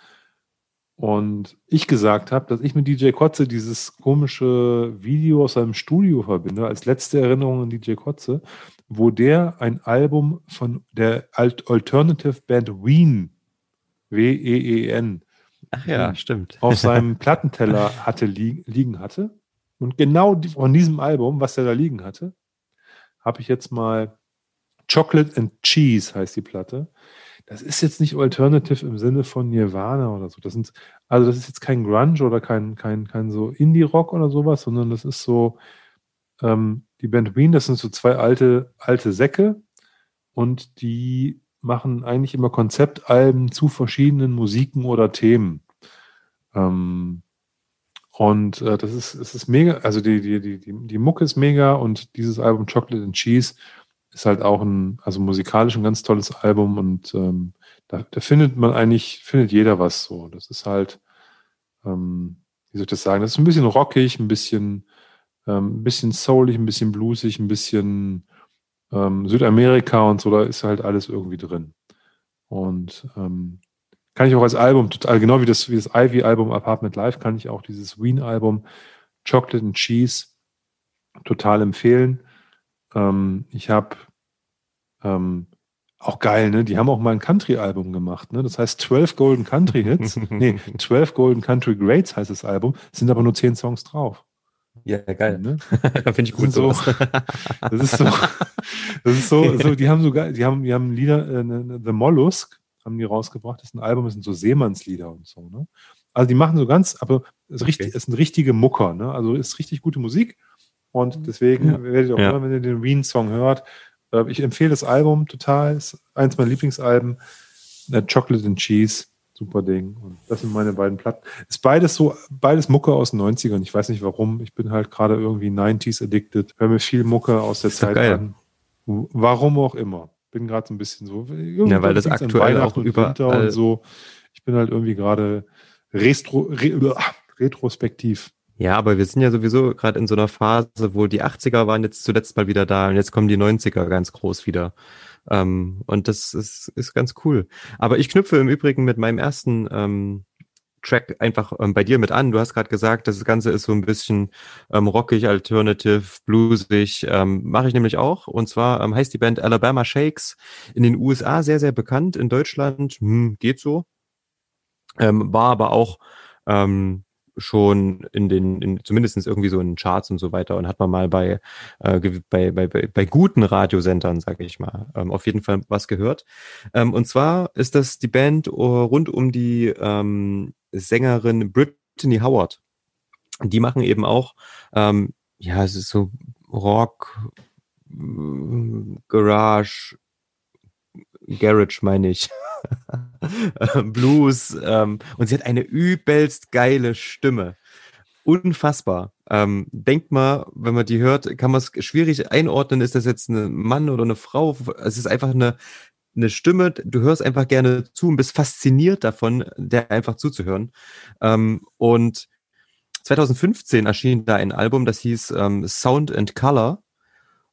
Und ich gesagt habe, dass ich mit DJ Kotze dieses komische Video aus seinem Studio verbinde, als letzte Erinnerung an DJ Kotze, wo der ein Album von der Alternative Band Ween, W-E-E-N, Ach ja, stimmt. auf seinem Plattenteller hatte li liegen hatte. Und genau von diesem Album, was er da liegen hatte, habe ich jetzt mal Chocolate and Cheese heißt die Platte das ist jetzt nicht Alternative im Sinne von Nirvana oder so. Das sind, also das ist jetzt kein Grunge oder kein, kein, kein so Indie-Rock oder sowas, sondern das ist so, ähm, die Band Wien, das sind so zwei alte, alte Säcke und die machen eigentlich immer Konzeptalben zu verschiedenen Musiken oder Themen. Ähm, und äh, das ist, es ist mega, also die, die, die, die, die Mucke ist mega und dieses Album Chocolate and Cheese ist halt auch ein, also musikalisch ein ganz tolles Album und ähm, da, da findet man eigentlich, findet jeder was so. Das ist halt, ähm, wie soll ich das sagen, das ist ein bisschen rockig, ein bisschen, ähm, ein bisschen soulig, ein bisschen bluesig, ein bisschen ähm, Südamerika und so, da ist halt alles irgendwie drin. Und ähm, kann ich auch als Album total, genau wie das, wie das Ivy-Album Apartment Live, kann ich auch dieses Wien-Album Chocolate and Cheese total empfehlen. Ähm, ich habe ähm, auch geil, ne? Die haben auch mal ein Country-Album gemacht, ne? Das heißt 12 Golden Country Hits. nee, 12 Golden Country Greats heißt das Album. Es sind aber nur 10 Songs drauf. Ja, geil. Ne? Finde ich gut so. das ist so, das ist so, so, die haben sogar, die haben, die haben Lieder, äh, ne, ne, The Mollusk haben die rausgebracht. Das ist ein Album, das sind so Seemannslieder und so, ne? Also die machen so ganz, aber es, okay. richtig, es sind richtige Mucker, ne? Also ist richtig gute Musik. Und deswegen ja. werdet ihr auch ja. immer, wenn ihr den Wien-Song hört, äh, ich empfehle das Album total. Ist eins meiner Lieblingsalben. Äh, Chocolate and Cheese. Super Ding. Und das sind meine beiden Platten. Ist beides so, beides Mucke aus den 90ern. Ich weiß nicht warum. Ich bin halt gerade irgendwie 90s addicted. Hör mir viel Mucke aus der Zeit geil. an. Warum auch immer. Bin gerade so ein bisschen so. Ja, weil das aktuell auch überall und so. Ich bin halt irgendwie gerade retro, re, retrospektiv. Ja, aber wir sind ja sowieso gerade in so einer Phase, wo die 80er waren jetzt zuletzt mal wieder da und jetzt kommen die 90er ganz groß wieder. Ähm, und das ist, ist ganz cool. Aber ich knüpfe im Übrigen mit meinem ersten ähm, Track einfach ähm, bei dir mit an. Du hast gerade gesagt, das Ganze ist so ein bisschen ähm, rockig, alternative, bluesig. Ähm, Mache ich nämlich auch. Und zwar ähm, heißt die Band Alabama Shakes. In den USA sehr, sehr bekannt. In Deutschland hm, geht so. Ähm, war aber auch ähm, schon in den, in, zumindest irgendwie so in Charts und so weiter und hat man mal bei, äh, bei, bei, bei, guten Radiosendern, sage ich mal, ähm, auf jeden Fall was gehört. Ähm, und zwar ist das die Band rund um die ähm, Sängerin Brittany Howard. Die machen eben auch, ähm, ja, es ist so Rock, Garage, Garage meine ich. Blues. Ähm, und sie hat eine übelst geile Stimme. Unfassbar. Ähm, denkt mal, wenn man die hört, kann man es schwierig einordnen, ist das jetzt ein Mann oder eine Frau? Es ist einfach eine, eine Stimme, du hörst einfach gerne zu und bist fasziniert davon, der einfach zuzuhören. Ähm, und 2015 erschien da ein Album, das hieß ähm, Sound and Color.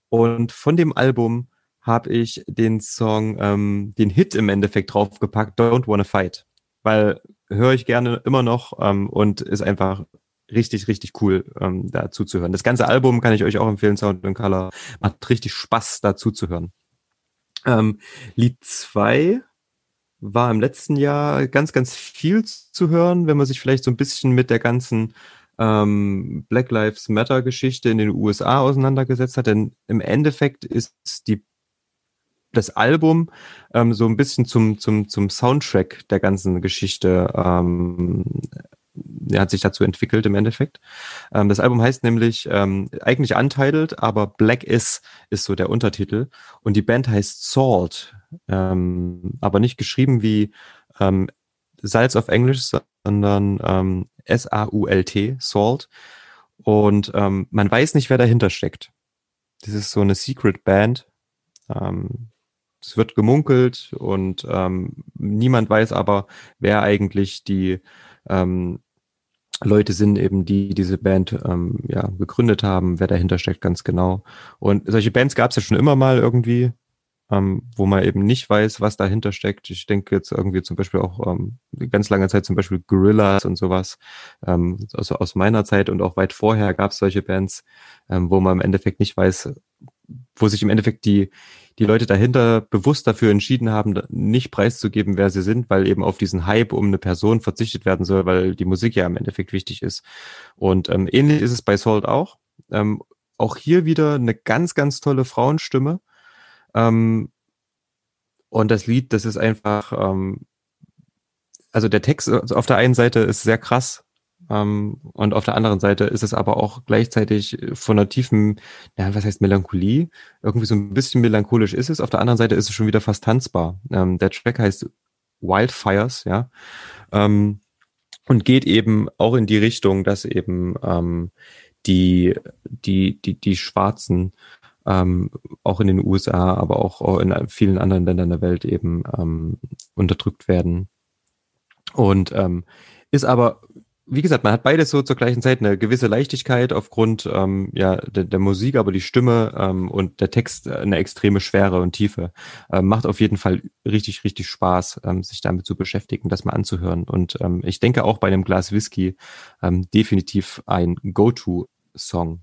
Und von dem Album habe ich den Song, ähm, den Hit im Endeffekt draufgepackt, Don't Wanna Fight. Weil höre ich gerne immer noch ähm, und ist einfach richtig, richtig cool, ähm, da zuzuhören. Das ganze Album kann ich euch auch empfehlen, Sound and Color. Macht richtig Spaß, da zuzuhören. Ähm, Lied 2 war im letzten Jahr ganz, ganz viel zu hören, wenn man sich vielleicht so ein bisschen mit der ganzen ähm, Black Lives Matter Geschichte in den USA auseinandergesetzt hat. Denn im Endeffekt ist die das Album ähm, so ein bisschen zum, zum, zum Soundtrack der ganzen Geschichte ähm, hat sich dazu entwickelt im Endeffekt. Ähm, das Album heißt nämlich ähm, eigentlich Untitled, aber Black Is ist so der Untertitel. Und die Band heißt Salt, ähm, aber nicht geschrieben wie ähm, Salz auf Englisch, sondern ähm, S-A-U-L-T, Salt. Und ähm, man weiß nicht, wer dahinter steckt. Das ist so eine Secret Band, Ähm, es wird gemunkelt und ähm, niemand weiß aber, wer eigentlich die ähm, Leute sind eben, die diese Band ähm, ja, gegründet haben, wer dahinter steckt ganz genau. Und solche Bands gab es ja schon immer mal irgendwie, ähm, wo man eben nicht weiß, was dahinter steckt. Ich denke jetzt irgendwie zum Beispiel auch ähm, ganz lange Zeit zum Beispiel Gorillas und sowas. Ähm, also aus meiner Zeit und auch weit vorher gab es solche Bands, ähm, wo man im Endeffekt nicht weiß, wo sich im Endeffekt die, die Leute dahinter bewusst dafür entschieden haben, nicht preiszugeben, wer sie sind, weil eben auf diesen Hype um eine Person verzichtet werden soll, weil die Musik ja im Endeffekt wichtig ist. Und ähm, ähnlich ist es bei Salt auch. Ähm, auch hier wieder eine ganz, ganz tolle Frauenstimme. Ähm, und das Lied, das ist einfach, ähm, also der Text also auf der einen Seite ist sehr krass, ähm, und auf der anderen Seite ist es aber auch gleichzeitig von einer tiefen, ja, was heißt Melancholie? Irgendwie so ein bisschen melancholisch ist es. Auf der anderen Seite ist es schon wieder fast tanzbar. Ähm, der Track heißt Wildfires, ja. Ähm, und geht eben auch in die Richtung, dass eben ähm, die, die, die, die Schwarzen ähm, auch in den USA, aber auch in vielen anderen Ländern der Welt eben ähm, unterdrückt werden. Und ähm, ist aber wie gesagt, man hat beides so zur gleichen Zeit eine gewisse Leichtigkeit aufgrund ähm, ja der, der Musik, aber die Stimme ähm, und der Text äh, eine extreme Schwere und Tiefe. Ähm, macht auf jeden Fall richtig, richtig Spaß, ähm, sich damit zu beschäftigen, das mal anzuhören. Und ähm, ich denke auch bei einem Glas Whisky ähm, definitiv ein Go-To-Song.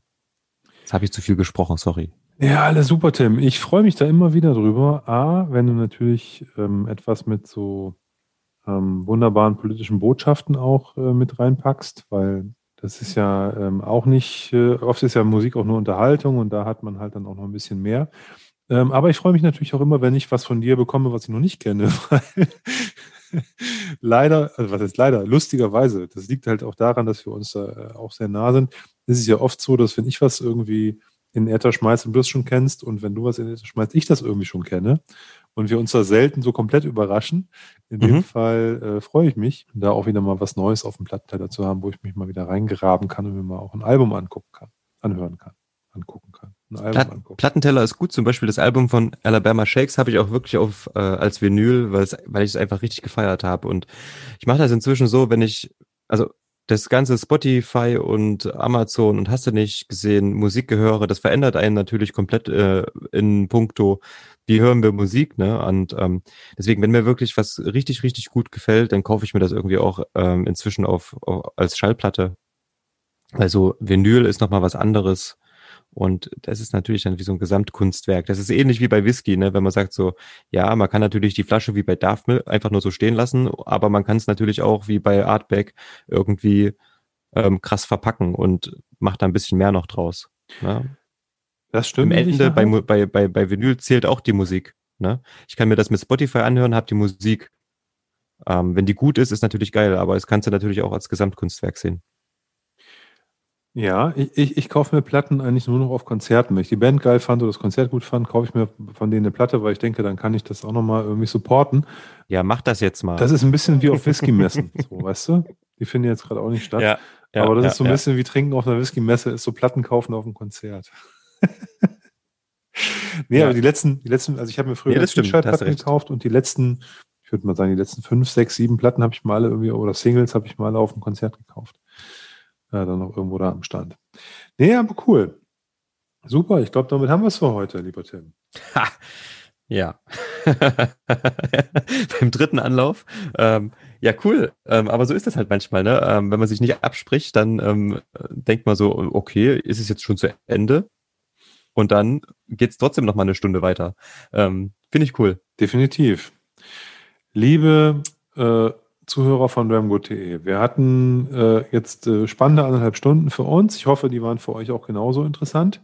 Jetzt habe ich zu viel gesprochen, sorry. Ja, alles super, Tim. Ich freue mich da immer wieder drüber. A, wenn du natürlich ähm, etwas mit so ähm, wunderbaren politischen Botschaften auch äh, mit reinpackst, weil das ist ja ähm, auch nicht, äh, oft ist ja Musik auch nur Unterhaltung und da hat man halt dann auch noch ein bisschen mehr. Ähm, aber ich freue mich natürlich auch immer, wenn ich was von dir bekomme, was ich noch nicht kenne, weil leider, also was ist leider, lustigerweise, das liegt halt auch daran, dass wir uns da äh, auch sehr nah sind. Es ist ja oft so, dass wenn ich was irgendwie in den Äther schmeiße und du es schon kennst und wenn du was in den Äther schmeißt, ich das irgendwie schon kenne und wir uns da selten so komplett überraschen. In dem mhm. Fall äh, freue ich mich, da auch wieder mal was Neues auf dem Plattenteller zu haben, wo ich mich mal wieder reingraben kann und mir mal auch ein Album angucken kann, anhören kann, angucken kann. Platt, Plattenteller ist gut, zum Beispiel das Album von Alabama Shakes habe ich auch wirklich auf äh, als Vinyl, weil ich es einfach richtig gefeiert habe. Und ich mache das inzwischen so, wenn ich, also das ganze Spotify und Amazon und hast du nicht gesehen, Musik gehöre, das verändert einen natürlich komplett äh, in puncto, wie hören wir Musik, ne? Und ähm, deswegen, wenn mir wirklich was richtig, richtig gut gefällt, dann kaufe ich mir das irgendwie auch ähm, inzwischen auf, auf als Schallplatte. Also Vinyl ist nochmal was anderes. Und das ist natürlich dann wie so ein Gesamtkunstwerk. Das ist ähnlich wie bei Whisky, ne? wenn man sagt so, ja, man kann natürlich die Flasche wie bei Daphne einfach nur so stehen lassen, aber man kann es natürlich auch wie bei Artback irgendwie ähm, krass verpacken und macht da ein bisschen mehr noch draus. Ne? Das stimmt. Am Ende bei, bei, bei, bei Vinyl zählt auch die Musik. Ne? Ich kann mir das mit Spotify anhören, habe die Musik. Ähm, wenn die gut ist, ist natürlich geil, aber es kannst du natürlich auch als Gesamtkunstwerk sehen. Ja, ich, ich, ich kaufe mir Platten eigentlich nur noch auf Konzerten. Wenn ich die Band geil fand oder das Konzert gut fand, kaufe ich mir von denen eine Platte, weil ich denke, dann kann ich das auch nochmal irgendwie supporten. Ja, mach das jetzt mal. Das ist ein bisschen wie auf Whisky-Messen, so, weißt du? Die finden jetzt gerade auch nicht statt. Ja, ja, Aber das ja, ist so ein bisschen wie Trinken auf einer Whisky-Messe, ist so Platten kaufen auf einem Konzert. nee, aber die letzten, die letzten, also ich habe mir früher ja, T-Shirt-Platten gekauft und die letzten, ich würde mal sagen, die letzten fünf, sechs, sieben Platten habe ich mal alle irgendwie, oder Singles habe ich mal alle auf dem Konzert gekauft äh, dann noch irgendwo da am Stand. Nee, aber cool. Super, ich glaube, damit haben wir es für heute, lieber Tim. Ha, ja. Beim dritten Anlauf. Ähm, ja, cool. Ähm, aber so ist das halt manchmal, ne? Ähm, wenn man sich nicht abspricht, dann ähm, denkt man so, okay, ist es jetzt schon zu Ende? Und dann geht es trotzdem noch mal eine Stunde weiter. Ähm, Finde ich cool. Definitiv. Liebe äh, Zuhörer von Ramgo.de. Wir hatten äh, jetzt äh, spannende anderthalb Stunden für uns. Ich hoffe, die waren für euch auch genauso interessant.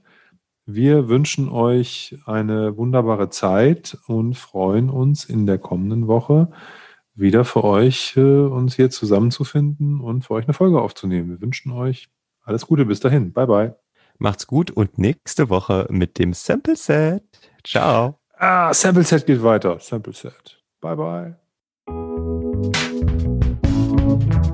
Wir wünschen euch eine wunderbare Zeit und freuen uns in der kommenden Woche wieder für euch, äh, uns hier zusammenzufinden und für euch eine Folge aufzunehmen. Wir wünschen euch alles Gute bis dahin. Bye bye. Macht's gut und nächste Woche mit dem Sample Set. Ciao. Ah, Sample Set geht weiter. Sample Set. Bye bye. Thank you.